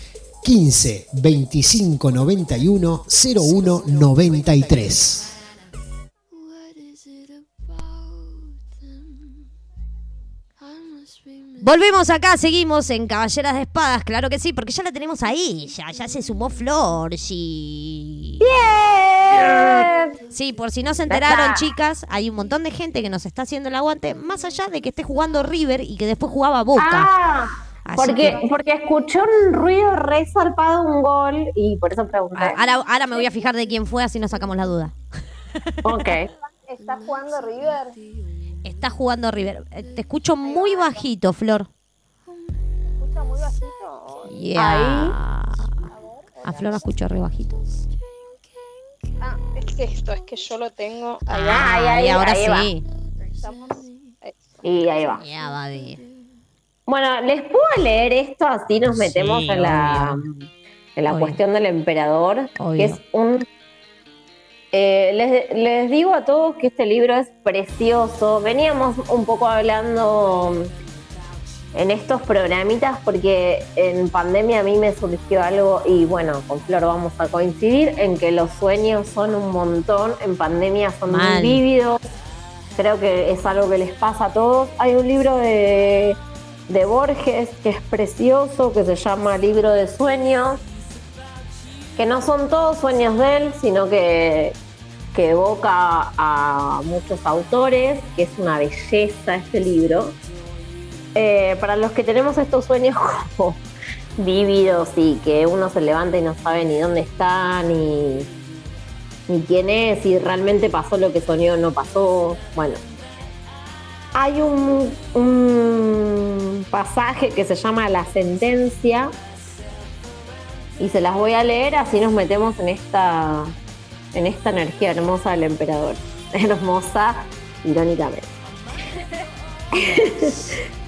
Speaker 1: 15 25 91 01 93.
Speaker 7: What is it about them? I must be missing.
Speaker 3: Volvemos acá, seguimos en Caballeras de Espadas, claro que sí, porque ya la tenemos ahí, ya, ya se sumó Flor, sí. Sí, por si no se enteraron, chicas, hay un montón de gente que nos está haciendo el aguante, más allá de que esté jugando River y que después jugaba Boca.
Speaker 2: Ah, porque,
Speaker 3: que-
Speaker 2: porque escuché un ruido re zarpado, un gol, y por eso pregunté.
Speaker 3: Ah, Ahora, ahora me voy a fijar de quién fue, así nos sacamos la duda.
Speaker 2: Ok. (laughs)
Speaker 8: ¿Está jugando River?
Speaker 3: Está jugando River. Eh, Te escucho muy bajito, Flor.
Speaker 8: ¿Escucha muy bajito?
Speaker 3: Yeah. A Flor la escucho re bajito.
Speaker 8: Ah, es esto, es que yo lo tengo ahí.
Speaker 3: Ah,
Speaker 2: ahí, ahí,
Speaker 3: y ahora
Speaker 2: ahí va.
Speaker 3: sí.
Speaker 2: Y ahí va.
Speaker 3: Ya, baby.
Speaker 2: Bueno, ¿les puedo leer esto? Así nos metemos
Speaker 3: Sí,
Speaker 2: en la, en la
Speaker 3: Obvio.
Speaker 2: cuestión del emperador,
Speaker 3: Obvio.
Speaker 2: que es un... eh, les, les digo a todos que este libro es precioso. Veníamos un poco hablando en estos programitas porque en pandemia a mí me surgió algo y bueno, con Flor vamos a coincidir en que los sueños son un montón, en pandemia son muy vívidos. Creo que es algo que les pasa a todos. Hay un libro de, de Borges que es precioso, que se llama Libro de Sueños, que no son todos sueños de él, sino que, que evoca a muchos autores, que es una belleza este libro. Eh, para los que tenemos estos sueños (laughs) como vívidos y que uno se levanta y no sabe ni dónde está, ni, ni quién es, si realmente pasó lo que soñó o no pasó. Bueno, hay un, un pasaje que se llama La sentencia y se las voy a leer así nos metemos en esta, en esta energía hermosa del emperador. (laughs) Hermosa, irónicamente. (laughs)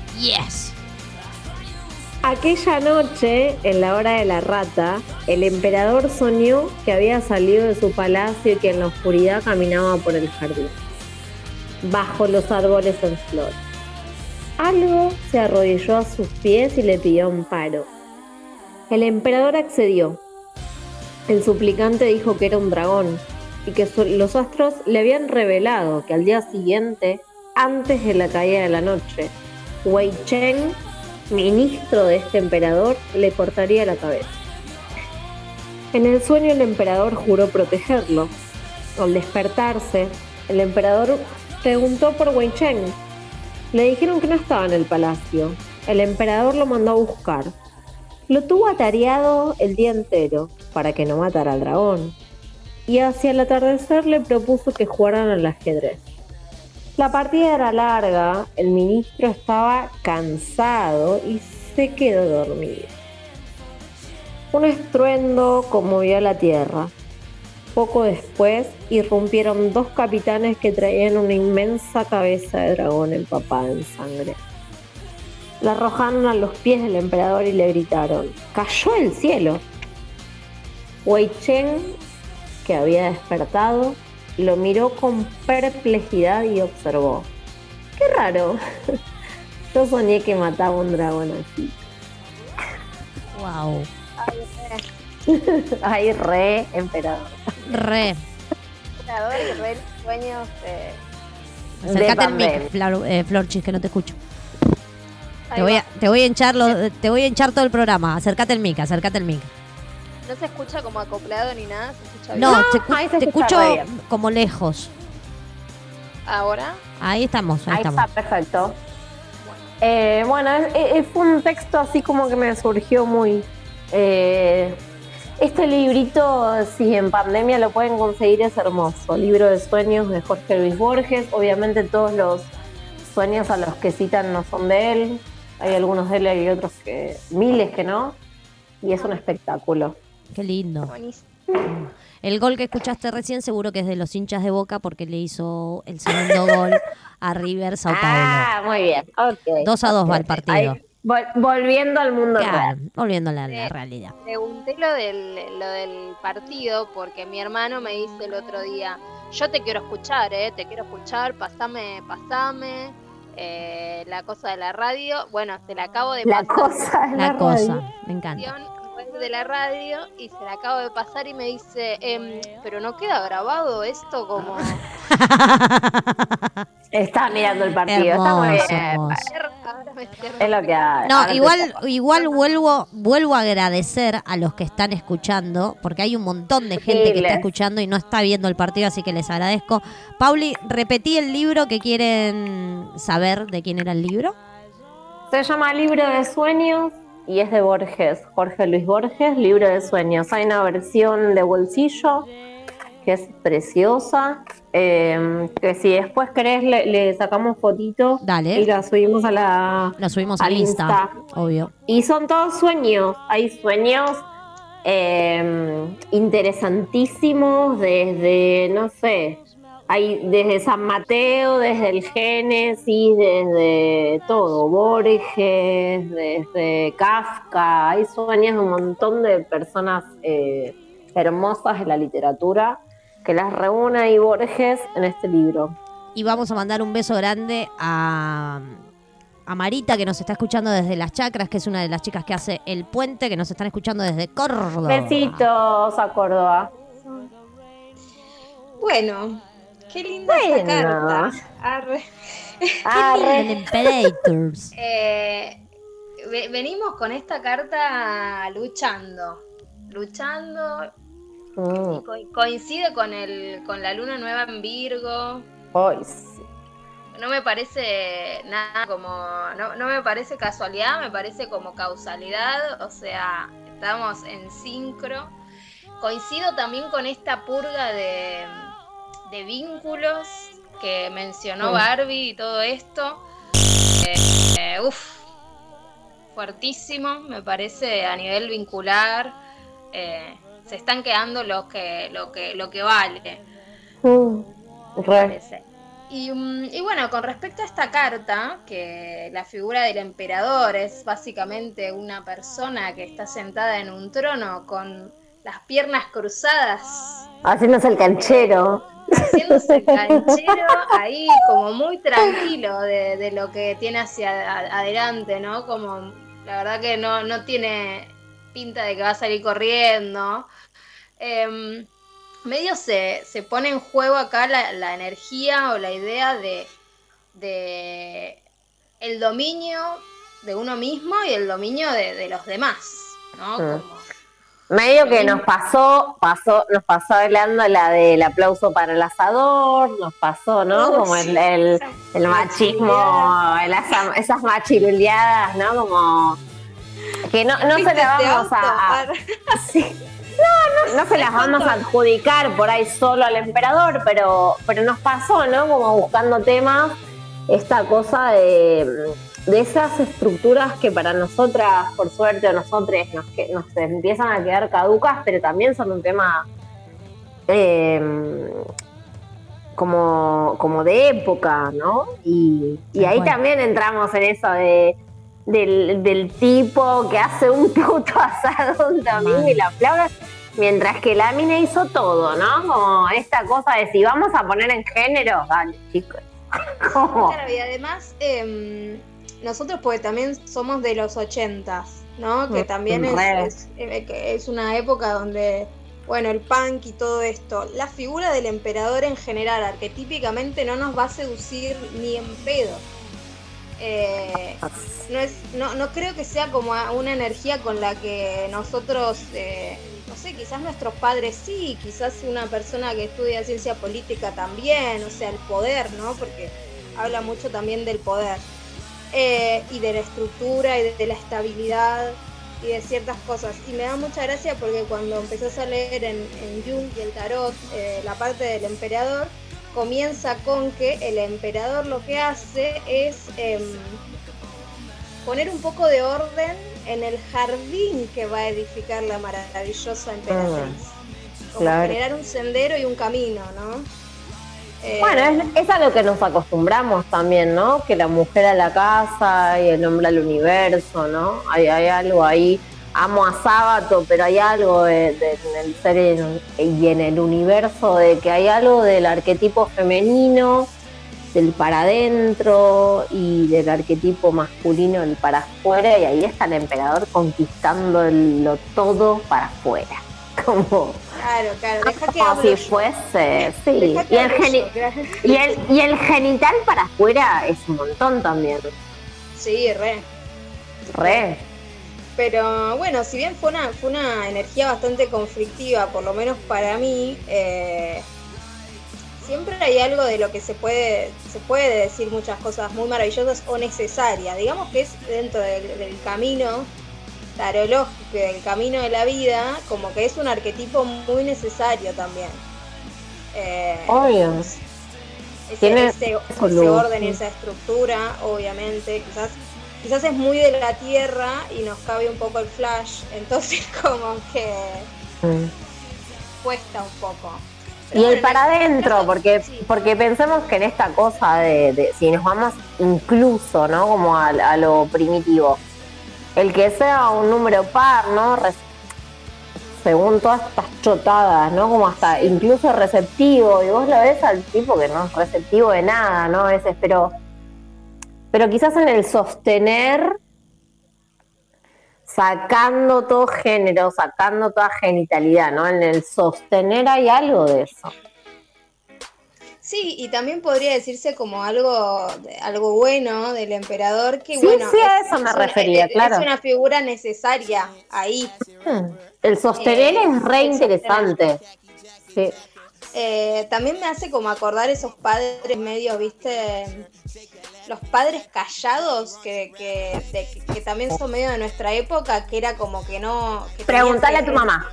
Speaker 2: Aquella noche, en la hora de la rata, el emperador soñó que había salido de su palacio y que en la oscuridad caminaba por el jardín, bajo los árboles en flor. Algo se arrodilló a sus pies y le pidió amparo. El emperador accedió. El suplicante dijo que era un dragón y que los astros le habían revelado que al día siguiente, antes de la caída de la noche, Wei Cheng ministro de este emperador, le cortaría la cabeza. En el sueño el emperador juró protegerlo. Al despertarse, el emperador preguntó por Wei Cheng. Le dijeron que no estaba en el palacio. El emperador lo mandó a buscar. Lo tuvo atareado el día entero para que no matara al dragón. Y hacia el atardecer le propuso que jugaran al ajedrez. La partida era larga, el ministro estaba cansado y se quedó dormido. Un estruendo conmovió la tierra. Poco después irrumpieron dos capitanes que traían una inmensa cabeza de dragón empapada en sangre. La arrojaron a los pies del emperador y le gritaron, ¡Cayó del cielo! Wei Cheng, que había despertado, lo miró con perplejidad y observó. ¡Qué raro! (laughs) Yo soñé que mataba un dragón así.
Speaker 3: Wow. (laughs)
Speaker 2: Ay, re emperador.
Speaker 3: Re.
Speaker 8: Emperador y re sueños de...
Speaker 3: Acércate
Speaker 2: pandemia.
Speaker 3: mic, Flor, eh, Florchis, que no te escucho. Te voy, a, te voy a hinchar lo- te voy a hinchar todo el programa. Acércate el mic, acércate el mic.
Speaker 8: No se escucha como acoplado ni nada, se escucha bien.
Speaker 3: No, te, escu-
Speaker 2: ahí se
Speaker 3: te
Speaker 2: escucha
Speaker 3: escucho
Speaker 2: bien.
Speaker 3: como lejos.
Speaker 8: Ahora,
Speaker 3: Ahí estamos, ahí,
Speaker 2: Ahí
Speaker 3: estamos.
Speaker 2: está, perfecto. Eh, bueno, es- es- fue un texto así como que me surgió muy... eh, este librito, si en pandemia lo pueden conseguir, es hermoso. Libro de sueños de Jorge Luis Borges. Obviamente todos los sueños a los que citan no son de él. Hay algunos de él y otros que... miles que no. Y es un espectáculo.
Speaker 3: Qué lindo.
Speaker 8: buenísimo.
Speaker 3: El gol que escuchaste recién seguro que es de los hinchas de Boca porque le hizo el segundo (laughs) gol a River Sao Paulo.
Speaker 2: Ah, muy bien. Ok.
Speaker 3: Dos a dos va el partido.
Speaker 2: Ahí, vol- volviendo al mundo
Speaker 3: Claro,
Speaker 2: real.
Speaker 3: volviendo a la, la
Speaker 8: Sí.
Speaker 3: realidad.
Speaker 8: Pregunté lo del, lo del partido porque mi hermano me dice el otro día, yo te quiero escuchar, ¿eh? Te quiero escuchar, pasame, pasame. eh, la cosa de la radio, bueno, te la acabo de
Speaker 2: La
Speaker 8: pasar.
Speaker 2: cosa de
Speaker 3: La cosa, me encanta.
Speaker 8: De la radio y se la acabo de pasar y me dice, em, pero no queda grabado esto como... (laughs)
Speaker 2: Está mirando el partido, está muy
Speaker 3: Hermoso,
Speaker 2: bien.
Speaker 3: hermoso.
Speaker 8: Ahora me estoy
Speaker 2: Es lo que hay.
Speaker 3: No,
Speaker 2: Ahora
Speaker 3: igual, igual vuelvo, vuelvo a agradecer a los que están escuchando, porque hay un montón de gente que está escuchando y no está viendo el partido, así que les agradezco. Pauli, repetí el libro que quieren saber de quién era el libro.
Speaker 2: Se llama Libro de Sueños y es de Borges, Jorge Luis Borges, Libro de Sueños. Hay una versión de bolsillo que es preciosa, eh, que si después querés le, le sacamos fotitos
Speaker 3: Dale.
Speaker 2: y la subimos a la...
Speaker 3: Lo subimos
Speaker 2: al
Speaker 3: Insta,
Speaker 2: Insta.
Speaker 3: obvio.
Speaker 2: Y son todos sueños, hay sueños eh, interesantísimos desde, no sé, hay desde San Mateo, desde el Génesis, desde todo, Borges, desde Kafka, hay sueños de un montón de personas eh, hermosas de la literatura que las reúne ahí Borges en este libro.
Speaker 3: Y vamos a mandar un beso grande a, a Marita, que nos está escuchando desde Las Chacras, que es una de las chicas que hace El Puente, que nos están escuchando desde Córdoba.
Speaker 2: Besitos a Córdoba.
Speaker 8: Bueno, qué linda
Speaker 2: Bueno.
Speaker 8: esta carta. Arre. (laughs)
Speaker 2: Arre. (laughs)
Speaker 8: Eh, ve- venimos con esta carta luchando, luchando,
Speaker 2: Mm.
Speaker 8: co- coincide con el con la luna nueva en Virgo.
Speaker 2: Ay, sí.
Speaker 8: No me parece nada como, no, no me parece casualidad, me parece como causalidad, o sea, estamos en sincro. Coincido también con esta purga de, de vínculos que mencionó
Speaker 2: Mm.
Speaker 8: Barbie y todo esto. Eh, eh, uf, fuertísimo, me parece a nivel vincular. eh, se están quedando lo que, lo que, lo que vale.
Speaker 2: Mm. Re.
Speaker 8: parece. Y, mm, y bueno, con respecto a esta carta, que la figura del emperador es básicamente una persona que está sentada en un trono con las piernas cruzadas,
Speaker 2: Haciéndose el canchero.
Speaker 8: haciéndose el canchero ahí como muy tranquilo de, de lo que tiene hacia a- adelante, ¿no? Como la verdad que no, no tiene pinta de que va a salir corriendo. Em, medio se, se pone en juego acá la, la energía o la idea de, de el dominio de uno mismo y el dominio de, de los demás, ¿no?
Speaker 2: Mm.
Speaker 8: Como-
Speaker 2: Medio que nos pasó, pasó, nos pasó hablando la del aplauso para el asador, nos pasó, ¿no?
Speaker 8: Oh,
Speaker 2: Como
Speaker 8: sí.
Speaker 2: el, el, el machismo, el asa- esas machiruleadas, ¿no? Como que no, no se
Speaker 8: ¿Viste
Speaker 2: las
Speaker 8: este
Speaker 2: vamos a, a- sí. no, (laughs) no se las vamos a adjudicar por ahí solo al emperador, pero, pero nos pasó, ¿no? Como buscando temas, esta cosa de, de esas estructuras que para nosotras, por suerte, o nosotros nos, que, nos empiezan a quedar caducas, pero también son un tema eh, como, como de época, ¿no? Y, y ahí también entramos en eso de del, del tipo que hace un puto (laughs) asado un domingo y lo aplaude, mientras que la mina hizo todo, ¿no? Como esta cosa de si vamos a poner en género, dale, chicos. (laughs)
Speaker 8: Claro, y además, em, nosotros pues también somos de los ochentas, ¿no? Que
Speaker 2: Mm,
Speaker 8: también es,
Speaker 2: re.
Speaker 8: es, es una época donde, bueno, el punk y todo esto. La figura del emperador en general, arquetípicamente, no nos va a seducir ni en pedo. Eh, no, es, no, no creo que sea como una energía con la que nosotros, eh, no sé, quizás nuestros padres sí, quizás una persona que estudia ciencia política también, o sea, el poder, ¿no? Porque habla mucho también del poder eh, y de la estructura y de, de la estabilidad y de ciertas cosas. Y me da mucha gracia porque cuando empezás a leer en, en Jung y el tarot eh, la parte del emperador, comienza con que el emperador lo que hace es em, poner un poco de orden en el jardín que va a edificar la maravillosa emperatriz. Como
Speaker 2: claro.
Speaker 8: generar un sendero y un camino, ¿no? Eh,
Speaker 2: Bueno, es, es a lo que nos acostumbramos también, ¿no? Que la mujer a la casa y el hombre al universo, ¿no? Hay, algo ahí. amo a Sábato, pero hay algo en el ser y en el universo de que hay algo del arquetipo femenino, del para adentro y del arquetipo masculino del para afuera, y ahí está el emperador conquistando el- lo todo para afuera. (laughs) Como,
Speaker 8: Claro, claro, deja que
Speaker 2: como si fuese, sí. Y el, geni- y, el, y el genital para afuera es un montón también.
Speaker 8: Sí, re.
Speaker 2: Re.
Speaker 8: Pero bueno, si bien fue una, fue una energía bastante conflictiva, por lo menos para mí, eh, siempre hay algo de lo que se puede, se puede decir muchas cosas muy maravillosas o necesarias. Digamos que es dentro del, del camino tarológico, y del camino de la vida, como que es un arquetipo muy necesario también. Eh,
Speaker 2: Obvio.
Speaker 8: ese,
Speaker 2: Tiene
Speaker 8: ese- orden y esa estructura, obviamente, quizás quizás es muy de la tierra y nos cabe un poco el flash, (laughs) entonces como que
Speaker 2: Mm.
Speaker 8: cuesta un poco.
Speaker 2: Y el para
Speaker 8: en
Speaker 2: adentro, porque,
Speaker 8: sí.
Speaker 2: porque pensemos que en esta cosa de, de- si nos vamos incluso, ¿no? Como a, a lo primitivo, el que sea un número par, ¿no? Según todas estas chotadas, ¿no? Como hasta incluso receptivo, y vos lo ves al tipo que no es receptivo de nada, ¿no? A veces, pero, pero quizás en el sostener, sacando todo género, sacando toda genitalidad, ¿no? En el sostener hay algo de eso.
Speaker 8: Sí, y también podría decirse como algo, algo bueno del emperador, que
Speaker 2: Sí,
Speaker 8: bueno,
Speaker 2: sí, a
Speaker 8: es-
Speaker 2: eso me
Speaker 8: es una-
Speaker 2: refería,
Speaker 8: es-
Speaker 2: claro.
Speaker 8: Es una figura necesaria ahí.
Speaker 2: Hmm. El sostener
Speaker 8: Eh,
Speaker 2: es re interesante. Sí.
Speaker 8: Eh, también me hace como acordar esos padres medios, viste, los padres callados que, que, de- que también son medio de nuestra época, que era como que no... que que-
Speaker 2: a tu mamá.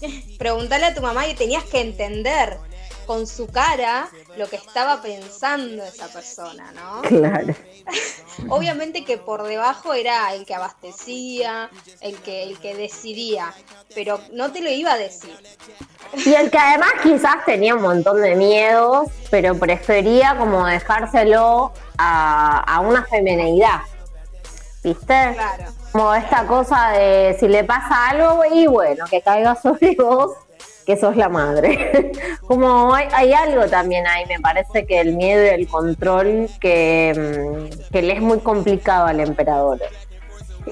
Speaker 2: (laughs)
Speaker 8: Preguntale a tu mamá y tenías que entender con su cara lo que estaba pensando esa persona, ¿no?
Speaker 2: Claro. (laughs)
Speaker 8: Obviamente que por debajo era el que abastecía, el que, el que decidía, pero no te lo iba a decir.
Speaker 2: Y el que además quizás tenía un montón de miedos, pero prefería como dejárselo a, a una femenidad. ¿Viste?
Speaker 8: Claro.
Speaker 2: Como esta cosa de si le pasa algo, y bueno, que caiga (laughs) sobre vos, que sos la madre. (laughs) Como hay, hay algo también ahí, me parece que el miedo y el control que, mm, que le es muy complicado al emperador.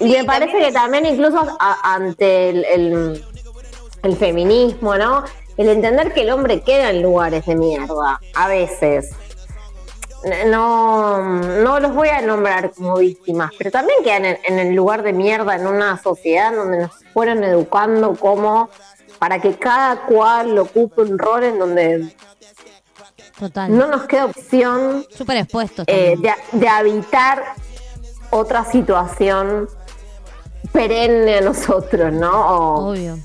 Speaker 2: Y
Speaker 8: Sí,
Speaker 2: me parece
Speaker 8: también
Speaker 2: que también incluso a- ante el, el- el feminismo, ¿no? El entender que el hombre queda en lugares de mierda, a veces. No, no los voy a nombrar como víctimas, pero también quedan en, en el lugar de mierda en una sociedad donde nos fueron educando como para que cada cual ocupe un rol en donde
Speaker 3: Total.
Speaker 2: no nos queda opción
Speaker 3: expuesto.
Speaker 2: eh, de, de habitar otra situación perenne a nosotros, ¿no? O-
Speaker 3: Obvio.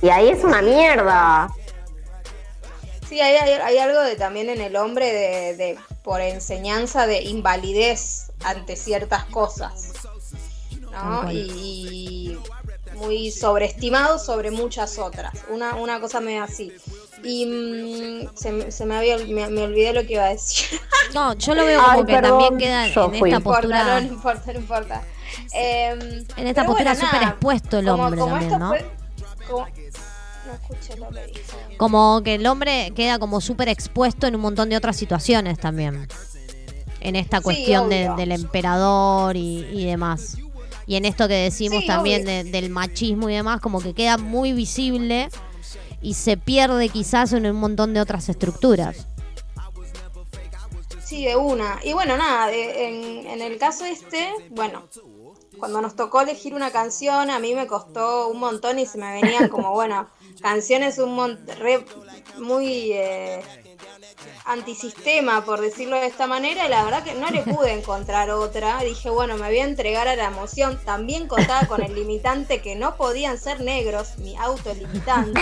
Speaker 2: y ahí es una mierda.
Speaker 8: Sí, hay, hay- hay algo de también en el hombre de, de- por enseñanza de invalidez ante ciertas cosas, ¿no? Y, muy sobreestimado sobre muchas otras. Una, una cosa medio así. Y mm, se, me- se me había me, me olvidé lo que iba a decir. (laughs)
Speaker 3: No, yo lo veo como
Speaker 2: Ay,
Speaker 3: que
Speaker 2: perdón,
Speaker 3: también queda en
Speaker 2: fui.
Speaker 3: esta postura.
Speaker 8: no, no importa, no importa. Em,
Speaker 3: En esta postura
Speaker 8: bueno,
Speaker 3: súper expuesto el
Speaker 8: como-
Speaker 3: hombre
Speaker 8: como
Speaker 3: también, ¿no?
Speaker 8: fue- como- no escuché lo que dijo.
Speaker 3: Como que el hombre queda como súper expuesto en un montón de otras situaciones también. En esta
Speaker 8: Sí,
Speaker 3: cuestión de-
Speaker 8: obvio.
Speaker 3: del emperador y, y demás. Y en esto que decimos
Speaker 8: Sí,
Speaker 3: también de- del machismo y demás, como que queda muy visible y se pierde quizás en un montón de otras estructuras.
Speaker 8: Sí, de una. Y bueno, nada, de- en, en el caso este, bueno, cuando nos tocó elegir una canción, a mí me costó un montón y se me venían como, (laughs) bueno, canciones un mon- re- muy eh, antisistema, por decirlo de esta manera, y la verdad que no le pude (laughs) encontrar otra. Dije, bueno, me voy a entregar a la emoción. También contaba con el limitante que no podían ser negros, mi autolimitante.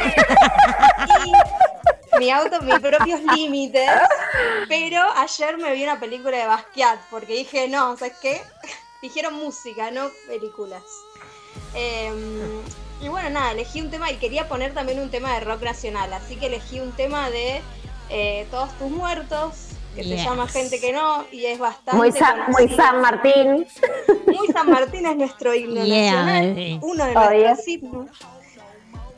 Speaker 8: Y mi auto, mis propios límites. Pero ayer me vi una película de Basquiat, porque dije, no, ¿sabes qué? Dijeron música, no películas. Em, y bueno, nada, elegí un tema y quería poner también un tema de rock nacional, así que elegí un tema de eh, Todos tus muertos, que
Speaker 3: Yes.
Speaker 8: se llama Gente que no y es bastante
Speaker 2: Muy. San Martín.
Speaker 8: Muy San Martín es nuestro himno
Speaker 3: Yeah,
Speaker 8: nacional, uno de
Speaker 2: Oh,
Speaker 8: nuestros himnos.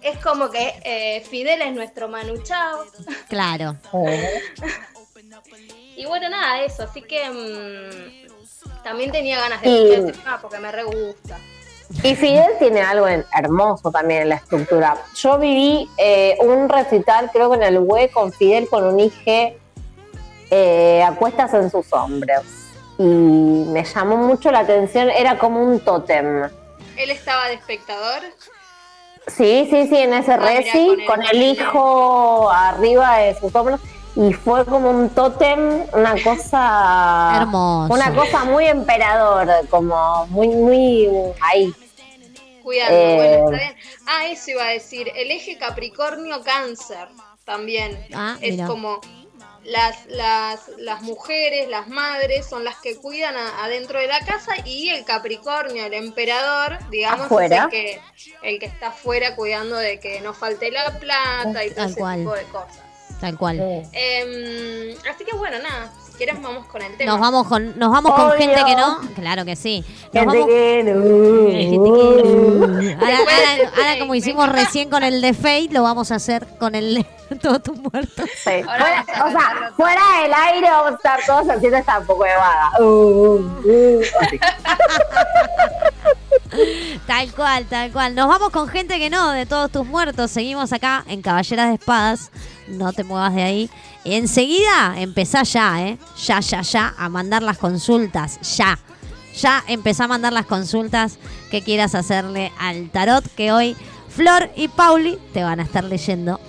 Speaker 8: Es como que eh, Fidel es nuestro Manu Chao. (laughs)
Speaker 3: Claro.
Speaker 8: Y bueno, nada, eso. Así que mm, también tenía ganas de
Speaker 2: Y-
Speaker 8: escuchar ese tema porque me re gusta.
Speaker 2: Y Fidel tiene algo en- hermoso también en la estructura. Yo viví eh, un recital, creo que en el web, con Fidel con un hijo eh, a cuestas en sus hombros. Y me llamó mucho la atención, era como un tótem.
Speaker 8: Él estaba de espectador.
Speaker 2: Sí, sí, sí, en ese
Speaker 8: Ah,
Speaker 2: reci,
Speaker 8: con el
Speaker 2: hijo arriba de sus hombros. Y fue como un tótem, una cosa.
Speaker 3: Hermoso.
Speaker 2: Una cosa muy emperador, como muy, muy ahí.
Speaker 8: Cuidando,
Speaker 2: Eh.
Speaker 8: bueno, está bien. Ah, eso iba a decir. El eje Capricornio-Cáncer también.
Speaker 3: Ah,
Speaker 8: es
Speaker 3: mira.
Speaker 8: como las, las, las mujeres, las madres, son las que cuidan adentro de la casa y el Capricornio, el emperador, digamos,
Speaker 2: Afuera.
Speaker 8: es el que, el que está afuera cuidando de que no falte la plata y todo
Speaker 3: Tal
Speaker 8: ese
Speaker 3: cual.
Speaker 8: tipo de cosas.
Speaker 3: Tal cual.
Speaker 8: Em, así que bueno, nada, si quieres vamos con el tema.
Speaker 3: Nos vamos con, nos vamos con gente que no. Claro que sí. Nos
Speaker 2: Gente
Speaker 3: vamos
Speaker 2: que no.
Speaker 3: Gente que- Ahora,
Speaker 8: Después-
Speaker 3: ahora- ahora como hicimos recién con el de Fate, lo vamos a hacer con el de (laughs) Todos tus muertos.
Speaker 2: Sí. Fuera- o sea, fuera del aire vamos a estar todos haciendo esta un poco de vaga. Uh, uh, uh. (laughs) (laughs)
Speaker 3: Tal cual, tal cual. Nos vamos con gente que no, de todos tus muertos. Seguimos acá en Caballeras de Espadas. No te muevas de ahí. Enseguida empezá ya, ¿eh? Ya, ya, ya a mandar las consultas. Ya. Ya empezá a mandar las consultas que quieras hacerle al tarot que hoy Flor y Pauli te van a estar leyendo.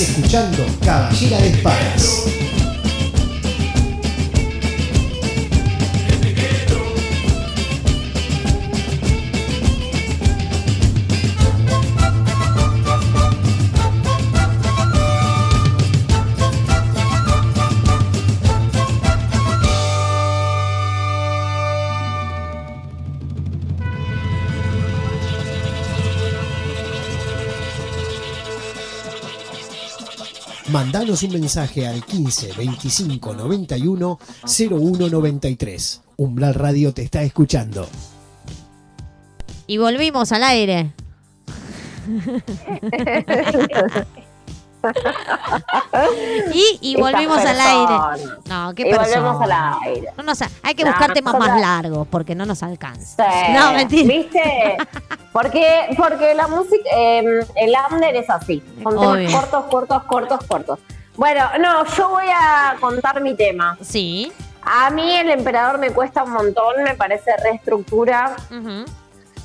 Speaker 1: Escuchando Caballera de Espadas. Mandanos un mensaje al 15 25 91 01 93. Umbral Radio te está escuchando.
Speaker 3: Y volvimos al aire. (laughs) y, y volvimos al aire. No, qué
Speaker 2: Y volvemos
Speaker 3: persona.
Speaker 2: al aire.
Speaker 3: No nos- hay que
Speaker 2: No,
Speaker 3: buscar temas más largos porque no nos alcanza.
Speaker 2: Sí. (laughs)
Speaker 3: No, mentira.
Speaker 2: ¿Viste? Porque, porque la música, eh, el under es así. Son temas
Speaker 3: Obvio.
Speaker 2: cortos, cortos, cortos, cortos. Bueno, no, yo voy a contar mi tema.
Speaker 3: Sí.
Speaker 2: A mí el emperador me cuesta un montón, me parece reestructura.
Speaker 3: Ujú.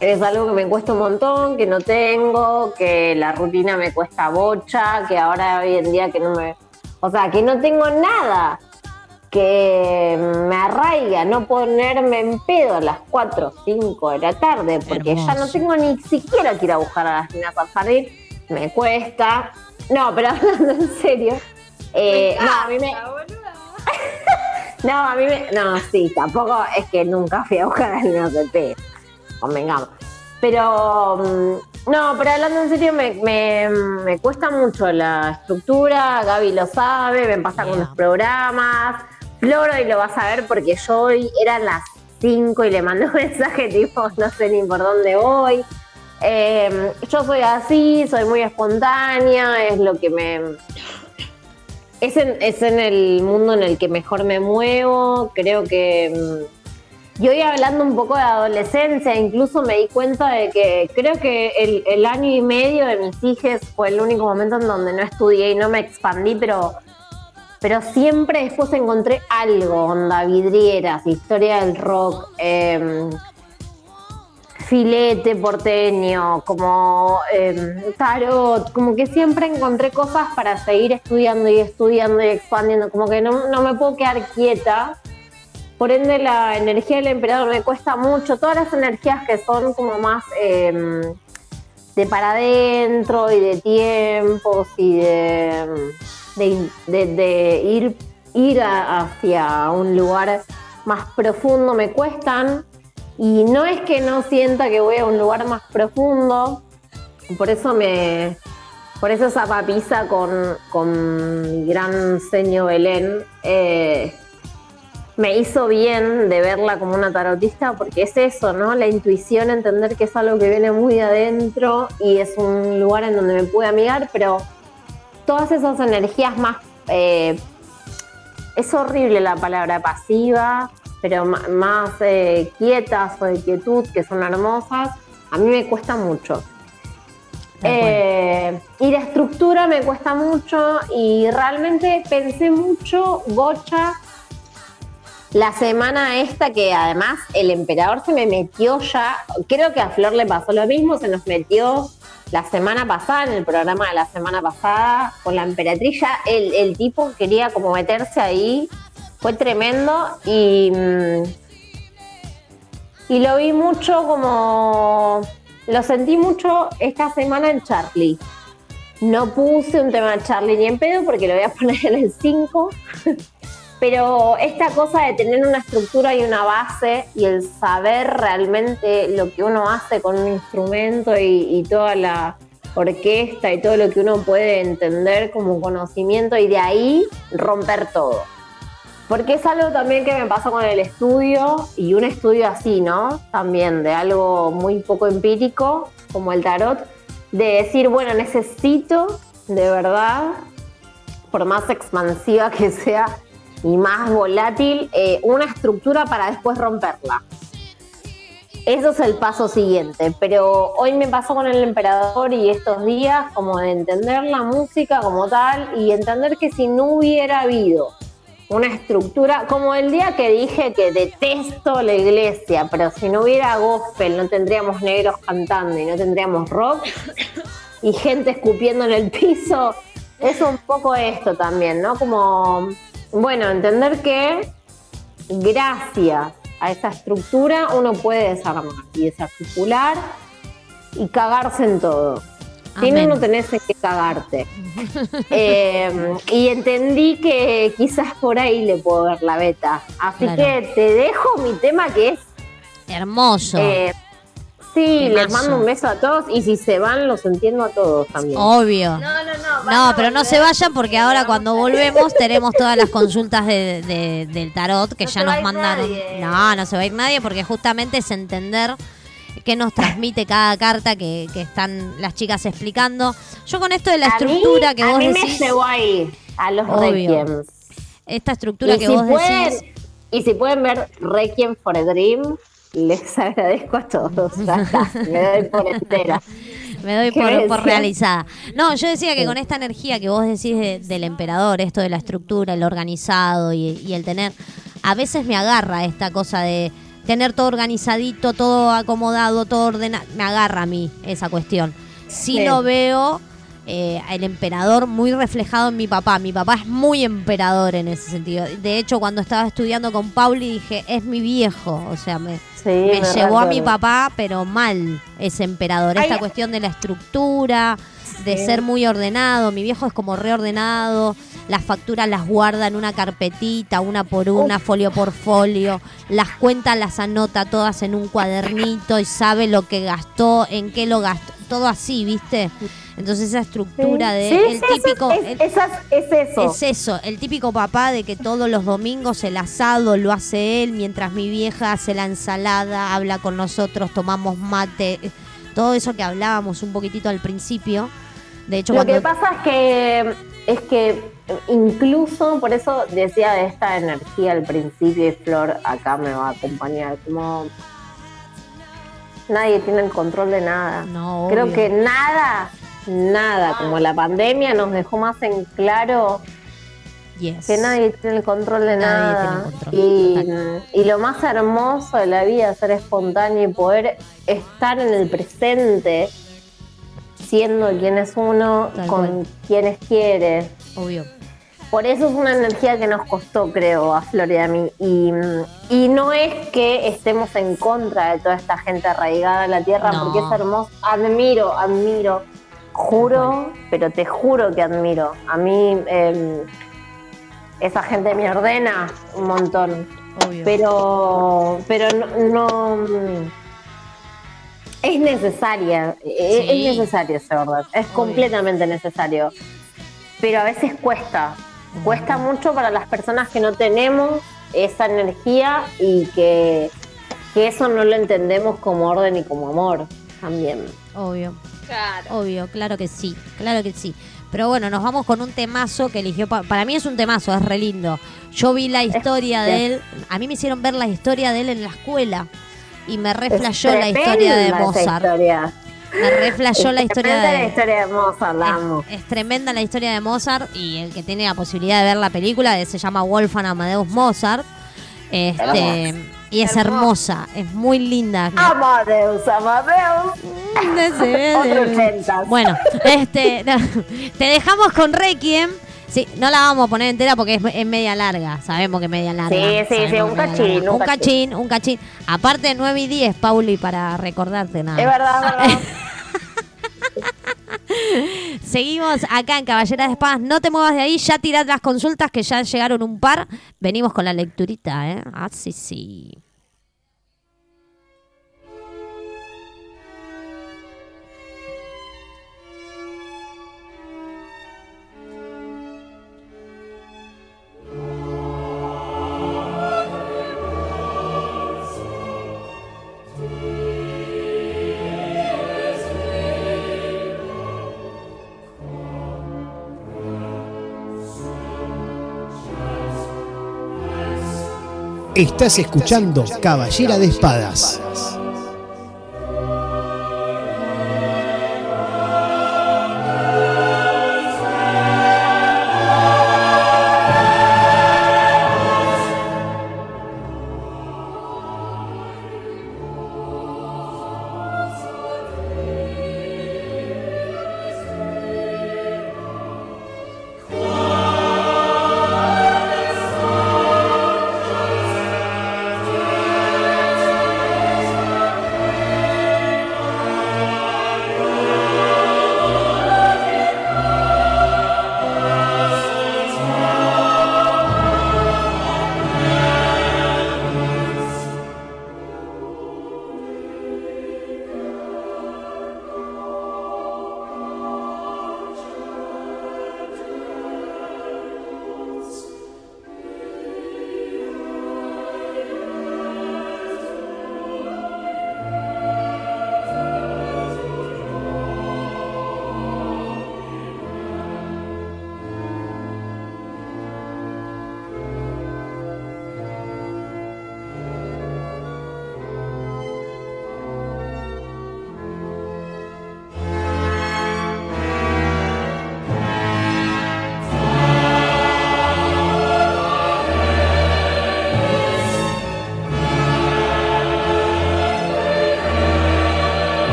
Speaker 2: Es algo que me cuesta un montón, que no tengo, que la rutina me cuesta bocha, que ahora hoy en día que no me... O sea, que no tengo nada que me arraiga no ponerme en pedo a las 4 o 5 de la tarde, porque ya no tengo ni siquiera que ir a buscar a las niñas al jardín, me cuesta. No, pero (laughs) hablando en serio, eh, no, a mí me... (laughs) No, a mí me... No, sí, tampoco es que nunca fui a buscar a las niñas del pedo convengamos. Pero, mm, no, pero hablando en serio, me, me- me cuesta mucho la estructura, Gaby lo sabe, me pasa con los programas, Floro y lo vas a ver porque yo hoy eran las 5 y le mandé (laughs) un mensaje tipo, no sé ni por dónde voy. Eh, yo soy así, soy muy espontánea, es lo que me... Es en, es en el mundo en el que mejor me muevo, creo que... mm, y hoy hablando un poco de adolescencia, incluso me di cuenta de que creo que el, el año y medio de mis hijos fue el único momento en donde no estudié y no me expandí, pero, pero siempre después encontré algo, onda, vidrieras, historia del rock, em, filete porteño, como em, tarot, como que siempre encontré cosas para seguir estudiando y estudiando y expandiendo, como que no, no me puedo quedar quieta. Por ende, la energía del emperador me cuesta mucho. Todas las energías que son como más em, de para adentro y de tiempos y de, de, de- de ir, ir a- hacia un lugar más profundo me cuestan. Y no es que no sienta que voy a un lugar más profundo, por eso me. Por eso esa papisa con, con mi gran seño Belén eh, me hizo bien de verla como una tarotista, porque es eso, ¿no? La intuición, entender que es algo que viene muy de adentro y es un lugar en donde me pude amigar, pero todas esas energías más. eh, es horrible la palabra pasiva, pero más eh, quietas o de quietud, que son hermosas, a mí me cuesta mucho.
Speaker 3: Cual.
Speaker 2: Eh, y la estructura me cuesta mucho y realmente pensé mucho, Bocha, la semana esta que además el emperador se me metió ya, creo que a Flor le pasó lo mismo, se nos metió la semana pasada, en el programa de la semana pasada, con la emperatriz, ya el, el tipo quería como meterse ahí, fue tremendo y, mm, y lo vi mucho como, lo sentí mucho esta semana en Charlie. No puse un tema de Charlie ni en pedo porque lo voy a (laughs) poner en el 5. (laughs) Pero esta cosa de tener una estructura y una base y el saber realmente lo que uno hace con un instrumento y, y toda la orquesta y todo lo que uno puede entender como conocimiento y de ahí romper todo. Porque es algo también que me pasó con el estudio y un estudio así, ¿no? También de algo muy poco empírico como el tarot, de decir, bueno, necesito de verdad, por más expansiva que sea y más volátil, eh, una estructura para después romperla. Eso es el paso siguiente, pero hoy me pasó con el emperador y estos días como de entender la música como tal y entender que si no hubiera habido una estructura, como el día que dije que detesto la iglesia, pero si no hubiera gospel no tendríamos negros cantando y no tendríamos rock y gente escupiendo en el piso, es un poco esto también, ¿no? Como, bueno, entender que gracias a esa estructura uno puede desarmar y desarticular y cagarse en todo. Si no, no tenés en qué cagarte. Eh, y entendí que quizás por ahí le puedo ver la beta. Así
Speaker 3: Claro.
Speaker 2: que te dejo mi tema que es
Speaker 3: Hermoso.
Speaker 2: eh, sí, les mando un beso a todos y si se van los entiendo a todos también.
Speaker 3: Obvio.
Speaker 8: No, no, no.
Speaker 3: No, pero no se vayan porque ahora cuando (laughs) volvemos tenemos todas las consultas de, de- del tarot que
Speaker 8: No
Speaker 3: ya nos mandaron.
Speaker 8: nadie.
Speaker 3: No, no se va a ir nadie porque justamente es entender qué nos transmite cada carta que, que están las chicas explicando. Yo con esto de la
Speaker 2: A mí-
Speaker 3: estructura que
Speaker 2: a
Speaker 3: vos
Speaker 2: mí me
Speaker 3: decís,
Speaker 2: llevó ahí, a los
Speaker 3: Obvio.
Speaker 2: Requiems.
Speaker 3: esta estructura
Speaker 2: Y
Speaker 3: que
Speaker 2: si,
Speaker 3: vos
Speaker 2: pueden,
Speaker 3: decís,
Speaker 2: y si pueden ver Requiem for a Dream, les (laughs) agradezco a todos. Me doy por entera. (laughs)
Speaker 3: Me doy
Speaker 2: ¿Qué
Speaker 3: por,
Speaker 2: me
Speaker 3: realizada. No, yo decía que con esta energía que vos decís de- del emperador, esto de la estructura, el organizado y, y el tener, a veces me agarra esta cosa de tener todo organizadito, todo acomodado, todo ordenado. Me agarra a mí esa cuestión. Sí,
Speaker 2: Sí.
Speaker 3: lo veo eh, el emperador muy reflejado en mi papá. Mi papá es muy emperador en ese sentido. De hecho, cuando estaba estudiando con Pauli dije, es mi viejo. O sea, me,
Speaker 2: Sí,
Speaker 3: me llevó a mi papá, pero mal ese emperador. Esta
Speaker 2: Ay,
Speaker 3: cuestión de la estructura, de ser muy ordenado. Mi viejo es como reordenado. Las facturas las guarda en una carpetita, una por una, folio por folio. Las cuentas las anota todas en un cuadernito y sabe lo que gastó, en qué lo gastó. Todo así, ¿viste? Entonces esa estructura de
Speaker 2: Sí,
Speaker 3: el
Speaker 2: sí,
Speaker 3: típico...
Speaker 2: es,
Speaker 3: el-
Speaker 2: esas- es eso.
Speaker 3: es eso, el típico papá de que todos los domingos el asado lo hace él, mientras mi vieja hace la ensalada, habla con nosotros, tomamos mate, eh, todo eso que hablábamos un poquitito al principio. De hecho,
Speaker 2: Lo
Speaker 3: cuando
Speaker 2: que pasa es que es que incluso por eso decía de esta energía al principio y Flor acá me va a acompañar como nadie tiene el control de nada.
Speaker 3: No,
Speaker 2: Creo
Speaker 3: obvio.
Speaker 2: que nada, nada, como la pandemia nos dejó más en claro
Speaker 3: Yes.
Speaker 2: que nadie tiene el control de
Speaker 3: Nadie
Speaker 2: nada.
Speaker 3: control,
Speaker 2: y, y lo más hermoso de la vida es ser espontáneo y poder estar en el presente, siendo quien es uno,
Speaker 3: Tal
Speaker 2: con
Speaker 3: cual.
Speaker 2: quienes quiere.
Speaker 3: Obvio.
Speaker 2: Por eso es una energía que nos costó, creo, a Flor y a mí. Y, y no es que estemos en contra de toda esta gente arraigada a la tierra,
Speaker 3: No.
Speaker 2: porque es hermoso. Admiro, admiro. Juro, pero te juro que admiro. A mí eh, esa gente me ordena un montón.
Speaker 3: Obvio.
Speaker 2: Pero, pero no, no- es necesaria, es,
Speaker 3: Sí.
Speaker 2: es necesario ese orden, es completamente necesario. Pero a veces cuesta, cuesta mucho para las personas que no tenemos esa energía y que, que eso no lo entendemos como orden y como amor también.
Speaker 3: Obvio.
Speaker 8: Claro.
Speaker 3: Obvio, claro que sí, claro que sí. Pero bueno, nos vamos con un temazo que eligió. pa- para mí es un temazo, es re lindo. Yo vi la historia de él. A mí me hicieron ver la historia de él en la escuela. Y me
Speaker 2: Es
Speaker 3: reflejó la historia de Mozart.
Speaker 2: historia.
Speaker 3: Me reflejó la
Speaker 2: Es
Speaker 3: historia
Speaker 2: tremenda la
Speaker 3: de.
Speaker 2: historia de Mozart, la amo.
Speaker 3: Es, es tremenda la historia de Mozart y el que tiene la posibilidad de ver la película de- se llama Wolfgang Amadeus Mozart. Este, y es hermosa, es muy linda.
Speaker 2: Amadeus, Amadeus. (laughs) Otro 80.
Speaker 3: Bueno, este, (laughs) te dejamos con Requiem. Sí, no la vamos a poner entera porque es, es media larga. Sabemos que es media larga.
Speaker 2: Sí, sí, sí, un cachín,
Speaker 3: larga.
Speaker 2: un
Speaker 3: Un cachín, un cachín. Aparte 9 y 10, Pauli, para recordarte nada.
Speaker 2: Es verdad, es verdad. (laughs)
Speaker 3: Seguimos acá en Caballera de Espadas. No te muevas de ahí, ya tirad las consultas que ya llegaron un par. Venimos con la lecturita, ¿eh? Ah, sí, sí.
Speaker 1: Estás escuchando Caballera de Espadas.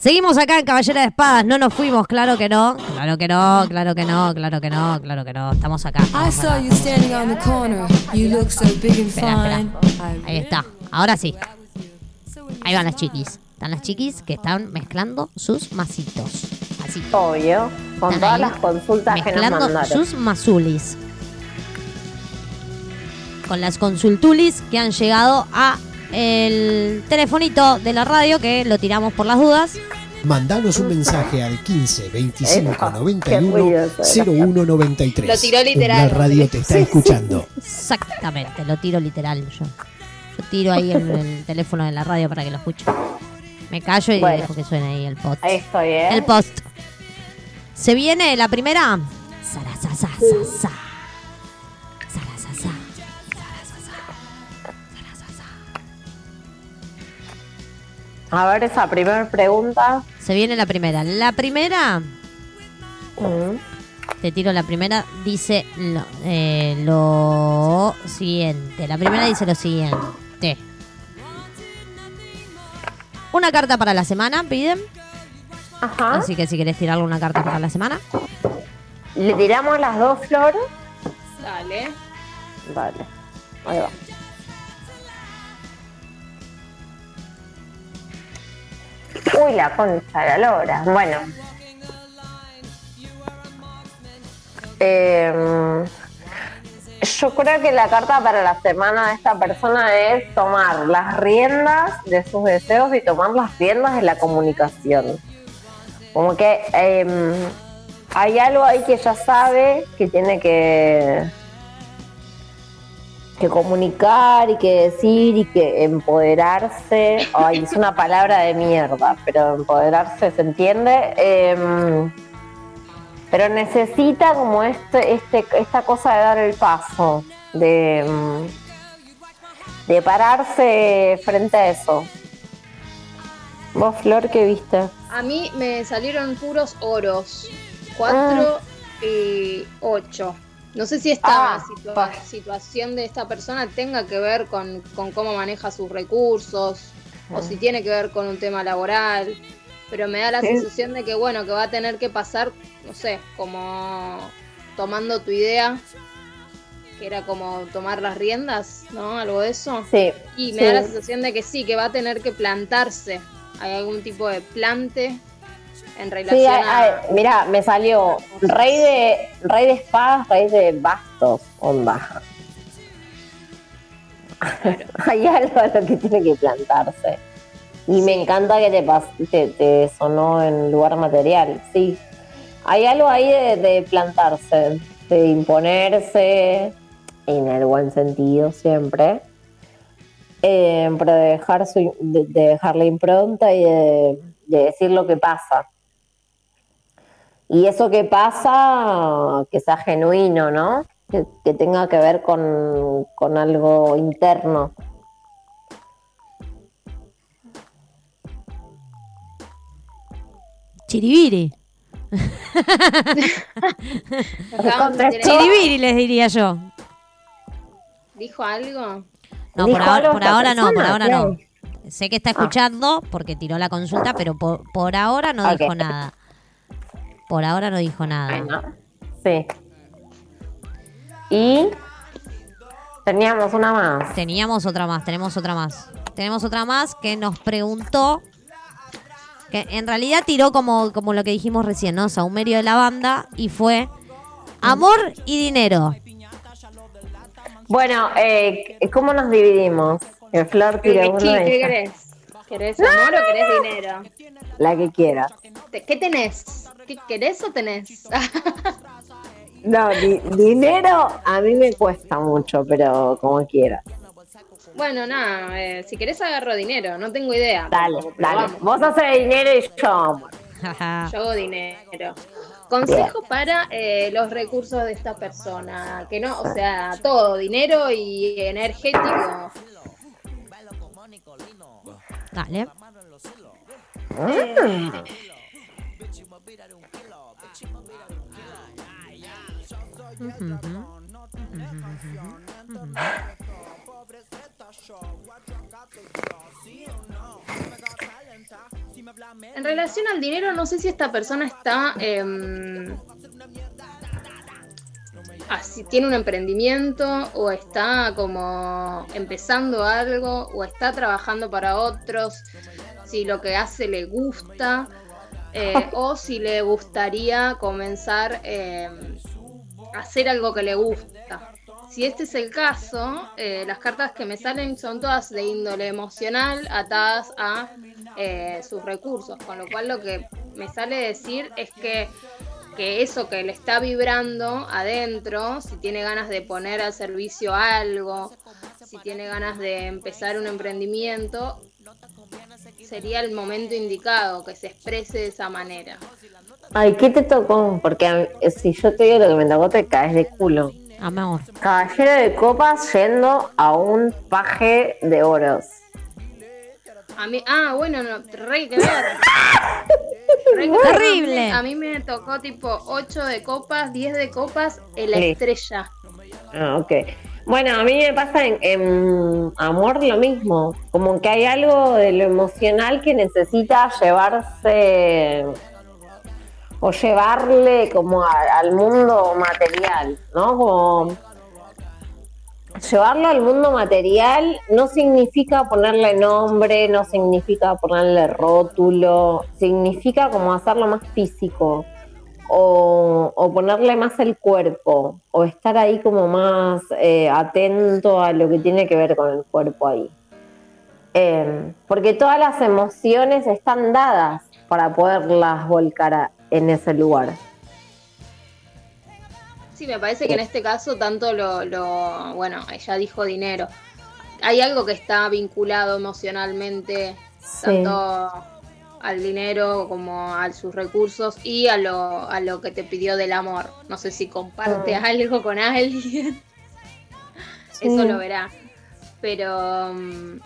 Speaker 3: Seguimos acá en Caballera de Espadas, no nos fuimos, claro que no, claro que no, claro que no, claro que no, claro que no, estamos acá.
Speaker 9: I
Speaker 3: estamos
Speaker 9: saw
Speaker 3: acá.
Speaker 9: you standing on the corner. You look so big and
Speaker 3: Espera,
Speaker 9: fine.
Speaker 3: Ahí está, ahora sí. Ahí van las chiquis. Están las chiquis que están mezclando sus masitos. Así.
Speaker 2: Obvio. Con
Speaker 3: Están
Speaker 2: todas las consultas que nos
Speaker 3: mezclando
Speaker 2: mandaron.
Speaker 3: sus mazulis. Con las consultulis que han llegado a el telefonito de la radio que lo tiramos por las dudas.
Speaker 1: Mandanos un mensaje al 15 25
Speaker 2: Epa,
Speaker 1: 91
Speaker 2: qué ruidoso era.
Speaker 1: 01 93.
Speaker 8: Lo tiró literal.
Speaker 1: La radio te está escuchando.
Speaker 3: Exactamente, lo tiro literal yo. Yo tiro ahí el, el teléfono de la radio para que lo escuche. Me callo y
Speaker 2: Bueno.
Speaker 3: dejo que suene ahí el post.
Speaker 2: Ahí estoy, ¿eh?
Speaker 3: El post. ¿Se viene la primera? Sarasasa,
Speaker 2: A ver esa primera pregunta.
Speaker 3: Se viene la primera. La primera,
Speaker 2: Mm.
Speaker 3: te tiro la primera, dice lo, eh, lo siguiente. La primera dice lo siguiente. Una carta para la semana, piden.
Speaker 2: Ajá.
Speaker 3: Así que si querés tirarle una carta para la semana.
Speaker 2: ¿Le tiramos las dos flores?
Speaker 8: Dale.
Speaker 2: Vale. Ahí va. Uy, la concha la lora. Bueno. Em, yo creo que la carta para la semana de esta persona es tomar las riendas de sus deseos y tomar las riendas de la comunicación. Como que em, hay algo ahí que ya sabe que tiene que, que comunicar y que decir y que empoderarse. Ay, es una palabra de mierda, pero empoderarse se entiende. Em, pero necesita como este, este, esta cosa de dar el paso, de, mm, de pararse frente a eso. ¿Vos, Flor, qué viste?
Speaker 8: A mí me salieron puros oros. 4 y 8. No sé si esta
Speaker 2: Ah,
Speaker 8: situa- situación de esta persona tenga que ver con, con cómo maneja sus recursos o si tiene que ver con un tema laboral. Pero me da la
Speaker 2: Sí.
Speaker 8: sensación de que, bueno, que va a tener que pasar, no sé, como tomando tu idea, que era como tomar las riendas, ¿no? Algo de eso.
Speaker 2: Sí.
Speaker 8: Y me
Speaker 2: sí.
Speaker 8: da la sensación de que sí, que va a tener que plantarse. Hay algún tipo de plante en relación
Speaker 2: Sí, mira, me salió rey de rey de espadas, rey de bastos, onda. (laughs) hay algo a lo que tiene que plantarse. Y me encanta que te, te, te sonó en lugar material, sí. Hay algo ahí de, de plantarse, de imponerse, en el buen sentido siempre. Eh, pero de dejar, su, de, de dejar la impronta y de, de decir lo que pasa. Y eso que pasa, que sea genuino, ¿no? Que, que tenga que ver con, con algo interno.
Speaker 3: Chiribiri. Chiribiri les diría yo.
Speaker 8: ¿Dijo algo?
Speaker 3: No,
Speaker 2: ¿Dijo
Speaker 3: por ahora, por ahora no, por ahora
Speaker 2: ¿Qué?
Speaker 3: no. Sé que está escuchando porque tiró la consulta, pero por, por ahora no
Speaker 2: Ok.
Speaker 3: dijo nada. Por ahora no dijo nada.
Speaker 2: Bueno, sí. Y teníamos una más.
Speaker 3: Teníamos otra más, tenemos otra más. Tenemos otra más que nos preguntó, que en realidad tiró como, como lo que dijimos recién, ¿no? Saumerio de la banda y fue amor y dinero.
Speaker 2: Bueno, eh, ¿cómo nos dividimos? Flor
Speaker 8: ¿Qué,
Speaker 2: tire
Speaker 8: qué-
Speaker 2: uno.
Speaker 8: Querés? ¿Querés amor o querés dinero?
Speaker 2: La que quieras.
Speaker 8: ¿Qué tenés? ¿Qué querés o tenés? (laughs)
Speaker 2: No, di- dinero a mí me cuesta mucho, pero como quieras.
Speaker 8: bueno, nada, eh, si querés agarro dinero, no tengo idea.
Speaker 2: Dale,
Speaker 8: tampoco,
Speaker 2: dale.
Speaker 8: vamos.
Speaker 2: Vos haces dinero y yo amor. (laughs)
Speaker 8: Yo hago dinero. Consejo para eh, los recursos de esta persona, que no, o sea, todo, dinero y energético.
Speaker 3: Dale.
Speaker 8: En relación al dinero, no sé si esta persona está. em, así, tiene un emprendimiento o está como empezando algo o está trabajando para otros, si lo que hace le gusta eh, (laughs) o si le gustaría comenzar em, a hacer algo que le gusta. Si este es el caso, eh, las cartas que me salen son todas de índole emocional atadas a eh, sus recursos, con lo cual lo que me sale decir es que, que eso que le está vibrando adentro, si tiene ganas de poner al servicio algo, si tiene ganas de empezar un emprendimiento, sería el momento indicado que se exprese de esa manera.
Speaker 2: Ay, ¿qué te tocó? Porque si yo te digo lo que me tocó, te caes de culo.
Speaker 3: Amor.
Speaker 2: Caballero de copas yendo a un paje de oros.
Speaker 8: A mí, ah, bueno, no, re que ver. Re que ver.
Speaker 3: Terrible.
Speaker 8: A mí me tocó tipo 8 de copas, 10 de copas, la
Speaker 2: Sí.
Speaker 8: estrella.
Speaker 2: Ah, ok. Bueno, a mí me pasa en, en amor lo mismo. Como que hay algo de lo emocional que necesita llevarse o llevarle como a- al mundo material, ¿no? Como llevarlo al mundo material no significa ponerle nombre, no significa ponerle rótulo, significa como hacerlo más físico o, ponerle más el cuerpo o estar ahí como más eh, atento a lo que tiene que ver con el cuerpo ahí. Eh, porque todas las emociones están dadas para poderlas volcar en ese lugar.
Speaker 8: Sí, me parece que en este caso tanto lo, lo, bueno, ella dijo dinero. Hay algo que está vinculado emocionalmente
Speaker 2: Sí.
Speaker 8: tanto al dinero como a sus recursos y a lo, a lo que te pidió del amor. No sé si comparte
Speaker 2: Ah.
Speaker 8: algo con alguien.
Speaker 2: Sí.
Speaker 8: Eso lo verá. Pero mm,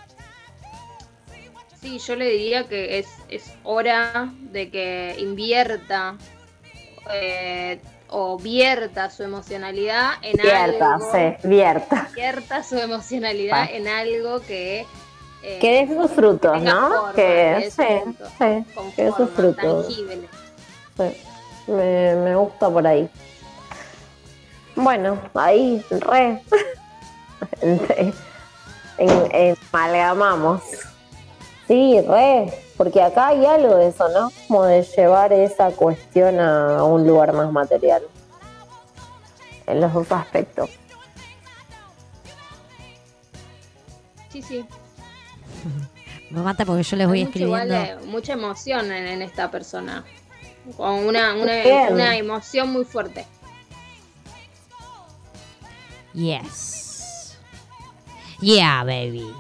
Speaker 8: sí, yo le diría que es, es hora de que invierta eh, o vierta su emocionalidad en
Speaker 2: Vierta,
Speaker 8: algo.
Speaker 2: sí, vierta.
Speaker 8: Vierta su emocionalidad
Speaker 2: Pa.
Speaker 8: en algo que eh,
Speaker 2: Que dé sus frutos, ¿no?
Speaker 8: forma, que
Speaker 2: sí, sí, que dé sus frutos.
Speaker 8: tangible.
Speaker 2: Sí, me, me gusta por ahí. Bueno, ahí re. (laughs) en- en- amalgamamos. Sí, re. Porque acá hay algo de eso, ¿no? Como de llevar esa cuestión a un lugar más material. En los dos aspectos.
Speaker 8: Sí, sí.
Speaker 3: Me mata porque yo les voy
Speaker 8: mucho igual
Speaker 3: escribiendo.
Speaker 8: de- mucha emoción en, en esta persona. Con una, una, una emoción muy fuerte.
Speaker 3: Yes. Yeah, baby.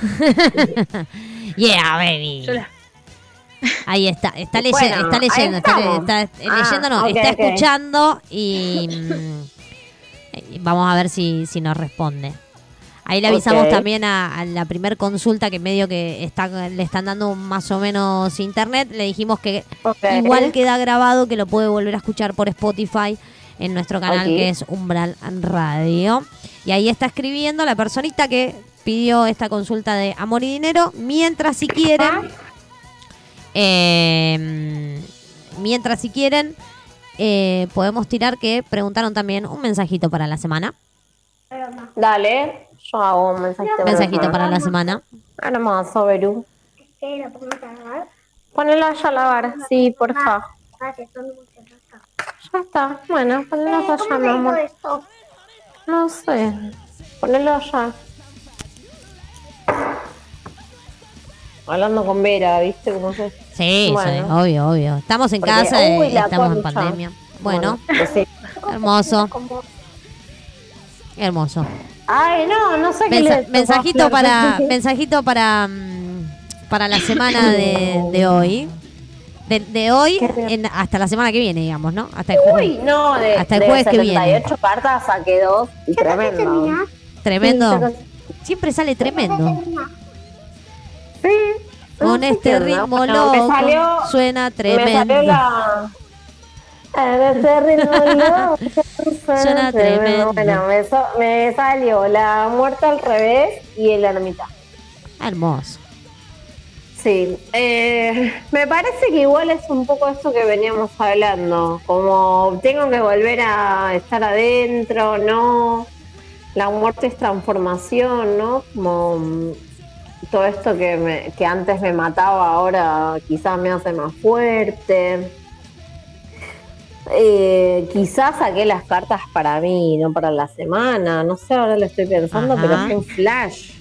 Speaker 3: (laughs) yeah, baby.
Speaker 8: Yo la-
Speaker 3: Ahí está, está, leye-
Speaker 2: Bueno,
Speaker 3: está leyendo, está,
Speaker 2: Ah,
Speaker 3: leyendo, no, está escuchando y (laughs) mm, vamos a ver si, si nos responde. Ahí le avisamos también a, a la primer consulta que medio que está, le están dando más o menos internet. Le dijimos que igual queda grabado, que lo puede volver a escuchar por Spotify en nuestro canal que es Umbral Radio. Y ahí está escribiendo la personita que pidió esta consulta de amor y dinero. Mientras si quieren, eh, mientras si quieren, eh, podemos tirar que preguntaron también un mensajito para la semana.
Speaker 2: Dale, yo hago un mensajito.
Speaker 3: Mensajito para la semana.
Speaker 2: Hermoso, Berú.
Speaker 5: ¿Qué? ¿Lo pongo a cargar?
Speaker 2: Ponelo allá a lavar, sí, por favor. Ya está. Bueno, ponelo
Speaker 5: Eh,
Speaker 2: allá,
Speaker 5: ¿Cómo
Speaker 2: mi amor.
Speaker 5: esto?
Speaker 2: No sé. Ponelo allá. Hablando con Vera, ¿viste cómo se
Speaker 3: Sí,
Speaker 2: Bueno.
Speaker 3: sí, obvio, obvio. Estamos en
Speaker 2: Porque,
Speaker 3: casa,
Speaker 2: uy,
Speaker 3: eh,
Speaker 2: la
Speaker 3: estamos en pandemia. Bueno,
Speaker 2: pues sí.
Speaker 3: hermoso, (laughs) hermoso.
Speaker 2: Ay, no, no sé qué
Speaker 3: Mensa-
Speaker 2: le
Speaker 3: mensajito para mensajito para mm, para la semana (laughs) de, de hoy. De, de hoy en- hasta la semana que viene, digamos, ¿no? Hasta el
Speaker 2: Uy,
Speaker 3: jueves.
Speaker 2: no, de,
Speaker 3: Hasta el
Speaker 2: de
Speaker 3: jueves que viene.
Speaker 2: 78 cartas saqué dos y
Speaker 5: ¿Ya casi
Speaker 2: tremendo.
Speaker 3: Tremendo. Siempre sale tremendo.
Speaker 2: Sí.
Speaker 3: Con este ritmo
Speaker 2: me
Speaker 3: loco
Speaker 2: salió-
Speaker 3: suena
Speaker 2: Me salió
Speaker 3: tremendo.
Speaker 2: la. (laughs)
Speaker 3: Suena tremendo.
Speaker 2: Bueno, me, so- me salió la muerte al revés y el ermita.
Speaker 3: Hermoso.
Speaker 2: Sí, eh, me parece que igual es un poco esto que veníamos hablando, como tengo que volver a estar adentro, ¿no? La muerte es transformación, ¿no? Como todo esto que, me- que antes me mataba ahora quizás me hace más fuerte. Eh, quizás saqué las cartas para mí, no para la semana, no sé, ahora lo estoy pensando,
Speaker 3: Ajá.
Speaker 2: pero fue un flash.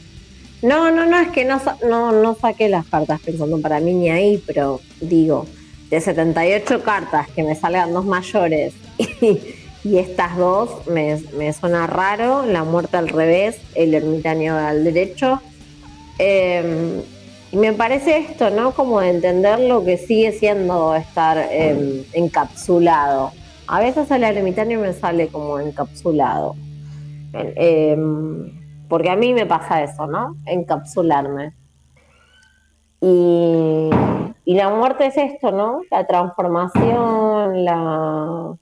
Speaker 2: No, no, no, es que no, no, no saqué las cartas pensando para mí ni ahí, pero digo, de 78 cartas que me salgan dos mayores (laughs) y, y estas dos me, me suena raro, la muerte al revés, el ermitaño al derecho. Eh, y me parece esto, ¿no? Como de entender lo que sigue siendo estar eh, encapsulado. A veces el ermitaño me sale como encapsulado. Eh, porque a mí me pasa eso, ¿no? Encapsularme. Y, y la muerte es esto, ¿no? La transformación, la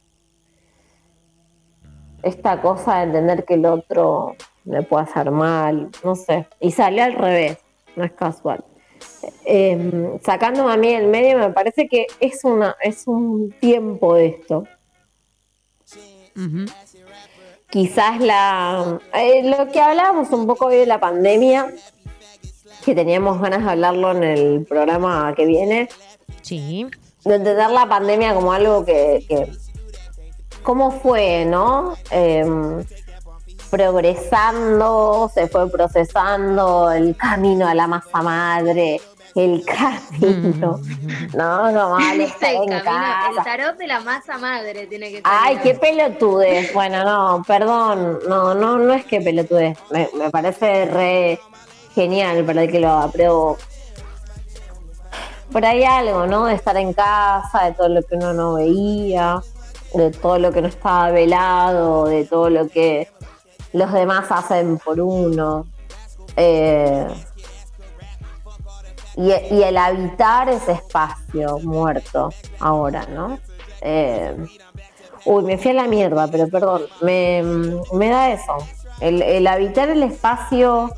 Speaker 2: esta cosa de entender que el otro me puede hacer mal, no sé. Y sale al revés, no es casual. Eh, sacándome a mí del medio, me parece que es una, es un tiempo de esto. Quizás la eh, lo que hablábamos un poco hoy de la pandemia, que teníamos ganas de hablarlo en el programa que viene,
Speaker 3: Sí.
Speaker 2: de entender la pandemia como algo que, que- cómo fue, ¿no? Em, progresando, se fue procesando el camino a la masa madre, el (laughs) camino, ¿no? Al estar
Speaker 8: el, camino,
Speaker 2: casa.
Speaker 8: el tarot de la masa madre tiene que
Speaker 2: Ay,
Speaker 8: salir.
Speaker 2: qué pelotudez. Bueno, no, perdón. No, no, no es que pelotudez. Me, me parece re genial para el que lo haga, pero por ahí algo, ¿no? De estar en casa, de todo lo que uno no veía, de todo lo que no estaba velado, de todo lo que los demás hacen por uno. Eh, y, y el habitar ese espacio muerto ahora, ¿no? Eh, Uy, me fui a la mierda, pero perdón. Me, me da eso. El, el habitar el espacio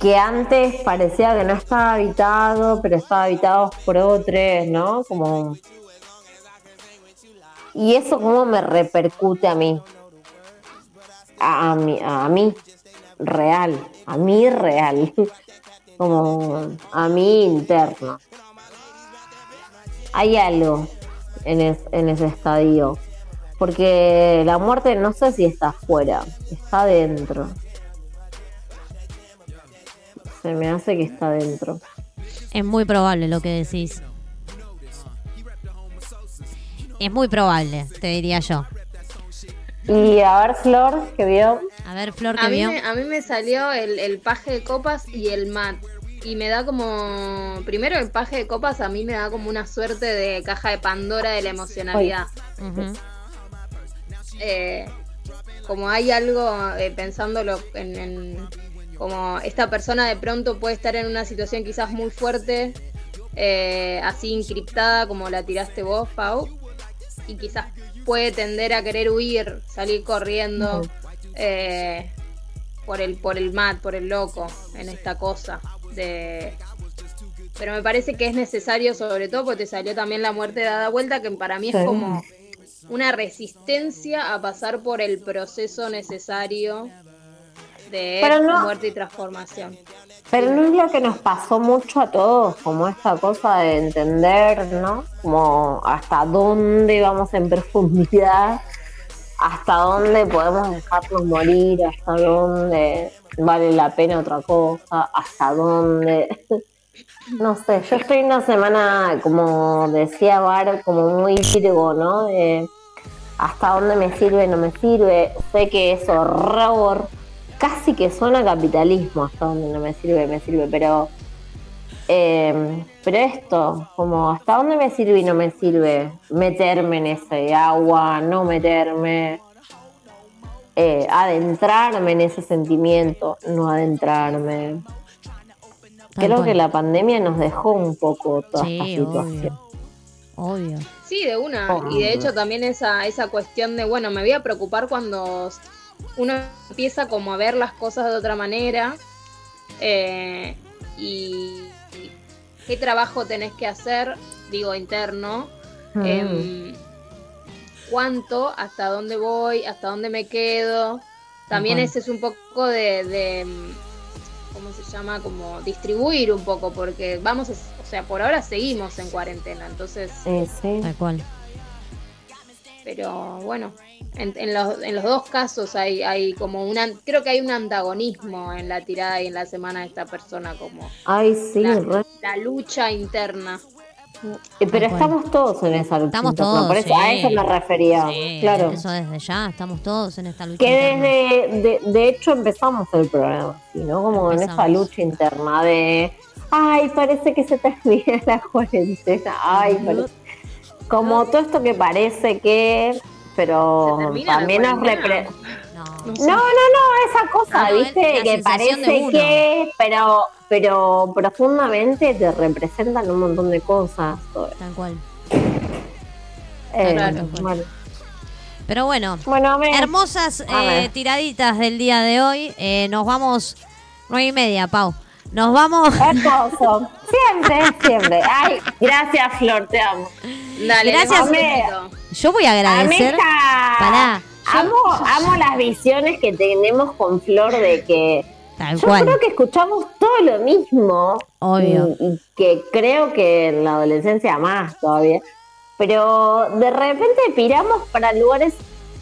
Speaker 2: que antes parecía que no estaba habitado, pero estaba habitado por otros, ¿no? Como. Y eso cómo me repercute a mí. A, mí, a mí, real. A mí real. (laughs) Como a mí interno. Hay algo en, es- en ese estadio. Porque la muerte no sé si está afuera, está adentro. Se me hace que está adentro.
Speaker 3: Es muy probable lo que decís. Es muy probable, te diría yo.
Speaker 2: Y a ver, Flor, que vio.
Speaker 3: A ver, Flor,
Speaker 8: A mí,
Speaker 3: vio.
Speaker 8: me, a mí me salió el, el paje de copas y el mat. Y me da como. Primero, el paje de copas a mí me da como una suerte de caja de Pandora de la emocionalidad. Eh, como hay algo, eh, pensándolo en, en- Como esta persona de pronto puede estar en una situación quizás muy fuerte, eh, así encriptada como la tiraste vos, Pau. Y quizás puede tender a querer huir, salir corriendo. eh, por el por el mat, por el loco en esta cosa de pero me parece que es necesario sobre todo porque te salió también la muerte dada vuelta que para mí es
Speaker 2: Sí.
Speaker 8: como una resistencia a pasar por el proceso necesario de
Speaker 2: Pero no-
Speaker 8: muerte y transformación.
Speaker 2: Pero no es lo que nos pasó mucho a todos, como esta cosa de entender, ¿no? Como hasta dónde vamos en profundidad, hasta dónde podemos dejarnos morir, hasta dónde vale la pena otra cosa, hasta dónde. (laughs) No sé, yo estoy una semana, como decía Bar, como muy virgo, ¿no? Hasta dónde me sirve, no me sirve. Sé que es horror, casi que suena a capitalismo, hasta dónde no me sirve, me sirve, pero. eh, pero esto, como hasta dónde me sirve y no me sirve meterme en ese agua, no meterme, eh, adentrarme en ese sentimiento, no adentrarme.
Speaker 3: Tal
Speaker 2: Creo
Speaker 3: cual.
Speaker 2: que la pandemia nos dejó un poco toda
Speaker 3: Sí,
Speaker 2: esta situación.
Speaker 3: obvio. Obvio.
Speaker 10: Sí, de una.
Speaker 2: Oh.
Speaker 10: Y de hecho también esa, esa cuestión de, bueno, me voy a preocupar cuando uno empieza como a ver las cosas de otra manera. eh, y, y qué trabajo tenés que hacer, digo, interno.
Speaker 2: Mm.
Speaker 10: em, cuánto, hasta dónde voy, hasta dónde me quedo. También ese es un poco de, de, mm, ¿cómo se llama? Como distribuir un poco, porque vamos, a, o sea, por ahora seguimos en cuarentena, entonces,
Speaker 2: Sí, sí.
Speaker 3: Tal cual.
Speaker 10: Pero bueno, en, en los, en los dos casos hay, hay como una, creo que hay un antagonismo en la tirada y en la semana de esta persona, como
Speaker 2: Ay, sí,
Speaker 10: la,
Speaker 2: re-
Speaker 10: la lucha interna.
Speaker 2: Eh, Pero estamos todos en esa lucha.
Speaker 3: Estamos todos.
Speaker 2: Por eso,
Speaker 3: sí.
Speaker 2: a eso me refería.
Speaker 3: Sí,
Speaker 2: claro.
Speaker 3: Eso desde ya, estamos todos en esta lucha.
Speaker 2: Que desde, de, de hecho empezamos el programa, así, ¿no? Como en esa lucha interna de, ay, parece que se termina la cuarentena, ay, parece... Como todo esto que parece que, pero
Speaker 10: ¿Se termina la
Speaker 2: también nos repre-
Speaker 3: No.
Speaker 2: No, no, no, esa cosa,
Speaker 3: Ah, no, es
Speaker 2: viste,
Speaker 3: la
Speaker 2: que parece que, pero, pero profundamente te representan un montón de cosas.
Speaker 3: Tal cual.
Speaker 2: Eh,
Speaker 10: Claro.
Speaker 2: bueno.
Speaker 3: Pero bueno,
Speaker 2: Bueno,
Speaker 3: hermosas eh, tiraditas del día de hoy. Eh, nos vamos nueve y media, Pau. Nos vamos.
Speaker 2: Hermoso. Siempre, siempre. Ay, gracias, Flor, te amo.
Speaker 10: Dale,
Speaker 3: Gracias.
Speaker 10: besito.
Speaker 3: Yo voy a agradecer.
Speaker 2: Amiga,
Speaker 3: Pará. yo-
Speaker 2: amo, amo las visiones que tenemos con Flor de que
Speaker 3: Tal
Speaker 2: yo
Speaker 3: cual.
Speaker 2: creo que escuchamos todo lo mismo.
Speaker 3: Obvio.
Speaker 2: Y, y que creo que en la adolescencia más todavía. Pero de repente piramos para lugares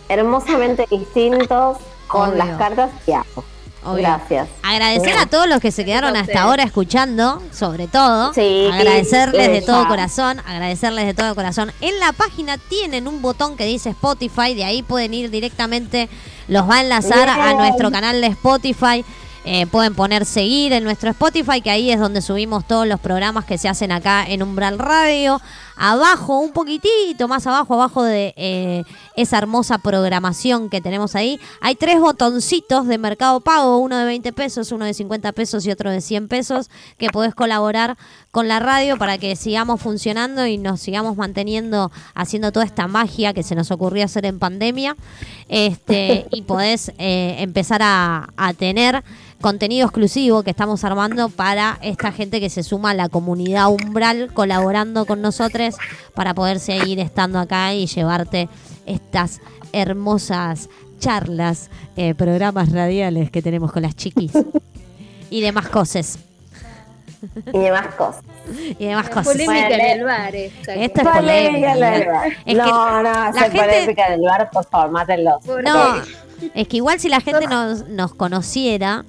Speaker 2: hermosamente distintos con
Speaker 3: Obvio.
Speaker 2: las cartas que hago.
Speaker 3: Obvio.
Speaker 2: Gracias.
Speaker 3: Agradecer a todos los que se quedaron hasta ahora escuchando, sobre todo.
Speaker 2: Sí,
Speaker 3: agradecerles de todo corazón, agradecerles de todo corazón. En la página tienen un botón que dice Spotify, de ahí pueden ir directamente, los va a enlazar a nuestro canal de Spotify. Eh, pueden poner seguir en nuestro Spotify, que ahí es donde subimos todos los programas que se hacen acá en Umbral Radio. Abajo, un poquitito más abajo, abajo de eh, esa hermosa programación que tenemos ahí, hay tres botoncitos de Mercado Pago, uno de 20 pesos, uno de 50 pesos y otro de 100 pesos, que podés colaborar con la radio para que sigamos funcionando y nos sigamos manteniendo haciendo toda esta magia que se nos ocurrió hacer en pandemia. Este, (laughs) y podés eh, empezar a, a tener contenido exclusivo que estamos armando para esta gente que se suma a la comunidad umbral colaborando con nosotros para poder seguir estando acá y llevarte estas hermosas charlas, eh, programas radiales que tenemos con las chiquis (laughs) y demás cosas.
Speaker 2: Y demás cosas.
Speaker 3: Y demás cosas.
Speaker 10: Polémica en el bar esta.
Speaker 3: Esto es
Speaker 2: Polémica
Speaker 3: polémica.
Speaker 2: en el bar.
Speaker 3: Es que
Speaker 2: no, no,
Speaker 3: la
Speaker 2: esa
Speaker 3: gente-
Speaker 2: polémica del bar, por favor, mátenlos.
Speaker 3: No, es que igual si la gente nos, nos conociera,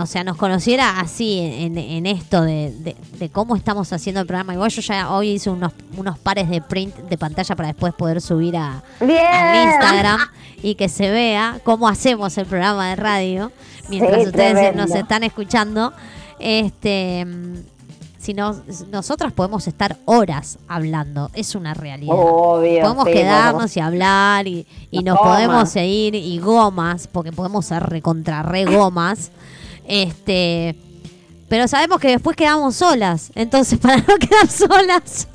Speaker 3: o sea, nos conociera así en, en esto de, de- de cómo estamos haciendo el programa. Igual yo ya hoy hice unos, unos pares de print de pantalla para después poder subir a, al Instagram y que se vea cómo hacemos el programa de radio mientras
Speaker 2: Sí,
Speaker 3: ustedes
Speaker 2: tremendo.
Speaker 3: nos están escuchando. Este, si nos, nosotras podemos estar horas hablando, es una realidad.
Speaker 2: Obvio.
Speaker 3: podemos
Speaker 2: sí,
Speaker 3: quedarnos y hablar y, y nos podemos seguir y gomas, porque podemos ser recontra re gomas. Este, pero sabemos que después quedamos solas, entonces (laughs) para no quedar solas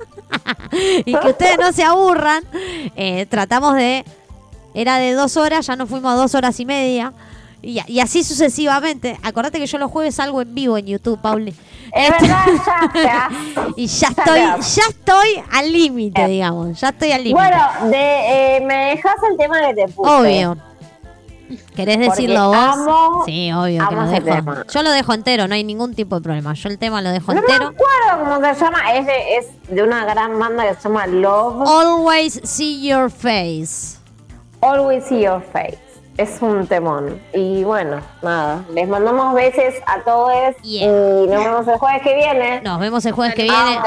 Speaker 3: (laughs) y que ustedes no se aburran, eh, tratamos de era de dos horas, ya nos fuimos a dos horas y media. Y, y así sucesivamente. Acordate que yo los jueves salgo en vivo en YouTube, Pauli.
Speaker 2: Es verdad, ya, ya. (laughs)
Speaker 3: Y ya estoy, ya estoy al límite, digamos. Ya estoy al límite.
Speaker 2: Bueno, de, eh, me dejas el tema que te puse.
Speaker 3: Obvio. ¿Querés
Speaker 2: Porque
Speaker 3: decirlo vos?
Speaker 2: amo-
Speaker 3: sí, obvio que
Speaker 2: amo
Speaker 3: lo
Speaker 2: ese
Speaker 3: dejo.
Speaker 2: tema.
Speaker 3: Yo lo dejo entero, no hay ningún tipo de problema. Yo el tema lo dejo
Speaker 2: No me
Speaker 3: entero.
Speaker 2: acuerdo cómo se llama. Es de, es de una gran banda que se llama Love.
Speaker 3: Always see your face.
Speaker 2: Always See Your Face. Es un temón. Y bueno, nada. Les mandamos besos a todos.
Speaker 3: Yeah.
Speaker 2: Y nos vemos el jueves que viene.
Speaker 3: Nos vemos el jueves que viene.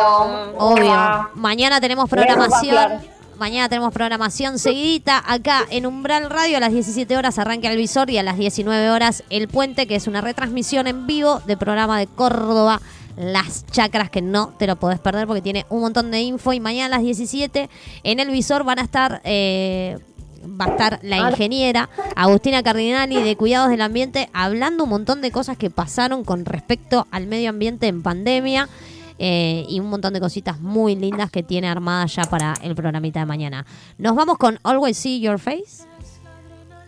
Speaker 3: Obvio. Mañana tenemos programación. Mañana tenemos programación seguidita acá en Umbral Radio. A las 17 horas arranca el visor y a las 19 horas el puente, que es una retransmisión en vivo de programa de Córdoba. Las chacras que no te lo podés perder porque tiene un montón de info. Y mañana a las 17 en el visor van a estar. eh, va a estar la ingeniera Agustina Cardinali de Cuidados del Ambiente hablando un montón de cosas que pasaron con respecto al medio ambiente en pandemia eh, y un montón de cositas muy lindas que tiene armadas ya para el programita de mañana. Nos vamos con Always See Your Face.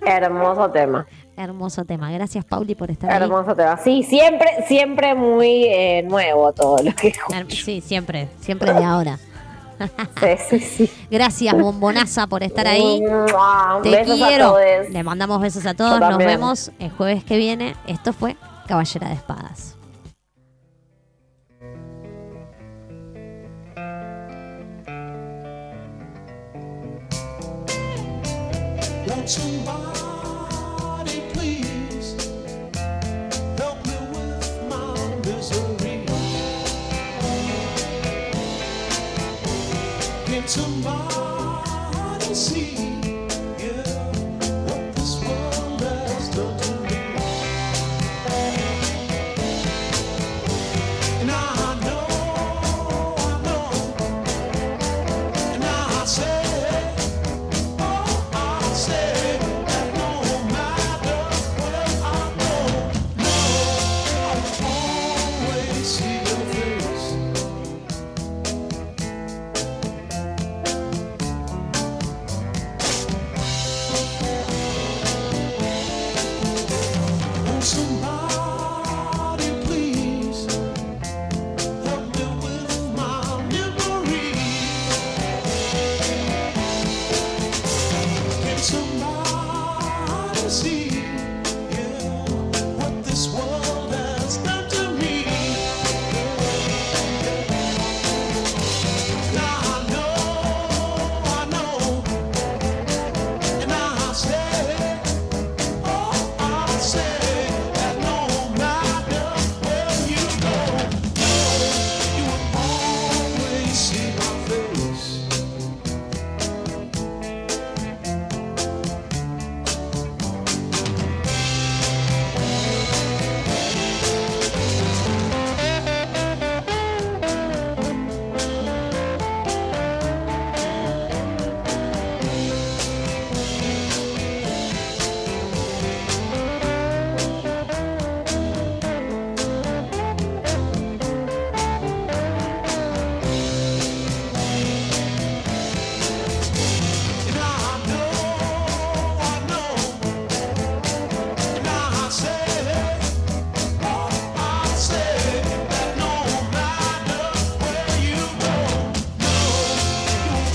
Speaker 2: Hermoso tema.
Speaker 3: Hermoso tema. Gracias, Pauli, por estar ahí.
Speaker 2: Hermoso tema. Sí, siempre, siempre muy eh, nuevo todo lo que
Speaker 3: Sí, siempre, siempre de ahora.
Speaker 2: Sí, sí, sí.
Speaker 3: Gracias, bombonaza, por estar ahí. (laughs) Te
Speaker 2: besos
Speaker 3: quiero. Le mandamos besos a todos. Nos vemos el jueves que viene. Esto fue Caballera de Espadas.
Speaker 1: tomorrow.